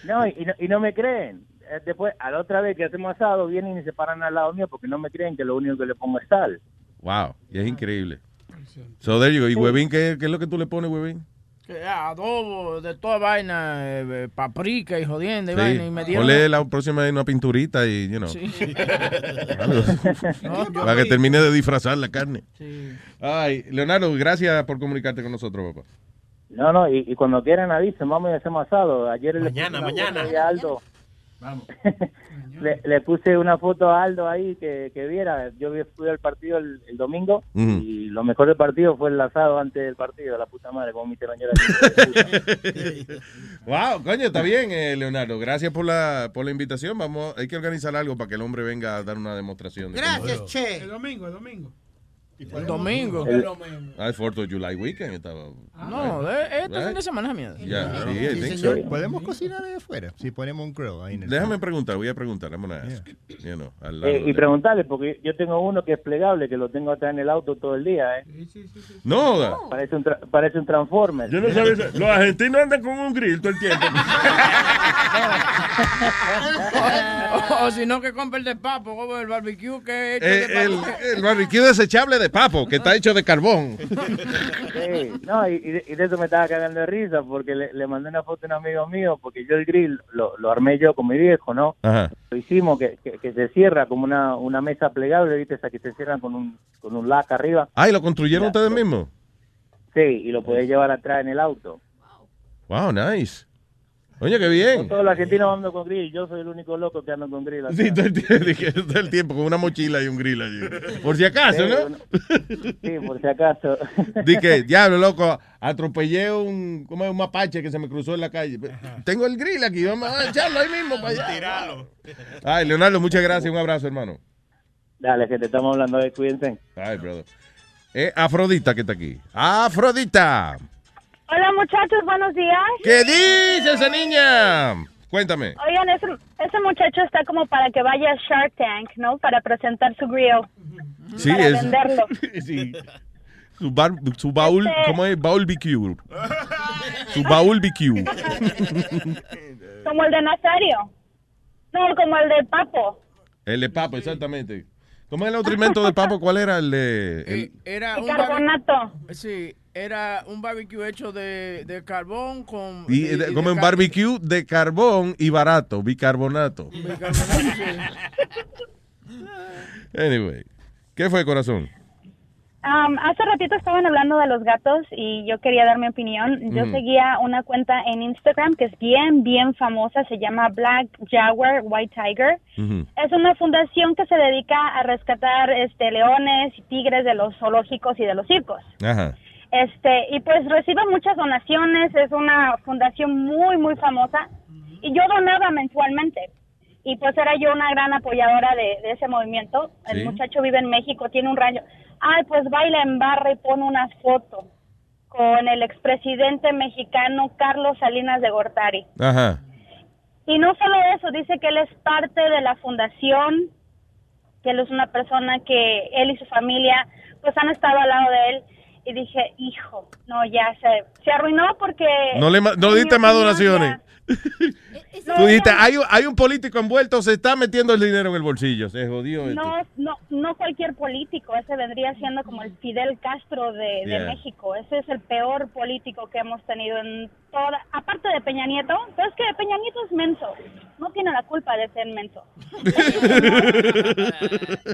No, y, y no, y no me creen. Eh, Después, a la otra vez que hacemos asado, vienen y se paran al lado mío porque no me creen que lo único que le pongo es sal. Wow, y es increíble. So there you go. ¿Y huevín qué, qué es lo que tú le pones, huevín? Adobo, de toda vaina, eh, eh, paprika y jodienda y Sí. vaina. Y me dieron... Ponle la próxima vez una pinturita y, you know. Sí. No, Para que termine de disfrazar la carne. Sí. Ay, Leonardo, gracias por comunicarte con nosotros, papá. No, no, y, y cuando quieran avisen, vamos y hacemos asado. Ayer le Mañana, mañana. Aldo. le, le puse una foto a Aldo ahí que, que viera. Yo fui al partido el, el domingo y lo mejor del partido fue el asado antes del partido. La puta madre, como mi llorar. Wow, coño, está bien, eh, Leonardo. Gracias por la, por la invitación. Vamos, hay que organizar algo para que el hombre venga a dar una demostración. de cómo- Gracias, Che. El domingo, el domingo. El domingo. El- Ah, el 4 of July weekend estaba. No, de- este Right? fin de semana es mierda. Yeah, sí, so. Podemos cocinar ahí afuera si ponemos un grill ahí en el Déjame preguntar, voy a preguntar. I'm gonna ask, you know, al lado Eh, y preguntarle, porque yo tengo uno que es plegable, que lo tengo atrás en el auto todo el día. ¿eh? No, da. Parece un, tra- parece un Transformer. Yo no sabía. Los argentinos andan con un grill todo el tiempo. o, o si no, que compre el de papo, como el barbecue que es hecho Eh, de el, papo. el barbecue desechable de papo, que está hecho de carbón. Sí, no, y, y de, eso me estaba cagando de risa porque le, le mandé una foto a un amigo mío porque yo el grill lo, lo armé yo con mi viejo, ¿no? Ajá. Lo hicimos que, que, que se cierra como una, una mesa plegable, ¿viste? Esa que se cierra con un, con un laca arriba. Ah, ¿y lo construyeron ustedes mismos? Sí, y lo podés llevar atrás en el auto. Wow, nice. Oye, qué bien. todos los argentinos andan con grill, yo soy el único loco que anda con grill. atrás. Sí, todo el, tiempo, dije, todo el tiempo con una mochila y un grill allí. Por si acaso, Sí, ¿no? Sí, por si acaso. Dije, diablo, loco, atropellé un, ¿cómo es? un mapache que se me cruzó en la calle. Tengo el grill aquí, vamos a echarlo ahí mismo para allá. Ay, Leonardo, muchas gracias. Un abrazo, hermano. Dale, gente, estamos hablando de cuídense. Ay, brother. Eh, Afrodita que está aquí. Afrodita. Hola muchachos, buenos días. ¿Qué dice esa niña? Cuéntame. Oigan, ese, ese muchacho está como para que vaya a Shark Tank, ¿no? Para presentar su grill. Sí, para es. venderlo. sí. Su, bar- su baúl, Este- ¿cómo es? Baúl BQ. Su baúl BQ. Como el de Nazario. No, como el de Papo. El de papo, exactamente. ¿Cómo es el otro invento de papo? ¿Cuál era? El de. el- Era El un carbonato. Sí, era un barbecue hecho de, de carbón con... y, de- de- y como de un barbecue de carbón y barato, bicarbonato. bicarbonato, sí. Anyway. ¿Qué fue, corazón? Um, hace ratito estaban hablando de los gatos y yo quería dar mi opinión. Yo Mm. seguía una cuenta en Instagram que es bien, bien famosa. Se llama Black Jaguar White Tiger. Es una fundación que se dedica a rescatar este leones y tigres de los zoológicos y de los circos. Ajá. Este, y pues recibe muchas donaciones, es una fundación muy, muy famosa. Y yo donaba mensualmente. Y pues era yo una gran apoyadora de, de ese movimiento. El Sí. muchacho vive en México, tiene un rayo. Ay, pues baila en barra y pone unas fotos con el expresidente mexicano Carlos Salinas de Gortari. Ajá. Y no solo eso, dice que él es parte de la fundación, que él es una persona que él y su familia pues han estado al lado de él. Y dije, hijo, no, ya se, se arruinó porque... No le no diste más donaciones. Tú dijiste, hay, un- hay un político envuelto, se está metiendo el dinero en el bolsillo. Se jodió esto. No, no, no cualquier político, ese vendría siendo como el Fidel Castro de. México. Ese es el peor político que hemos tenido en toda, aparte de Peña Nieto, pero es que Peña Nieto es menso, no tiene la culpa de ser menso.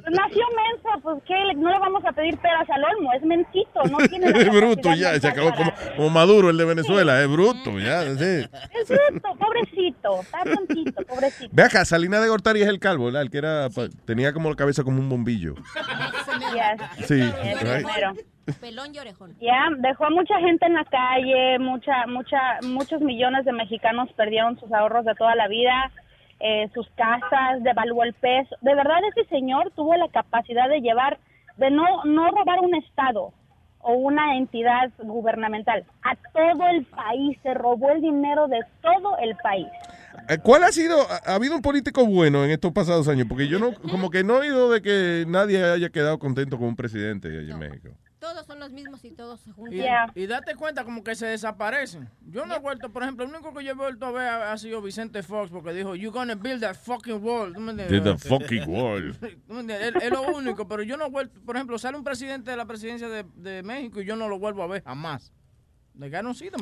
Nació menso, pues qué, no le vamos a pedir peras al olmo, es mensito, no tiene la Es bruto ya, se acabó como, como Maduro, el de Venezuela, es bruto ya. sí. Es bruto, pobrecito, está tontito, pobrecito. Ve acá, Salina de Gortari es el calvo, ¿verdad? El que era, tenía como la cabeza como un bombillo. Yes. Sí, Yes, right. Pelón y orejón. Ya, dejó a mucha gente en la calle, mucha, mucha, muchos millones de mexicanos perdieron sus ahorros de toda la vida, eh, sus casas, devaluó el peso. De verdad, ese señor tuvo la capacidad de llevar, de no, no robar un estado o una entidad gubernamental, a todo el país, se robó el dinero de todo el país. Eh, ¿Cuál ha sido, ha, ha habido un político bueno en estos pasados años? Porque yo no, como que no he oído de que nadie haya quedado contento con un presidente allá en México. Todos son los mismos y todos se juntan. Y, y date cuenta como que se desaparecen. Yo no he vuelto, por ejemplo, el único que yo he vuelto a ver ha, ha sido Vicente Fox porque dijo, you're gonna build that fucking wall. Build the fucking wall. Es, es lo único, pero yo no he vuelto, por ejemplo, sale un presidente de la presidencia de, de México y yo no lo vuelvo a ver jamás. De que no sí, no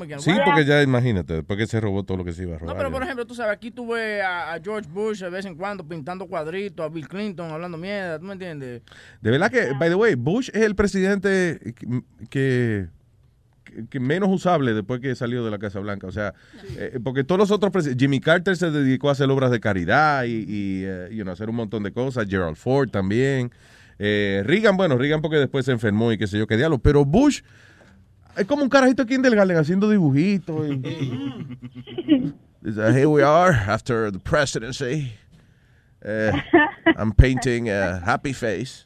porque ya imagínate, después que se robó todo lo que se iba a No, robar. pero ya. por ejemplo, tú sabes, aquí tú ves a, a George Bush de vez en cuando pintando cuadritos, a Bill Clinton hablando mierda, ¿tú me entiendes? De verdad que, by the way, Bush es el presidente que, que, que menos usable después que salió de la Casa Blanca. O sea, eh, porque todos los otros presidentes, Jimmy Carter se dedicó a hacer obras de caridad y, y eh, you know, hacer un montón de cosas. Gerald Ford también. Eh, Reagan, bueno, Reagan porque después se enfermó y qué sé yo qué diablo. Pero Bush es como un carajito aquí en Del Garden haciendo dibujitos. y- Dice, Here we are after the presidency. Uh, I'm painting a happy face.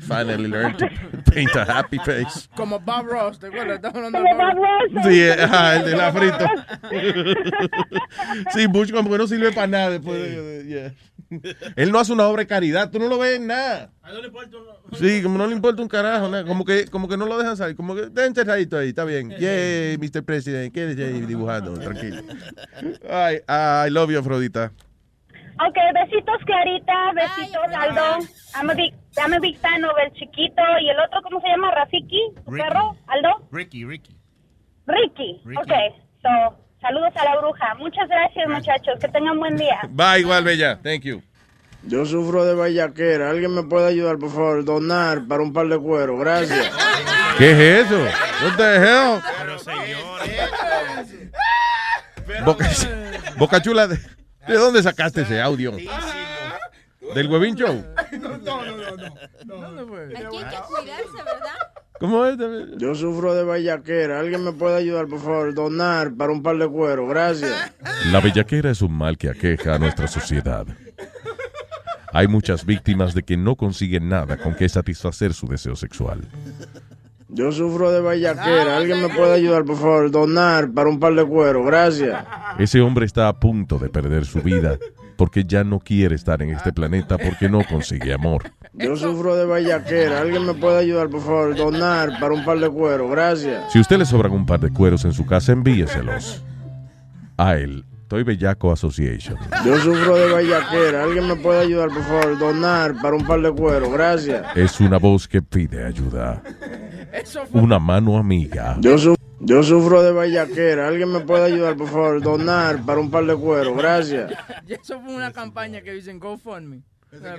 Finally learned to paint a happy face. Como Bob Ross, ¿te acuerdas? Estamos hablando de Bob Ross. Sí, eh, ajá, el de la frito. Sí, Bush como que no sirve para nada después de- de- yeah. Él no hace una obra de caridad, tú no lo ves en nada. Sí, como no le importa un carajo, nada, como que como que no lo dejan salir, como que está encerradito ahí, está bien. Yay, Mr. President, quédese ahí dibujando, tranquilo. Ay, I love you, Afrodita. Ok, besitos Clarita, besitos Aldo. I'm a, big, I'm a big fan of el chiquito y el otro, ¿cómo se llama? Rafiki, tu Ricky. perro, Aldo. Ricky, Ricky. Ricky. Ricky. Ok, so, saludos a la bruja. Muchas gracias, muchachos. Que tengan buen día. Bye, igual, Bella. Thank you. Yo sufro de vallaquera. ¿Alguien me puede ayudar, por favor? Donar para un par de cuero. Gracias. ¿Qué es eso? What the hell? Boca, Boca Chula, ¿de, de dónde sacaste ese audio? ¿Del Huevín Show? No, no, no, no. ¿Dónde fue? Aquí hay que cuidarse, ¿verdad? ¿Cómo es? Yo sufro de vallaquera. ¿Alguien me puede ayudar, por favor? Donar para un par de cuero. Gracias. La bellaquera es un mal que aqueja a nuestra sociedad. Hay muchas víctimas de que no consiguen nada con que satisfacer su deseo sexual. Yo sufro de vallaquera. ¿Alguien me puede ayudar, por favor? Donar para un par de cuero. Gracias. Ese hombre está a punto de perder su vida porque ya no quiere estar en este planeta porque no consigue amor. Yo sufro de vallaquera. ¿Alguien me puede ayudar, por favor? Donar para un par de cuero. Gracias. Si a usted le sobran un par de cueros en su casa, envíeselos a el Toy Bellaco Association. Yo sufro de vallaquera. ¿Alguien me puede ayudar, por favor? Donar para un par de cuero. Gracias. Es una voz que pide ayuda. Una mano amiga. Yo, su- yo sufro de vallaquera. ¿Alguien me puede ayudar, por favor? Donar para un par de cuero. Gracias. Y eso fue una campaña que dicen GoFundMe.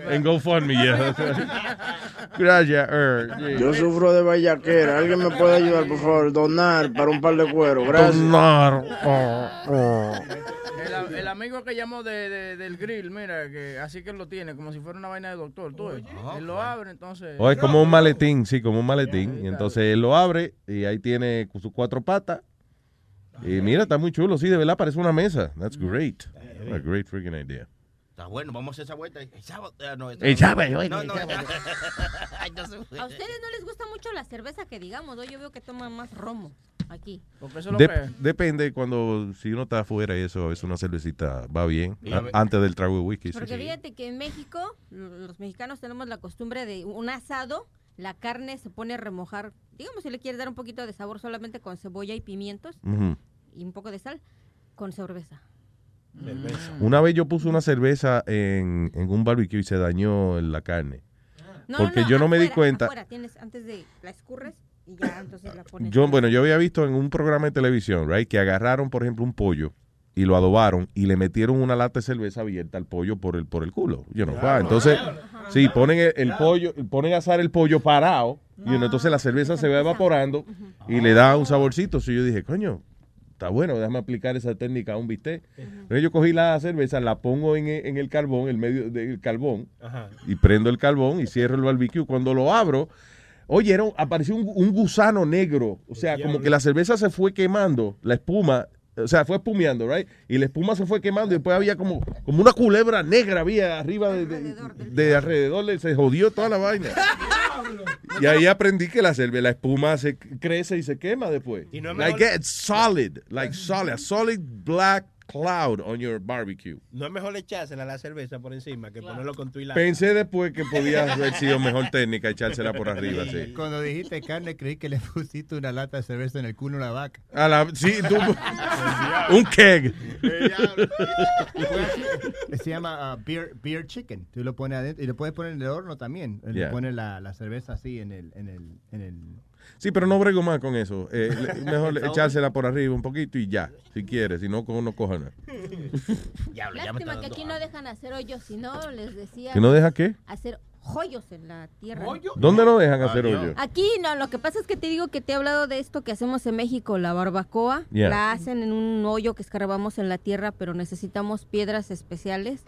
En GoFundMe, yeah. Gracias, er, yeah. Yo sufro de vallaquera. ¿Alguien me puede ayudar, por favor? Donar para un par de cuero. Gracias. Donar. Oh, oh. El, el amigo que llamó de, de- del grill, mira, que así que él lo tiene, como si fuera una vaina de doctor. Tú, ves. él lo abre, entonces. O es como un maletín, sí, como un maletín. Y entonces él lo abre y ahí tiene sus cuatro patas. Y mira, está muy chulo, sí, de verdad parece una mesa. That's great. A great freaking idea. Está bueno, vamos a hacer esa vuelta. El sábado. ah, no, El sábado, No, no. A ustedes no les gusta mucho la cerveza que digamos, ¿no? Yo veo que toman más romo aquí. Es Dep- depende cuando, si uno está afuera y eso, a veces una cervecita va bien. Antes del trago de whisky. sí. Porque fíjate que en México, los mexicanos tenemos la costumbre de un asado La carne se pone a remojar, digamos si le quieres dar un poquito de sabor solamente con cebolla y pimientos y un poco de sal, con cerveza. Una vez yo puse una cerveza en, en un barbecue y se dañó la carne. No, Porque no, yo no me di cuenta. afuera, tienes, antes de la escurres y ya entonces la pones. Yo, bueno, yo había visto en un programa de televisión, right, que agarraron, por ejemplo, un pollo y lo adobaron y le metieron una lata de cerveza abierta al pollo por el por el culo. Know, va. Entonces, sí, ponen el, el pollo, ponen a asar el pollo parado y entonces la cerveza se va evaporando y le da un saborcito. So yo dije, coño, está bueno, déjame aplicar esa técnica a un bistec. Entonces yo cogí la cerveza, la pongo en, en el carbón, en medio del carbón, Ajá. y prendo el carbón y cierro el barbecue. Cuando lo abro, oye, era un- apareció un, un gusano negro. O sea, como que la cerveza se fue quemando, la espuma, o sea, fue espumeando, right? Y la espuma se fue quemando y después había como, como una culebra negra había arriba de, de- de alrededor, le- se jodió toda la vaina. Y ahí aprendí que la cerveza, la espuma se crece y se quema después. Y no es like it's solid, like solid, a solid black cloud on your barbecue. No es mejor echársela a la cerveza por encima que ponerlo con tu hilado. Pensé después que podía haber sido mejor técnica echársela por arriba, sí. Cuando dijiste carne, creí que le pusiste una lata de cerveza en el culo a una vaca. A la, sí, tú, un keg. Se llama ah, beer, beer chicken. Tú lo pones adentro y lo puedes poner en el horno también. Le pones la, la cerveza así en el, en el, en el Sí, pero no brego más con eso. Eh, le- mejor echársela por arriba un poquito y ya, si quieres. Si no, co- no coja nada. Lástima que aquí no dejan hacer hoyos, si no les decía. ¿Que no deja qué? Hacer hoyos en la tierra. ¿Dónde no dejan hacer hoyo? Aquí no, lo que pasa es que te digo que te he hablado de esto que hacemos en México, la barbacoa. Yeah. La hacen en un hoyo que escarbamos en la tierra, pero necesitamos piedras especiales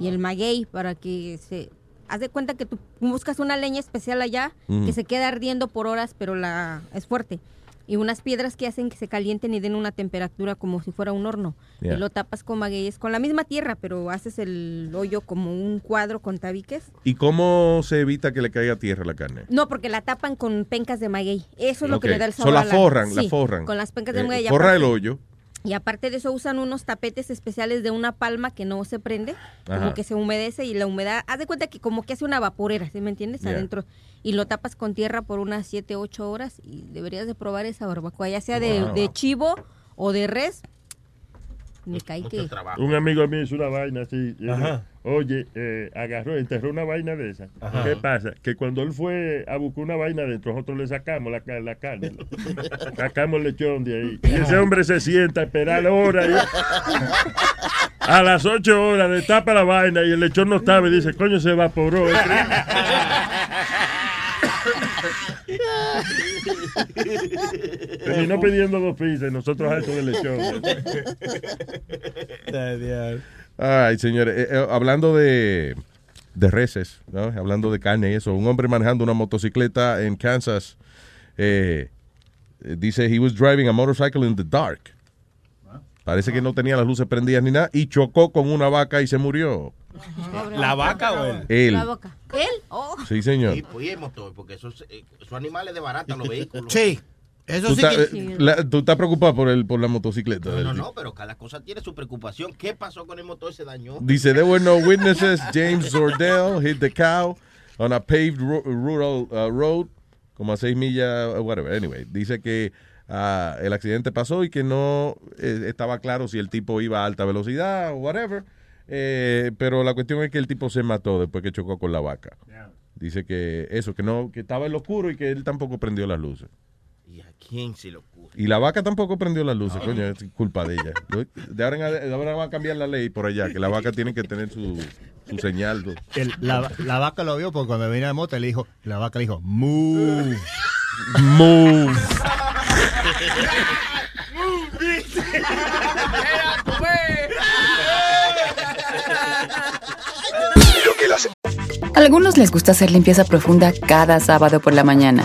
y el maguey para que se... Haz de cuenta que tú buscas una leña especial allá que se queda ardiendo por horas, pero la es fuerte. Y unas piedras que hacen que se calienten y den una temperatura como si fuera un horno. Yeah. Y lo tapas con magueyes, con la misma tierra, pero haces el hoyo como un cuadro con tabiques. ¿Y cómo se evita que le caiga a tierra la carne? No, porque la tapan con pencas de maguey. Eso es lo que le da el So, sabor. la a forran, la forran. Con las pencas de Eh, maguey. forra el hoyo. Y aparte de eso usan unos tapetes especiales de una palma que no se prende, Ajá. como que se humedece y la humedad, haz de cuenta que como que hace una vaporera, ¿sí me entiendes? Yeah. Adentro. Y lo tapas con tierra por unas 7, 8 horas y deberías de probar esa barbacoa, ya sea de, Wow. de chivo o de res. Me cae que... Un amigo mío hizo una vaina así. y Ajá. Oye, eh, agarró, enterró una vaina de esa. Ajá. ¿Qué pasa? Que cuando él fue a buscar una vaina dentro, nosotros le sacamos la, la carne. sacamos el lechón de ahí. Y ese hombre se sienta a esperar horas. y- a las ocho horas le tapa la vaina y el lechón no estaba y dice, coño, se evaporó. Terminó pidiendo dos pizzas y nosotros alto de lechón. Ay, señores, eh, eh, hablando de, de reses, ¿no? hablando de carne y eso, un hombre manejando una motocicleta en Kansas eh, dice he was driving a motorcycle in the dark. Parece que no tenía las luces prendidas ni nada y chocó con una vaca y se murió. ¿La vaca o él? Él. La boca. ¿Él? Oh. Sí, señor. Y, pues, y el motor, porque esos, eh, esos animales desbaratan los vehículos. Sí. ¿Tú, estás, eh, la- tú estás preocupado por, el, por la motocicleta. No, del no, pero cada cosa tiene su preocupación. ¿Qué pasó con el motor? Se dañó. Dice, there were no witnesses. James Zordell hit the cow on a paved ru- rural uh, road, como a seis millas, uh, whatever. Anyway, dice que ah, el accidente pasó y que no eh, estaba claro si el tipo iba a alta velocidad o whatever. Eh, pero la cuestión es que el tipo se mató después que chocó con la vaca. Dice que eso, que no, que estaba en lo oscuro y que él tampoco prendió las luces. ¿Y a quién se le ocurre? Y la vaca tampoco prendió las luces, coño, es culpa de ella. De ahora, en ade- de ahora va a cambiar la ley por allá, que la vaca tiene que tener su, su señal. El- la, la vaca lo vio porque cuando venía la moto le dijo, la vaca le dijo, move. Move. Algunos les gusta hacer limpieza profunda cada sábado por la mañana.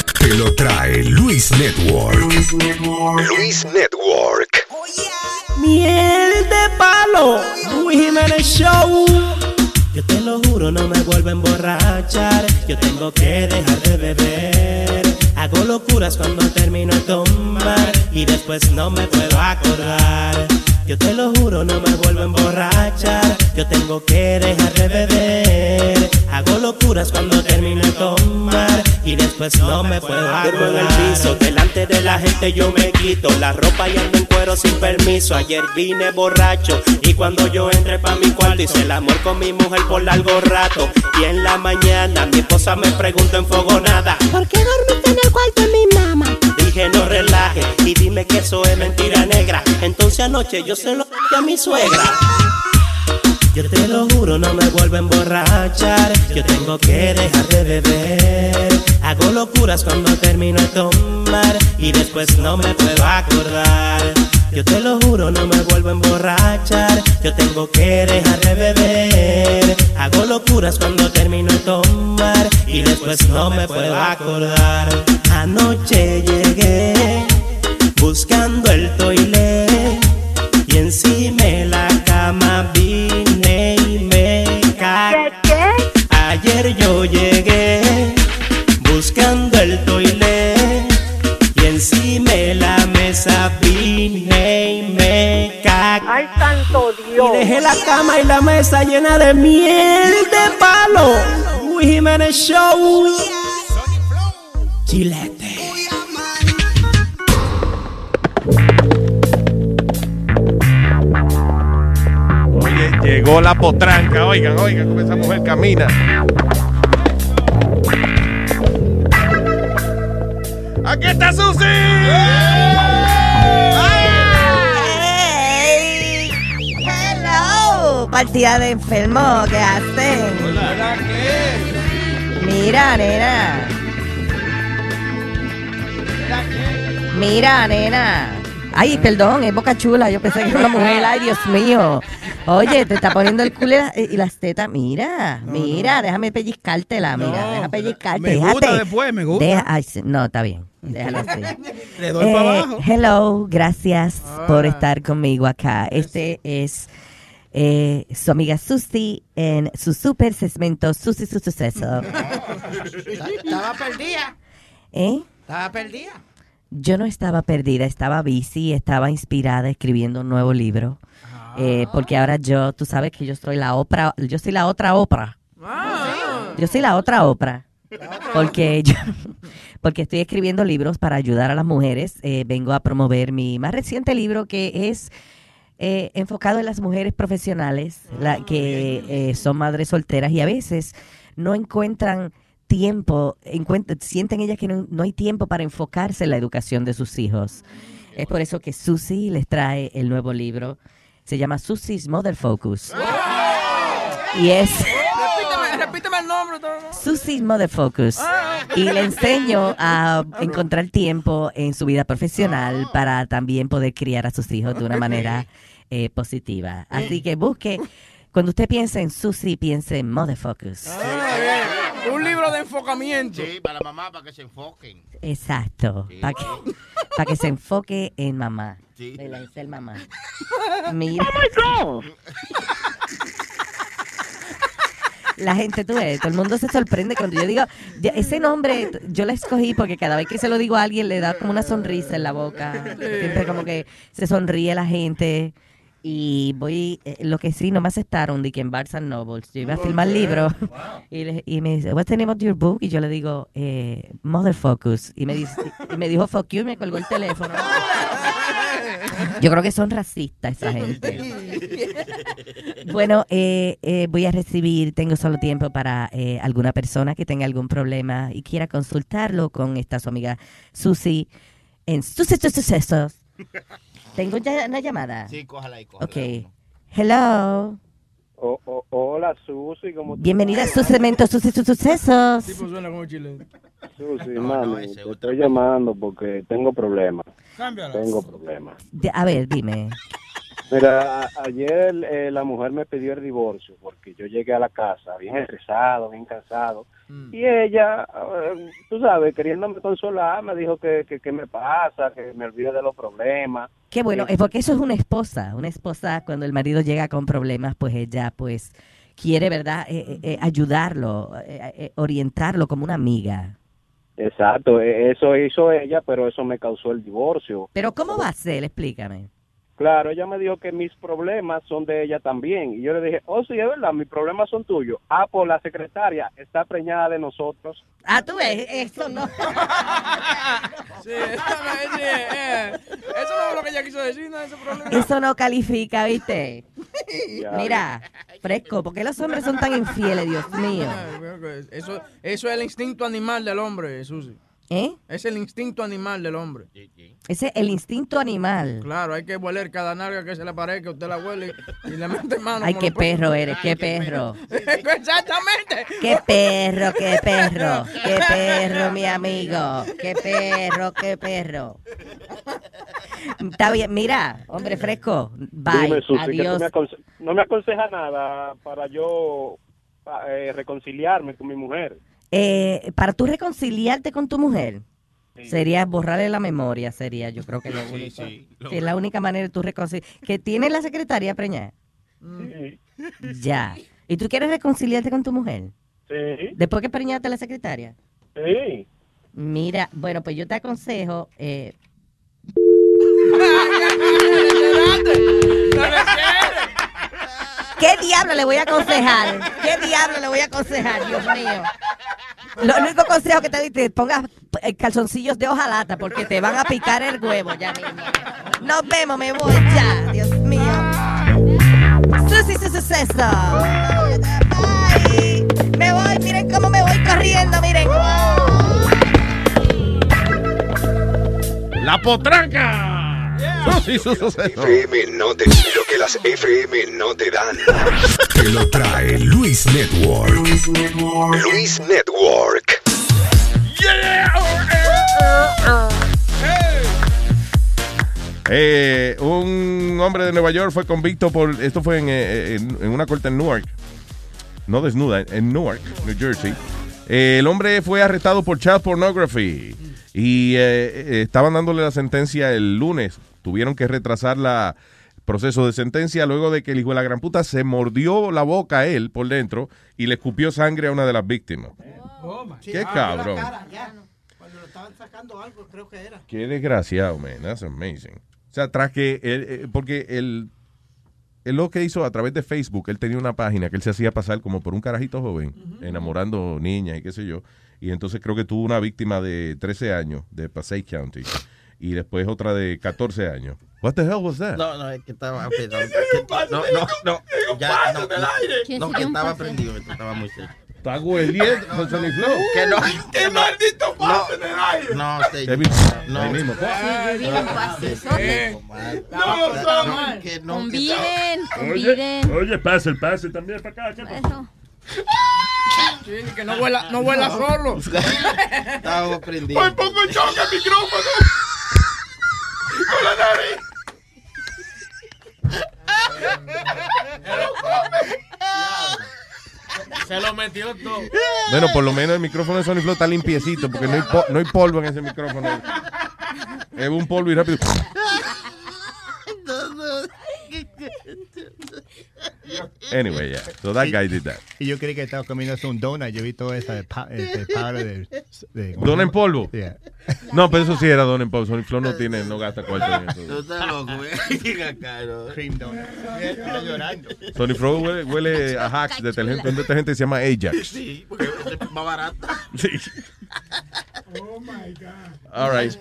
Te lo trae Luis Network. Luis Network. Miel de palo, Luis Jiménez Show. Yo te lo juro, no me vuelvo a emborrachar. Yo tengo que dejar de beber. Hago locuras cuando termino de tomar y después no me puedo acordar. Yo te lo juro, no me vuelvo a emborrachar. Yo tengo que dejar de beber. Hago locuras cuando termino de tomar y después no me puedo acordar. en el piso, delante de la gente yo me quito la ropa y ando en cuero sin permiso. Ayer vine borracho y cuando yo entré pa' mi cuarto hice el amor con mi mujer por largo rato. Y en la mañana mi esposa me preguntó enfogonada. ¿Por qué dormiste en el cuarto de mi mamá? Dije no relaje y dime que eso es mentira negra. Entonces anoche yo se lo dije a mi suegra. Yo te lo juro, no me vuelvo a emborrachar. Yo tengo que dejar de beber. Hago locuras cuando termino de tomar y después no me puedo acordar. Yo te lo juro, no me vuelvo a emborrachar. Yo tengo que dejar de beber. Hago locuras cuando termino de tomar y después no me puedo acordar. Anoche llegué buscando el toilet y encima de la cama vine y me cagué. Ayer yo llegué Dios. Y dejé la cama y la mesa llena de miel de palo. Luis Jiménez Show. Chilete. Oye, llegó la potranca. Oigan, oigan cómo esa mujer camina. ¡Aquí está Susi! Partida de enfermo, ¿qué hacen? Mira, nena. Mira, nena. Ay, perdón, es boca chula. Yo pensé que era una mujer. Ay, Dios mío. Oye, te está poniendo el culo y la- y las tetas. Mira, mira, déjame pellizcártela. Mira, déjame pellizcarte. me gusta déjate. después, me gusta. Deja- ay, sí, no, está bien. Déjalo así. Le doy Eh, para abajo. Hello, gracias por estar conmigo acá. Este es eh, su amiga Susi en su super segmento Susi su suceso. Estaba perdida. ¿Eh? Estaba perdida. Yo no estaba perdida, estaba busy, estaba inspirada escribiendo un nuevo libro. Eh, porque ahora yo, tú sabes que yo soy la Oprah, yo soy la otra Oprah. Yo soy la otra Oprah. Porque yo, porque estoy escribiendo libros para ayudar a las mujeres. Eh, vengo a promover mi más reciente libro que es eh, enfocado en las mujeres profesionales la, que eh, son madres solteras y a veces no encuentran tiempo, encuent- sienten ellas que no, no hay tiempo para enfocarse en la educación de sus hijos. Es por eso que Susie les trae el nuevo libro. Se llama Susie's Mother Focus. Y es el nombre. todo. Susie's Mother Focus. Y le enseño a encontrar tiempo en su vida profesional para también poder criar a sus hijos de una manera eh, positiva. Así que busque, cuando usted piense en Susie, piense en Mother Focus. Un libro de enfocamiento. Sí, para la mamá, para que se enfoquen. Exacto. Para que, para que se enfoque en mamá. Sí. De la- ser mamá. Mira. La gente, tú ves, todo el mundo se sorprende cuando yo digo, ya- ese nombre yo lo escogí porque cada vez que se lo digo a alguien le da como una sonrisa en la boca. Siempre como que se sonríe la gente. Y voy, eh, lo que sí, no me aceptaron de que en Barnes Nobles. Yo iba a filmar libros y, le- y me dice, what's the name of your book? Y yo le digo, eh, Mother Focus. Y me, dice, y me dijo, fuck you, y me colgó el teléfono. Yo creo que son racistas esa gente. Bueno, eh, eh, voy a recibir, tengo solo tiempo para eh, alguna persona que tenga algún problema y quiera consultarlo con esta su amiga Susi en Susi Sus Sucesos. Tengo ya una llamada. Sí, cójala ahí, cójala. Ok. Hello. O- o- hola, Susi, ¿cómo Bienvenida a estás? su segmento Susi Sus Sucesos. Tipo suena como chileno. Susi, mami, te estoy llamando porque tengo problemas. Cámbiala. Tengo problemas. De- a ver, dime. Mira, ayer eh, la mujer me pidió el divorcio porque yo llegué a la casa bien estresado, bien cansado. Y ella, eh, tú sabes, queriéndome consolar, me dijo que, que, que me pasa, que me olvide de los problemas. Qué bueno, Eh, es porque eso es una esposa. Una esposa, cuando el marido llega con problemas, pues ella, pues, quiere, ¿verdad?, Eh, eh, eh, ayudarlo, orientarlo como una amiga. Exacto, eh, eso hizo ella, pero eso me causó el divorcio. Pero ¿cómo va a ser? Explícame. Claro, ella me dijo que mis problemas son de ella también. Y yo le dije, oh, sí, es verdad, mis problemas son tuyos. Ah, por la secretaria está preñada de nosotros. Ah, tú ves, eso no. Sí, sí, eh, eso no es lo que ella quiso decir, no ese problema. Eso no califica, ¿viste? Ya. Mira, fresco, ¿por qué los hombres son tan infieles, Dios mío? Eso, eso es el instinto animal del hombre, Susi. ¿Eh? Es el instinto animal del hombre. Ese es el instinto animal. Claro, hay que hueler cada nalga que se le parezca, usted la huele y le mete mano. Ay, qué perro eres, qué perro. Exactamente. Qué perro, qué perro, qué perro, mi amigo. Qué perro, qué perro. Está bien, mira, hombre fresco. Bye, Dime, Susi, que tú adiós. me aconse- no me aconseja nada para yo eh, reconciliarme con mi mujer. Eh, para tú reconciliarte con tu mujer, sería borrarle la memoria, sería yo creo que lo único. sí, que es la única manera de tú reconciliar. ¿Que tiene la secretaria preñada? Ya. ¿Y tú quieres reconciliarte con tu mujer? Sí. Después que preñaste a la secretaria. Sí. Mira, bueno, pues yo te aconsejo. Eh, ¿Qué diablo le voy a aconsejar? ¿Qué diablo le voy a aconsejar, Dios mío? Lo único consejo que te doy, te pongas eh, calzoncillos de hojalata porque te van a picar el huevo ya mismo. Nos vemos, me voy ya, Dios mío. Susi, su suceso. Bye. Me voy, miren cómo me voy corriendo, miren. La potranca. Su suceso. FM no te lo que las FM no te dan. Te lo trae Luis Network. Luis Network. Eh, un hombre de Nueva York fue convicto por. Esto fue en, eh, en- en una corte en Newark. No desnuda, en Newark, New Jersey. Eh, el hombre fue arrestado por child pornography. Y eh, eh, estaban dándole la sentencia el lunes. Tuvieron que retrasar la proceso de sentencia luego de que el hijo de la gran puta se mordió la boca a él por dentro y le escupió sangre a una de las víctimas. Qué cabrón. Cuando lo estaban sacando algo, creo que era. Qué desgraciado, man. That's amazing. O sea, tras que él, eh, porque él, él lo que hizo a través de Facebook, él tenía una página que él se hacía pasar como por un carajito joven, enamorando niñas y qué sé yo. Y entonces creo que tuvo una víctima de 13 años de Passaic County y después otra de 14 años. What the hell was that? No, no, es que estaba. ok, no, que- no, no, no, ya, no, no, no, que estaba prendido, esto estaba muy serio. Está hueliendo con Sony Flow. Que no. ¡Qué maldito paso en el aire! No, mismo. no. Ahí mismo. No, no, que no. Conviden, Oye, conviden. oye, pase el pase también para acá. Eso. Sí, que no vuela, no vuela solo. Estaba prendido. Pongo en choque el micrófono. Con la nariz. Se lo metió todo. Bueno, por lo menos el micrófono de Sony Flow está limpiecito porque no hay, no hay polvo en ese micrófono. Es un polvo y rápido. Anyway, yeah. So that guy did that. Y yo creí que estaba comiendo un donut. Yo vi todo esa pa- este powder de, de- ¿cómo se ¿Don en polvo? Yeah. No, pero eso sí era Don en polvo. Sony Flow no tiene, no gasta cuarto en Tú eso. estás loco, güey. Cream donut. Está llorando. Sony Flow huele, huele a hacks, detergente, un detergente que se llama Ajax. Sí, porque es más barato. Sí. Oh my God. All right.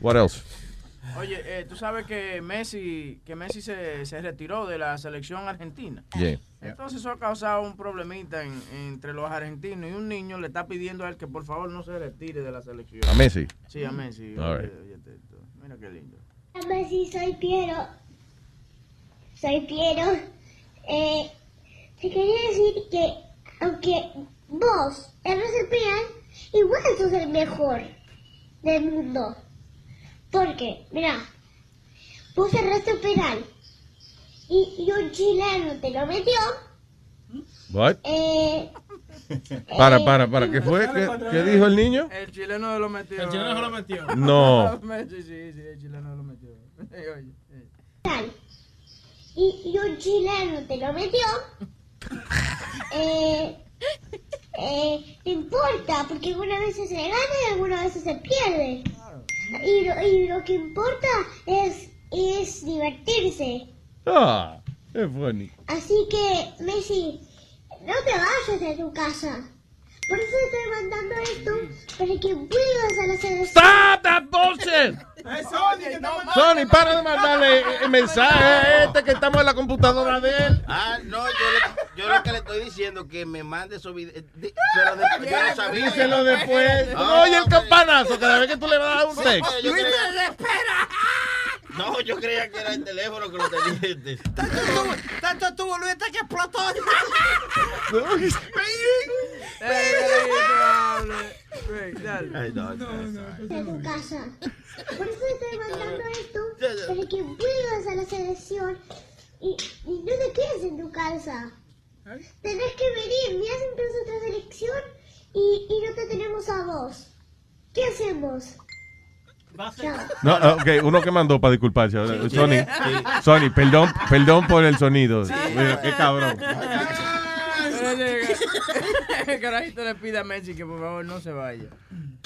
What else? Oye, eh, tú sabes que Messi, que Messi se, se retiró de la selección argentina. Yeah. Entonces eso ha causado un problemita en- entre los argentinos y un niño le está pidiendo a él que por favor no se retire de la selección. ¿A Messi? Sí, a Messi. All Oye, right. oye, esto. Mira qué lindo. Messi, soy Piero. Soy Piero. Eh, te quería decir que aunque vos eres el peor, igual sos el mejor del mundo. ¿Por qué? Mira, puse arresto penal. Y, y un chileno te lo metió. What? Eh, Para, para, para. ¿Qué fue? ¿Qué, qué dijo el niño? El chileno lo metió. El chileno lo metió. No. Sí, sí, sí, el chileno lo metió. Eh. Y, y un chileno te lo metió. Eh, eh, no importa, porque algunas veces se gana y algunas veces se pierde. Y lo, y lo que importa es, es divertirse. Ah, es funny. Así que, Messi, no te vayas de tu casa. Por eso estoy mandando esto, para que vuelvas a la selección. Stop that bullshit! Sony, para de mandarle eh, mensaje a este que estamos en la computadora de él. Ah, no, yo, le- yo lo que le estoy diciendo que me mande esos videos. di- Pero después yo no sabía. Díselo después. Ah, No, oye el campanazo cada vez que tú le vas a dar un Sí, texto. yo creía- No, yo creía que era el teléfono que lo tenía. Tanto estuvo Luis hasta que explotó. No, no, casa. Por eso estoy mandando esto, para que vuelvas a la selección y, y no te quedes en tu casa. Tenés que venir, mira siempre es otra selección y, y no te tenemos a vos. ¿Qué hacemos? No, ah, ok, uno que mandó para disculparse. ahora, Sony, Sony, perdón, perdón por el sonido. Mira, qué cabrón. El carajito le pide a Messi que por favor no se vaya.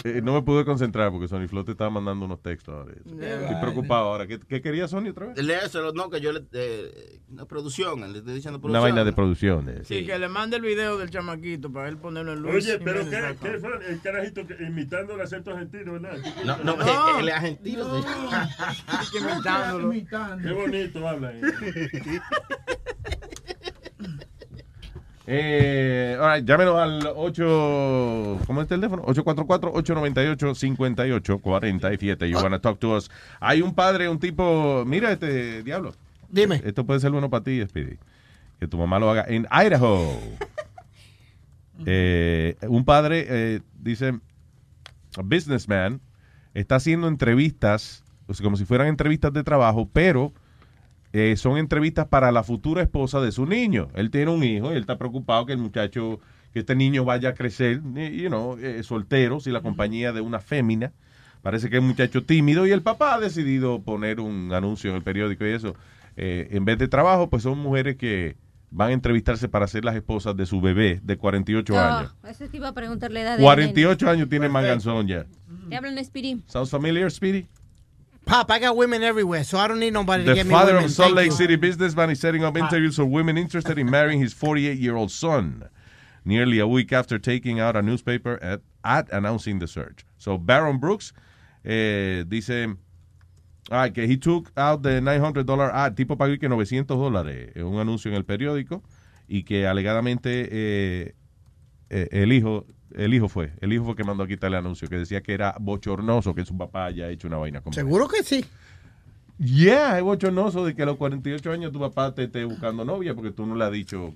Eh, no me pude concentrar porque Sony Flow te estaba mandando unos textos ahora. Estoy preocupado ahora. ¿Qué, qué quería Sony otra vez? Léeselo, no, que yo le. Eh, una producción, le estoy diciendo producción. Una vaina de producción. de- Sí, que le mande el video del chamaquito para él ponerlo en luz. Oye, pero ¿qué, qué fue el carajito que, imitando el acento argentino, verdad? No, no, No. el, el argentino. sí. Que imitándolo. Qué bonito habla. Eh, all right, llámenos al 8. ¿Cómo es el teléfono? 844-898-5847. You wanna talk to us. Hay un padre, un tipo. Mira este diablo. Dime. Esto puede ser bueno para ti, Speedy. Que tu mamá lo haga en Idaho. Eh, un padre eh, dice: a businessman está haciendo entrevistas, o sea, como si fueran entrevistas de trabajo, pero eh, son entrevistas para la futura esposa de su niño. Él tiene un hijo y él está preocupado que el muchacho, que este niño vaya a crecer, eh, you know, eh, soltero, sin la compañía de una fémina. Parece que es un muchacho tímido y el papá ha decidido poner un anuncio en el periódico y eso. Eh, en vez de trabajo, pues son mujeres que van a entrevistarse para ser las esposas de su bebé de 48 años. Oh, eso te iba a preguntar la edad de 48 años tiene Manganzón ya. Te hablan Speedy. ¿Sounds familiar, Speedy? Pop, I got women everywhere, so I don't need nobody to The get me father women. of Salt Thank Lake you. City businessman is setting up interviews for women interested in marrying his 48-year-old son. Nearly a week after taking out a newspaper at, ad announcing the search. So Baron Brooks eh, dice ah, que he took out the 900 dollar ad. Tipo pagó que 900 dólares en un anuncio en el periódico y que alegadamente eh, eh, el hijo el hijo fue el hijo fue que mandó a quitar el anuncio que decía que era bochornoso que su papá haya hecho una vaina como Seguro que sí. Yeah, es bochornoso de que a los 48 años tu papá te esté buscando novia porque tú no le has dicho,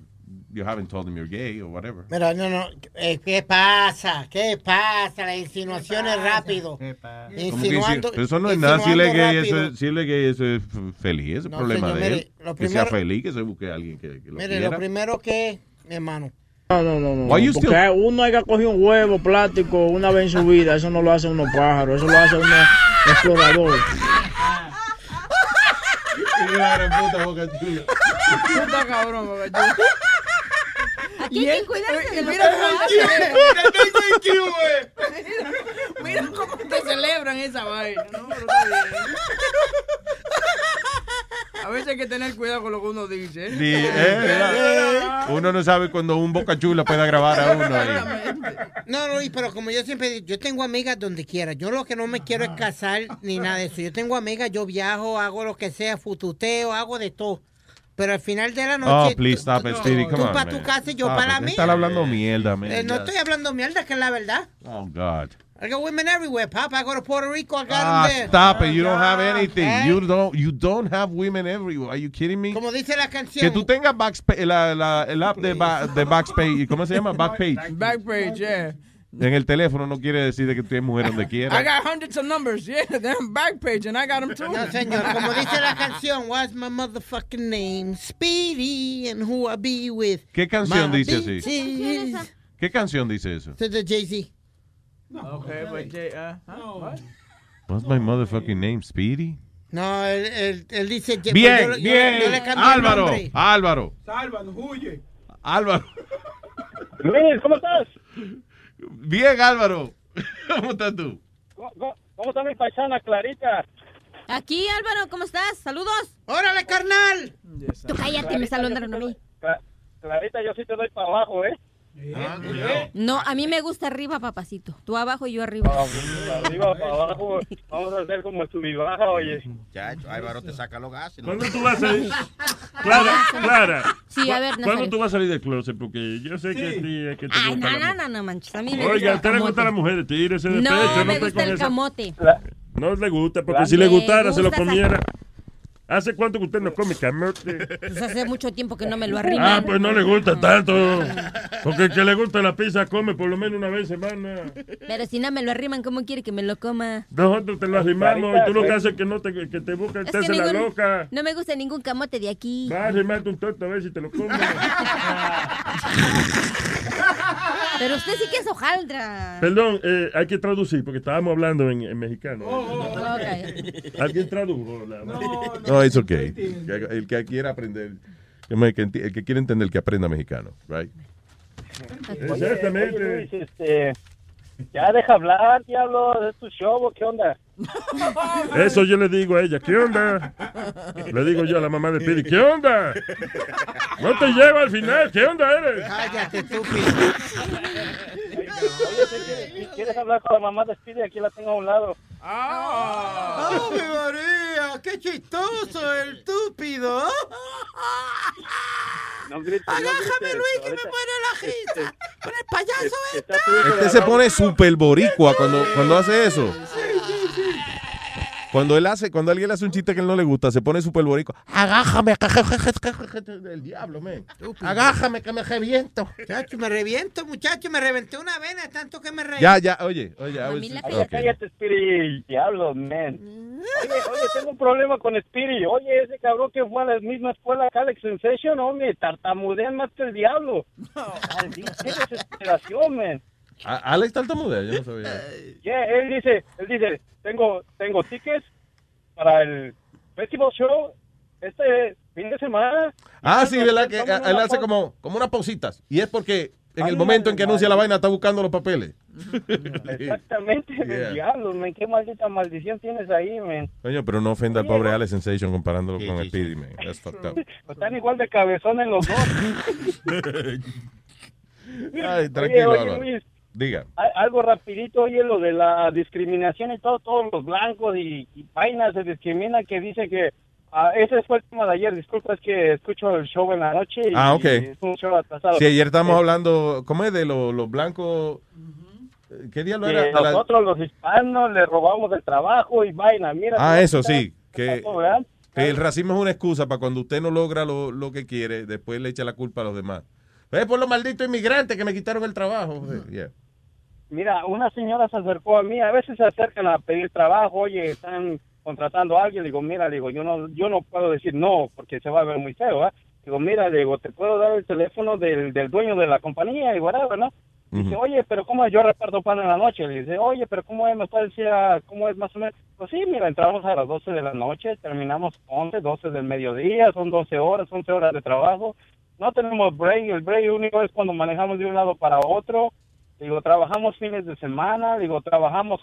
you haven't told him you're gay or whatever. Mira, no, no. eh, ¿Qué pasa? ¿Qué pasa? Las insinuaciones rápido. Como que Insinuando. si- pero eso no es nada, si él es gay, eso, es- si él es gay, eso es feliz, ese es el No, problema señor, de él. mire, lo que sea feliz, que se busque a alguien que, que lo Mire, quiera. lo primero que, mi hermano. No, no, no, no. Porque still- uno hay que coger un huevo plástico una vez en su vida. Eso no lo hace uno pájaro, eso lo hace uno explorador. Puta cabrón, Boca Chula. Aquí hay que cuidarse de Y los mira cómo. Mira, mira cómo te celebran esa vaina. No, pero está bien. A veces hay que tener cuidado con lo que uno dice. ¿eh? Sí, eh, uno no sabe cuando un boca chula pueda grabar a uno ahí. No, Luis, pero como yo siempre digo, yo tengo amigas donde quiera. Yo lo que no me quiero es casar ni nada de eso. Yo tengo amigas, yo viajo, hago lo que sea, fututeo, hago de todo. Pero al final de la Oh, noche. please tú- stop tú- it, Speedy, tú come on, para tu casa y yo para mía. Están hablando mierda, man. Eh, no estoy hablando mierda, que es la verdad. Oh, God. I got women everywhere, Pop. I go to Puerto Rico, I got Ah, them there. stop it. You don't have anything. Eh. You don't, you don't have women everywhere. Are you kidding me? Como dice la canción. Que tú tengas la, la, el app de, ba- de Backspace, ¿cómo se llama? Backpage. Backpage, yeah. en el teléfono no quiere decir de que tú eres mujer donde I quiera. got hundreds of numbers. Yeah, they're back page and I got them too. No, señor, como dice la canción, What's my motherfucking name? Speedy, and who I be with. ¿Qué canción My dice así? bitches. ¿Qué canción dice eso? Es de Jay-Z. Okay, but Jay, uh, huh? what? What's my motherfucking name, Speedy? No, él, él, él dice... pues Bien, yo- yo- bien. yo le cambié el Álvaro. Álvaro, Sálvanos, huye. Álvaro. Luis, ¿cómo estás? Bien, Álvaro. ¿Cómo estás tú? ¿Cómo, cómo- está mi paisana Clarita? Aquí, Álvaro, ¿cómo estás? Saludos. ¡Órale, carnal! Tú cállate, me saludaron a mí. Cla- Clarita, yo sí te doy para abajo, ¿eh? No, a mí me gusta arriba, papacito. Tú abajo y yo arriba. Ah, arriba, para abajo. Vamos a hacer como el sub y baja, oye. Chacho, Álvaro te saca los gases. ¿Cuándo tú vas a salir? Clara, Clara. Sí, a ver, ¿Cuándo Nazaret. tú vas a salir del closet? Porque yo sé que a ti es que te Ay, gusta no, la no, no, no manches. A mí me Oiga, a gusta usted el le gusta la camote. mujer, tírese de No, pecho, no me gusta el esa- camote. No le gusta, porque Me si le gustara, se lo comiera. ¿Hace cuánto que usted no come camote? Pues hace mucho tiempo que no me lo arriman. Ah, pues no le gusta tanto. Porque el que le gusta la pizza come por lo menos una vez a semana. Pero si no me lo arriman, ¿cómo quiere que me lo coma? Nosotros te lo arrimamos y tú lo que haces es que no te, que te busca, te hace la loca. no me gusta ningún camote de aquí. Va a arrimarte un toto a ver si te lo comes. Pero usted sí que es hojaldra. Perdón, eh, hay que traducir porque estábamos hablando en, en mexicano. Ok. ¿Alguien tradujo? La- No, it's okay. El que quiera aprender, el que, quiere entender que aprenda mexicano, right? Luis, este, ya deja hablar, diablo, es tu show, ¿o ¿qué onda? Eso yo le digo a ella, ¿qué onda? Le digo yo a la mamá de Pidi, ¿qué onda? No te llevo al final, ¿qué onda eres? Cállate, estúpido. Oye, si quieres hablar con la mamá de Speedy, aquí la tengo a un lado. ¡Ave María! ¡Qué chistoso, el estúpido! No grites, no Agájame, grites, Luis, que me muere la jita. Con el payaso de Este se pone super boricua cuando, cuando hace eso. Cuando él hace, cuando alguien le hace un chiste que él no le gusta, se pone super boricua. Agájame, el diablo, man. Agájame que me reviento. Muchacho, me reviento, muchacho, me reventé una vena, tanto que me reviento. Ya, ya, oye, oye, Oye, ok. cállate, Speedy, diablo, man. Oye, oye, tengo un problema con Speedy. Oye, ese cabrón que fue a la misma escuela que Alex Sensation, hombre, tartamudean más que el diablo. Maldita desesperación, man. Alex tartamudea, yo no sabía. Yeah, él dice, él dice, tengo, tengo tickets para el festival show este fin de semana. Ah, sí, ¿verdad? Que él hace como, como unas pausitas. Y es porque en el momento en que anuncia la vaina está buscando los papeles. Exactamente, Yeah. diablo, man, qué maldita maldición tienes ahí, man. Coño, pero no ofenda al pobre Alex Sensation comparándolo con Speedy, man. That's fucked up. Están igual de cabezones los dos. Ay, tranquilo, Oye, oye. Luis, Diga. algo rapidito, oye, lo de la discriminación y todo, todos los blancos y, y vainas se discriminan que dice que ah, ese fue el tema de ayer, disculpa, es que escucho el show en la noche y, Ah, ok. es un show atrasado. Sí, ayer estábamos Eh, hablando, ¿cómo es? De los, blancos. ¿Qué día lo era? La- nosotros los hispanos le robamos el trabajo y vaina, mira. Ah, eso sí. Que, el racismo es una excusa para cuando usted no logra lo, lo que quiere, después le echa la culpa a los demás. Es por los malditos inmigrantes que me quitaron el trabajo. Yeah. Mira, una señora se acercó a mí, a veces se acercan a pedir trabajo, oye, están contratando a alguien, le digo, mira, le digo, yo no, yo no puedo decir no, porque se va a ver muy feo, ¿ah? Digo, mira, le digo, te puedo dar el teléfono del, del dueño de la compañía y whatever, ¿no? Dice, oye, pero ¿cómo es? Yo reparto pan en la noche. Le dice, oye, pero ¿cómo es? ¿Me puede decir cómo es más o menos? Pues sí, mira, entramos a las 12 de la noche, terminamos 11, 12 del mediodía, son 12 horas, 11 horas de trabajo. No tenemos break, el break único es cuando manejamos de un lado para otro. Digo, trabajamos fines de semana, digo, trabajamos.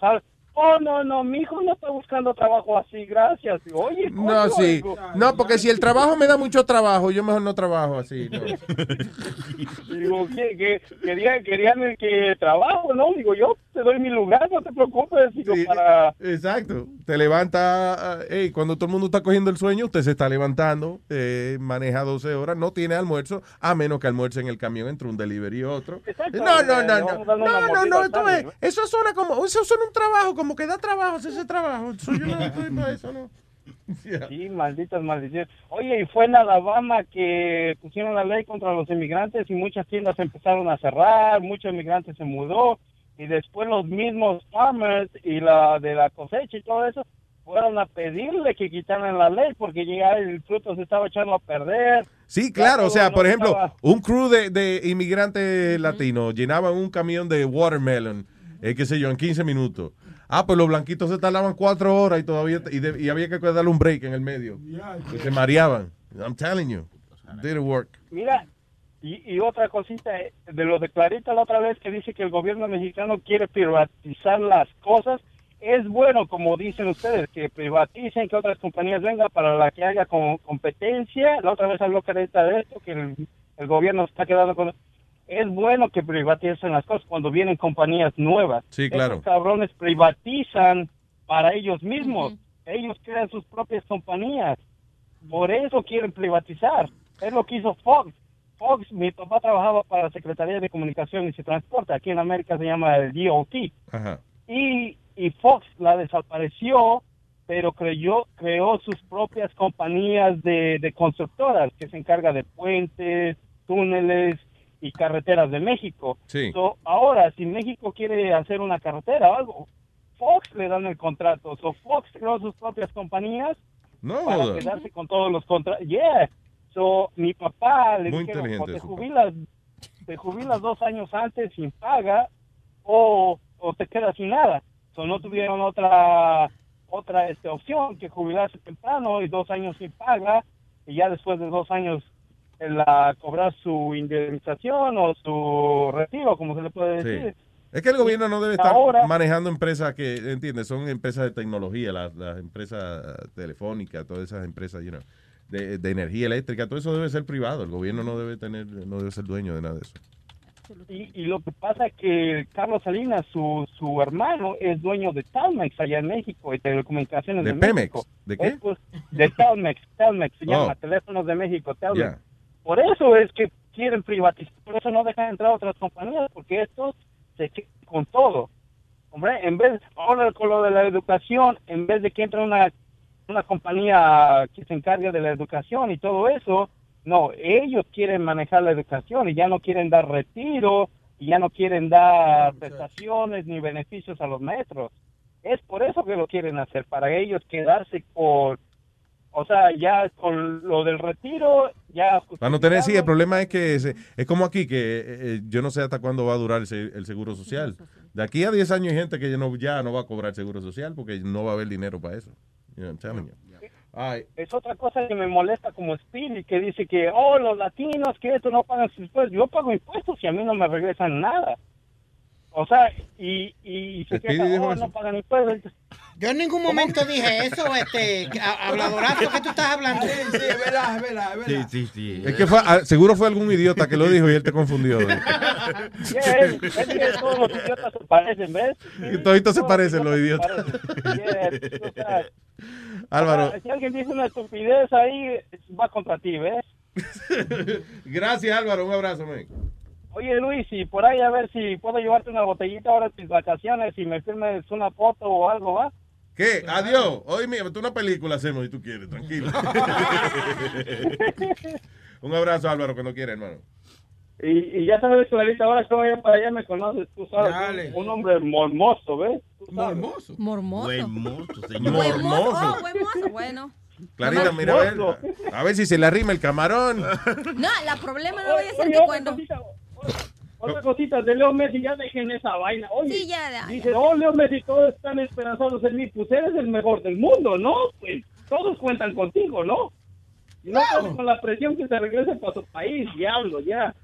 Oh, no, no, mi hijo no está buscando trabajo así, gracias. Oye, No, sí. digo, No, porque si el trabajo me da mucho trabajo, yo mejor no trabajo así. no. Digo, que, que, quería, querían el que trabajo, ¿no? Digo, yo te doy mi lugar, no te preocupes. Digo, para... Exacto. Te levanta, hey, cuando todo el mundo está cogiendo el sueño, usted se está levantando, eh, maneja 12 horas, no tiene almuerzo, a menos que almuerce en el camión entre un delivery y otro. No, no, no, no. No, no, no, esto es- eso suena como, eso suena un trabajo, como que da trabajo, es ese trabajo. So, yo no estoy para eso, ¿no? Sí, malditas maldiciones. Oye, y fue en Alabama que pusieron la ley contra los inmigrantes y muchas tiendas empezaron a cerrar, muchos inmigrantes se mudó y después los mismos farmers y la de la cosecha y todo eso fueron a pedirle que quitaran la ley porque ya el fruto se estaba echando a perder. Sí, claro, o sea, por ejemplo, estaba- un crew de, de inmigrantes latinos llenaban un camión de watermelon, eh, qué sé yo, en 15 minutos. Ah, pues los blanquitos se tardaban cuatro horas y todavía y, de- y había que darle un break en el medio. Y se mareaban. I'm telling you, didn't work. Mira, y, y otra cosita eh, de lo de Clarita la otra vez que dice que el gobierno mexicano quiere privatizar las cosas. Es bueno, como dicen ustedes, que privaticen, que otras compañías vengan para la que haya con- competencia. La otra vez habló Clarita de esto, que el, el gobierno está quedando con... Es bueno que privaticen las cosas cuando vienen compañías nuevas. Sí, claro. Esos cabrones privatizan para ellos mismos. Ellos crean sus propias compañías. Por eso quieren privatizar. Es lo que hizo Fox. Fox, mi papá trabajaba para la Secretaría de Comunicación y se transporta. Aquí en América se llama el DOT. Ajá. Y, y Fox la desapareció, pero creyó, creó sus propias compañías de, de constructoras que se encarga de puentes, túneles y carreteras de México. Sí. So, ahora, si México quiere hacer una carretera o algo, Fox le dan el contrato. So, Fox creó sus propias compañías No, para quedarse con todos los contratos. Yeah. So, mi papá le Muy dijeron, o inteligente te jubilas, te jubilas dos años antes sin paga o, o te quedas sin nada. So, no tuvieron otra otra este, opción que jubilarse temprano y dos años sin paga y ya después de dos años la cobrar su indemnización o su retiro, como se le puede Sí. decir. Es que el gobierno no debe estar Ahora- manejando empresas que, ¿entiendes? Son empresas de tecnología, las, las empresas telefónicas, todas esas empresas, you know, de, de energía eléctrica, todo eso debe ser privado. El gobierno no debe tener, no debe ser dueño de nada de eso. Y, y lo que pasa es que Carlos Salinas, su, su hermano, es dueño de Telmex allá en México y telecomunicaciones ¿De de, Pemex? México. ¿De qué? Es, pues, de Telmex, Telmex se Oh. llama, Teléfonos de México, Telmex. Ya. Por eso es que quieren privatizar, por eso no dejan entrar otras compañías, porque estos se quedan con todo. Hombre, en vez, ahora con lo de la educación, en vez de que entre una, una compañía que se encargue de la educación y todo eso, no, ellos quieren manejar la educación y ya no quieren dar retiro y ya no quieren dar prestaciones ni beneficios a los maestros. Es por eso que lo quieren hacer, para ellos quedarse con, o sea, ya con lo del retiro, ya... Para no tener, sí, el problema es que se- es como aquí, que eh, eh, yo no sé hasta cuándo va a durar el, el seguro social. De aquí a 10 años hay gente que ya no, ya no va a cobrar seguro social porque no va a haber dinero para eso. You know, I'm telling you. Ay, es otra cosa que me molesta como Spirit, que dice que, oh, los latinos, que esto no pagan sus impuestos. Yo pago impuestos y a mí no me regresan nada. O sea, y, y se dijo oh, no pagan impuestos. Yo en ningún momento dije eso, este, a- habladorazo, ¿qué tú estás hablando? Sí, es verdad, es verdad, es verdad. Sí, sí, sí. es que fue, ah, seguro fue algún idiota que lo dijo y él te confundió. es, es que todos los idiotas se parecen, ¿ves? Y toditos se parecen los idiotas. Yeah, o sea, Álvaro, Si alguien dice una estupidez ahí, va contra ti, ¿ves? gracias Álvaro, un abrazo, man. Oye, Luis, y por ahí a ver si puedo llevarte una botellita ahora en tus vacaciones y me firmes una foto o algo, ¿va? ¿Qué? Adiós. Hoy mira, tú una película hacemos si tú quieres, tranquilo. un abrazo Álvaro, cuando quieras, hermano. Y, y ya sabes, Clarita, ahora que vaya para allá me conoces, tú sabes, Dale. un, hombre mormoso, ¿ves? Mormoso. Mormoso. Hermoso, señor. Mormoso. Oh, bueno. Clarita, mira, a ver, a ver si se le arrima el camarón. No, la problema no vaya a ser que cuando... Otra cosita de Leo Messi, ya dejen esa vaina. Oye, Sí, ya, ya, dice, oh, Leo Messi, todos están esperanzados en mí. Pues eres el mejor del mundo, ¿no? Pues todos cuentan contigo, ¿no? Y no puedes con la presión que se regrese para su país, diablo, ya.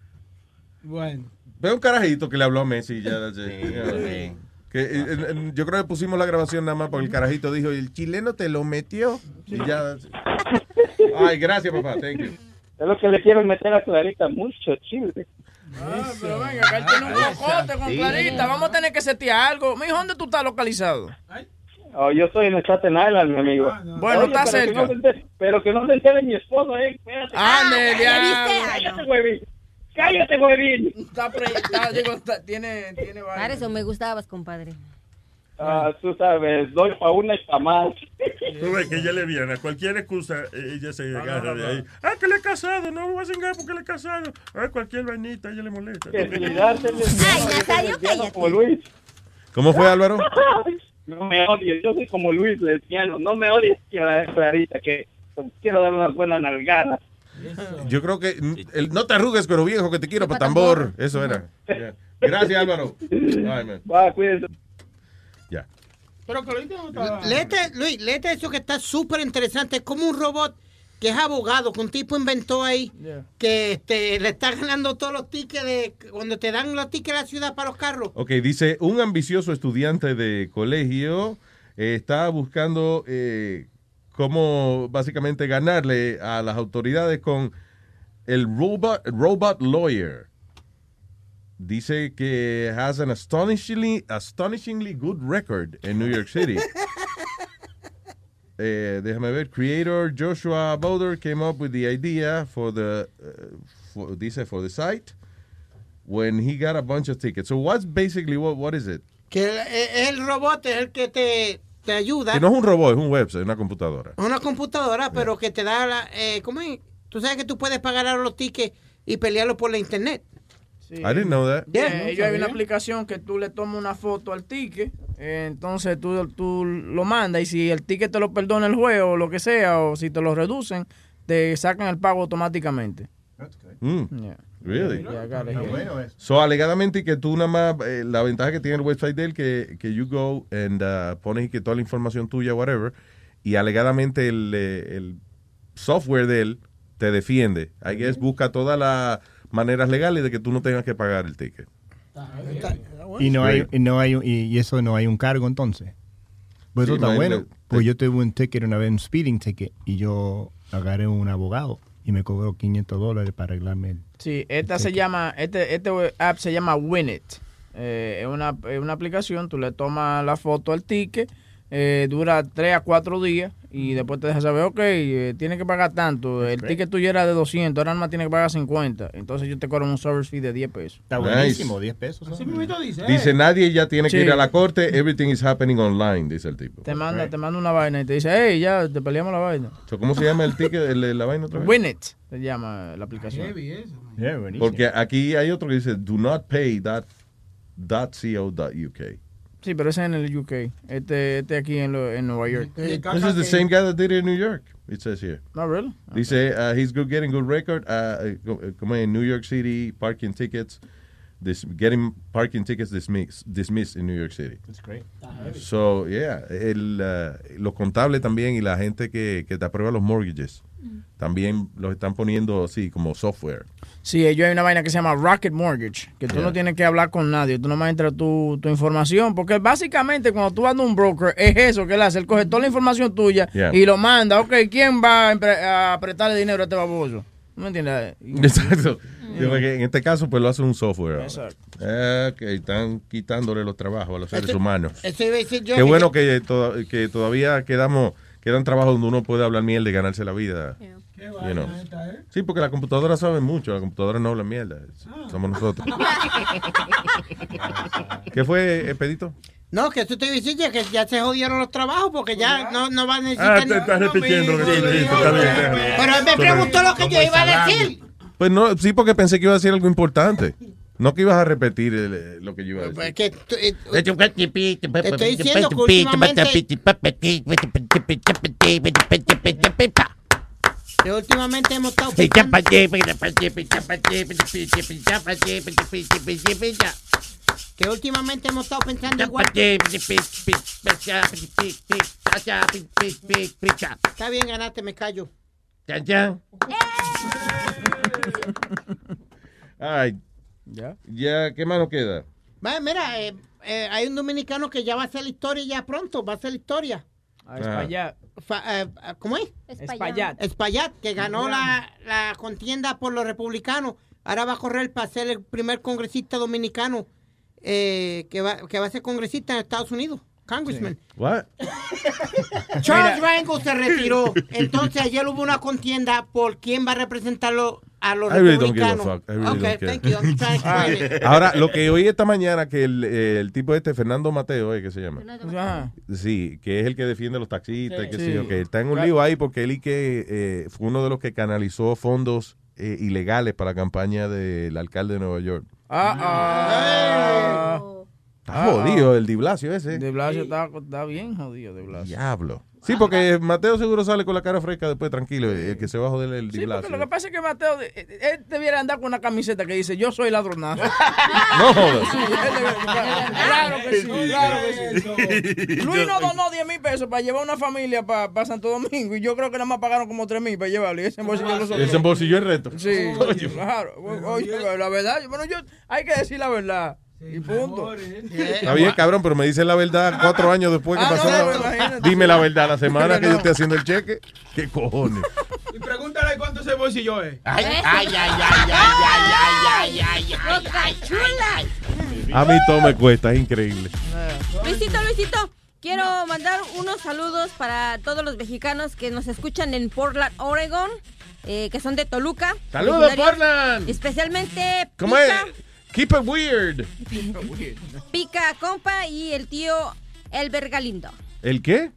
Bueno. Ve un carajito que le habló a Messi. Ya, ya, ya. Que, eh, eh, yo creo que pusimos la grabación nada más porque el carajito dijo, el chileno te lo metió. Y ya. Ay, gracias, papá. Thank you. Es lo que le quiero meter a Clarita, mucho chile. Ah, pero venga, que él tiene un cocote con. Clarita. Vamos a tener que setear algo. Mijo, ¿dónde tú estás localizado? Oh, yo estoy en el Staten Island, mi amigo. Bueno, está pero que cerca. no se entere- pero que no se entere mi esposo, eh. Espérate. Ande, Ah, diablo. Cállate, huevín. Cállate, huevín. Está, pre- está- digo, está- tiene, tiene Para eso me gustabas, compadre. Ah, tú sabes, doy para una y para más. Tú ves que ella le viene a cualquier excusa, eh, ella se agarra de ahí. Ah, que le he casado, no me voy a cingar porque le he casado. Ah, cualquier vainita, ella le molesta. Que cuidarse de- como Luis. ¿Cómo fue, Álvaro? No me odies, yo soy como Luis lesbiano, no me odies, Clarita, que quiero dar una buena nalgada. Yo creo que el, no te arrugues, pero viejo, que te quiero para tambor. Eso era. Yeah. Gracias, Álvaro. Bye, man. Cuídense. Pero Clarita no está... Léete, Luis, léete eso que está súper interesante. Es como un robot que es abogado, que un tipo inventó ahí, Yeah. que este, le está ganando todos los tickets de cuando te dan los tickets a la ciudad para los carros. Ok, dice, un ambicioso estudiante de colegio eh, está buscando eh, cómo básicamente ganarle a las autoridades con el robot, robot lawyer. Dice que has an astonishingly, astonishingly good record en New York City. Eh, déjame ver, creator Joshua Bowder came up with the idea for the, uh, for, dice, for the site when he got a bunch of tickets. So what's basically, what, what is it? Que el, el robot es el que te, te ayuda. Que no es un robot, es un website, una computadora. Es una computadora, pero que te da la... Eh, ¿Cómo es? Tú sabes que tú puedes pagar ahora los tickets y pelearlos por la internet. Sí. I didn't know that. Eh, ellos hay una aplicación que tú le tomas una foto al ticket, eh, entonces tú, tú lo mandas y si el ticket te lo perdona el juez o lo que sea, o si te lo reducen, te sacan el pago automáticamente. Mm. Yeah. Really? Yeah, I got it here. So, alegadamente que tú nada más, eh, la ventaja que tiene el website de él, que, que you go and uh, pones y que toda la información tuya, whatever, y alegadamente el, eh, el software de él te defiende. I guess busca todas las maneras legales de que tú no tengas que pagar el ticket. Y no hay, no hay, un- y y eso no hay un cargo entonces. Pues Sí, eso está bueno. no- Pues yo tuve un ticket una vez, un speeding ticket, y yo agarré un abogado y me cobró 500 dólares para arreglarme el... Sí, esta se llama, este, este app se llama Winit. Eh, es, una, es una aplicación, tú le tomas la foto al ticket, eh, dura 3 a 4 días y después te deja saber, ok, eh, tienes que pagar tanto. El ticket tuyo era de 200, ahora nada más tienes que pagar 50. Entonces yo te cobro un service fee de 10 pesos. Está Nice. buenísimo, 10 pesos. Dice, nadie ya tiene que ir a la corte, everything is happening online, dice el tipo. Te manda, te manda una vaina y te dice, hey, ya te peleamos la vaina. So, ¿Cómo se llama el ticket, el- la vaina otra vez? Winit se llama la aplicación. Yeah, buenísimo. Porque aquí hay otro que dice, do not pay that, dot co dot uk. Sí, pero ese es en el UK. Este, este aquí en, lo- en Nueva York. This is the same guy that did it in New York, it says here. No, really? Dice, uh, he's good getting good record, uh, uh, como en New York City, parking tickets, dis- getting parking tickets dismissed, dismissed in New York City. That's great. So, yeah, el, uh, los contables también y la gente que, que te aprueba los mortgages, también los están poniendo así como software. Sí, ellos hay una vaina que se llama Rocket Mortgage, que tú Yeah. no tienes que hablar con nadie, tú nomás entras tu, tu información, porque básicamente cuando tú vas a un broker, es eso que él hace, él coge toda la información tuya Yeah. y lo manda, ok, ¿quién va a, a prestarle dinero a este baboso? ¿No me entiendes? Exacto. Que En este caso, pues lo hace un software. ahora. Exacto. Eh, que están quitándole los trabajos a los seres humanos. Yo. Qué bueno que, to- que todavía quedamos, quedan trabajos donde uno puede hablar miel de ganarse la vida. You know. Sí, porque la computadora sabe mucho, la computadora no habla mierda, somos nosotros. ¿Qué fue, eh, Pedito? No, que tú te ya que ya se jodieron los trabajos porque ya no, no van a Ah, necesitar... te estás repitiendo lo que tú dijiste. Pero él me preguntó lo que yo iba a decir. Pues no, sí, porque pensé que iba a decir algo importante. No que ibas a repetir el, eh, lo que yo iba a decir. Pues que tú- eh, Estoy diciendo que últimamente... Que últimamente hemos estado... pensando- Que últimamente hemos estado pensando igual. Está bien, ganaste, me callo. Ay, ¿Ya? ya, ¿qué más nos queda? Va, mira, eh, eh, hay un dominicano que ya va a hacer la historia ya pronto, va a hacer la historia. Ah, Espaillat. Fa- eh, ¿Cómo es? Espaillat. Espaillat, que ganó la, la contienda por los republicanos. Ahora va a correr para ser el primer congresista dominicano eh, que, va, que va a ser congresista en Estados Unidos. Congressman. What? Charles Rangel se retiró. Entonces ayer hubo una contienda por quién va a representarlo a los I really don't give a republicanos. fuck. I really okay, don't care. thank you. I'm trying to explain it. Ahora, lo que oí esta mañana que el, eh, el tipo este, Fernando Mateo, ¿eh? que se llama? Ajá. Sí, que es el que defiende a los taxistas, Sí. que Sí. sí, que está en un lío ahí porque él y que eh, fue uno de los que canalizó fondos eh, ilegales para la campaña del alcalde de Nueva York. Ah, ah. Está jodido el Di Blasio ese. De Blasio está, está bien jodido, Blasio. Diablo. Sí, porque Mateo seguro sale con la cara fresca después, tranquilo. El que se va a joder el Sí, porque lo que pasa es que Mateo, eh, eh, él debiera andar con una camiseta que dice, yo soy ladronazo. No jodas. Sí, claro que sí, claro que sí. Luis no donó 10 mil pesos para llevar una familia para Santo Domingo y yo creo que nada más pagaron como 3 mil para llevarlo y ese embolsilló los otros. Ese embolsilló el reto. Sí, claro. Oye, la verdad, bueno, yo, hay que decir la verdad. Y punto. Está bien, cabrón, pero me dice la verdad cuatro años después que Ah, pasó. no, la-. Dime la verdad, la semana No, que yo esté haciendo el cheque. ¿Qué cojones? Y pregúntale cuánto ese bolsillo es. Ay, ay, ay, ay, ay, ay, ay, ay, ay, ay, chula! A mí todo me cuesta, es increíble. Luisito, Luisito, quiero mandar unos saludos para todos los mexicanos que nos escuchan en Portland, Oregon, eh, que son de Toluca. ¡Saludos, Portland! Especialmente ¿Cómo es? Keep it weird. Pica Compa y el tío Elber Galindo. ¿El qué?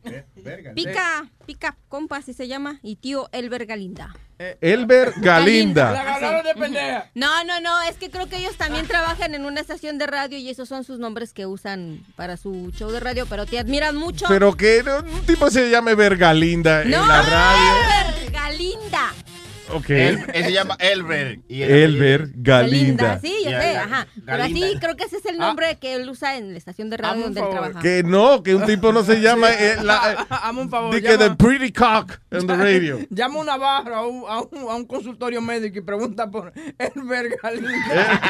Pica, Pica Compa, así se llama, y tío Elber Galinda. Elber Galinda. agarraron de pendeja. No, no, no, es que creo que ellos también trabajan en una estación de radio y esos son sus nombres que usan para su show de radio, pero te admiran mucho. Pero que un tipo se llame Vergalinda no, en la radio. Elber Galinda. Ok. Él, él se llama Elber. Y el- Elber Galinda. Sí, yo Ya, sé, ajá. Pero Galinda. así creo que ese es el nombre que él usa en la estación de radio donde él trabaja. Que no, que un tipo no se llama. eh, la- Hazme un favor. de que llama- the pretty cock on the radio. Llama a una barra a un, a, un, a un consultorio médico y pregunta por Elber Eh. Galinda.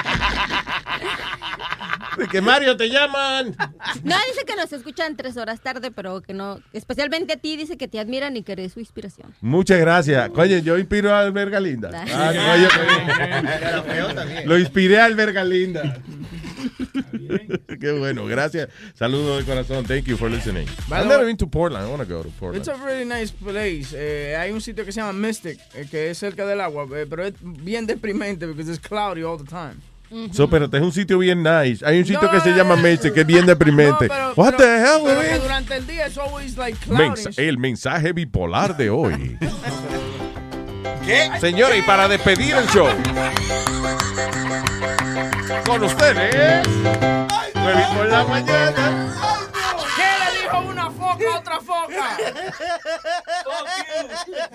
De que Mario te llaman. No, dice que nos escuchan tres horas tarde, pero que no, especialmente a ti, dice que te admiran y que eres su inspiración. Muchas gracias. Oye, yo inspiro a Albert Galinda. Ah, coño, Lo inspiré a Albert Galinda. Qué bueno, gracias. Saludos de corazón. Thank you for listening. By I've never way- been to Portland. I want to go to Portland. It's a really nice place. Eh, hay un sitio que se llama Mystic, eh, que es cerca del agua, eh, pero es bien deprimente porque it's cloudy all the time. So, pero este es un sitio bien nice. Hay un sitio No, que se llama Macy, que es bien deprimente. No, pero- What pero- the hell, pero durante el día es always like cloudy. Mensa- el mensaje bipolar de hoy. ¿Qué? Señores, y para despedir el show. Con ustedes. Nueve por la mañana. ¿Qué le dijo una foca a otra foca?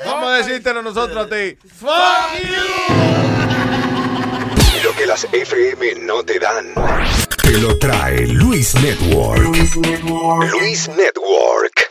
Vamos a decírtelo nosotros a ti. Fuck Lo que las FM no te dan. Te lo trae Luis Network. Luis Network.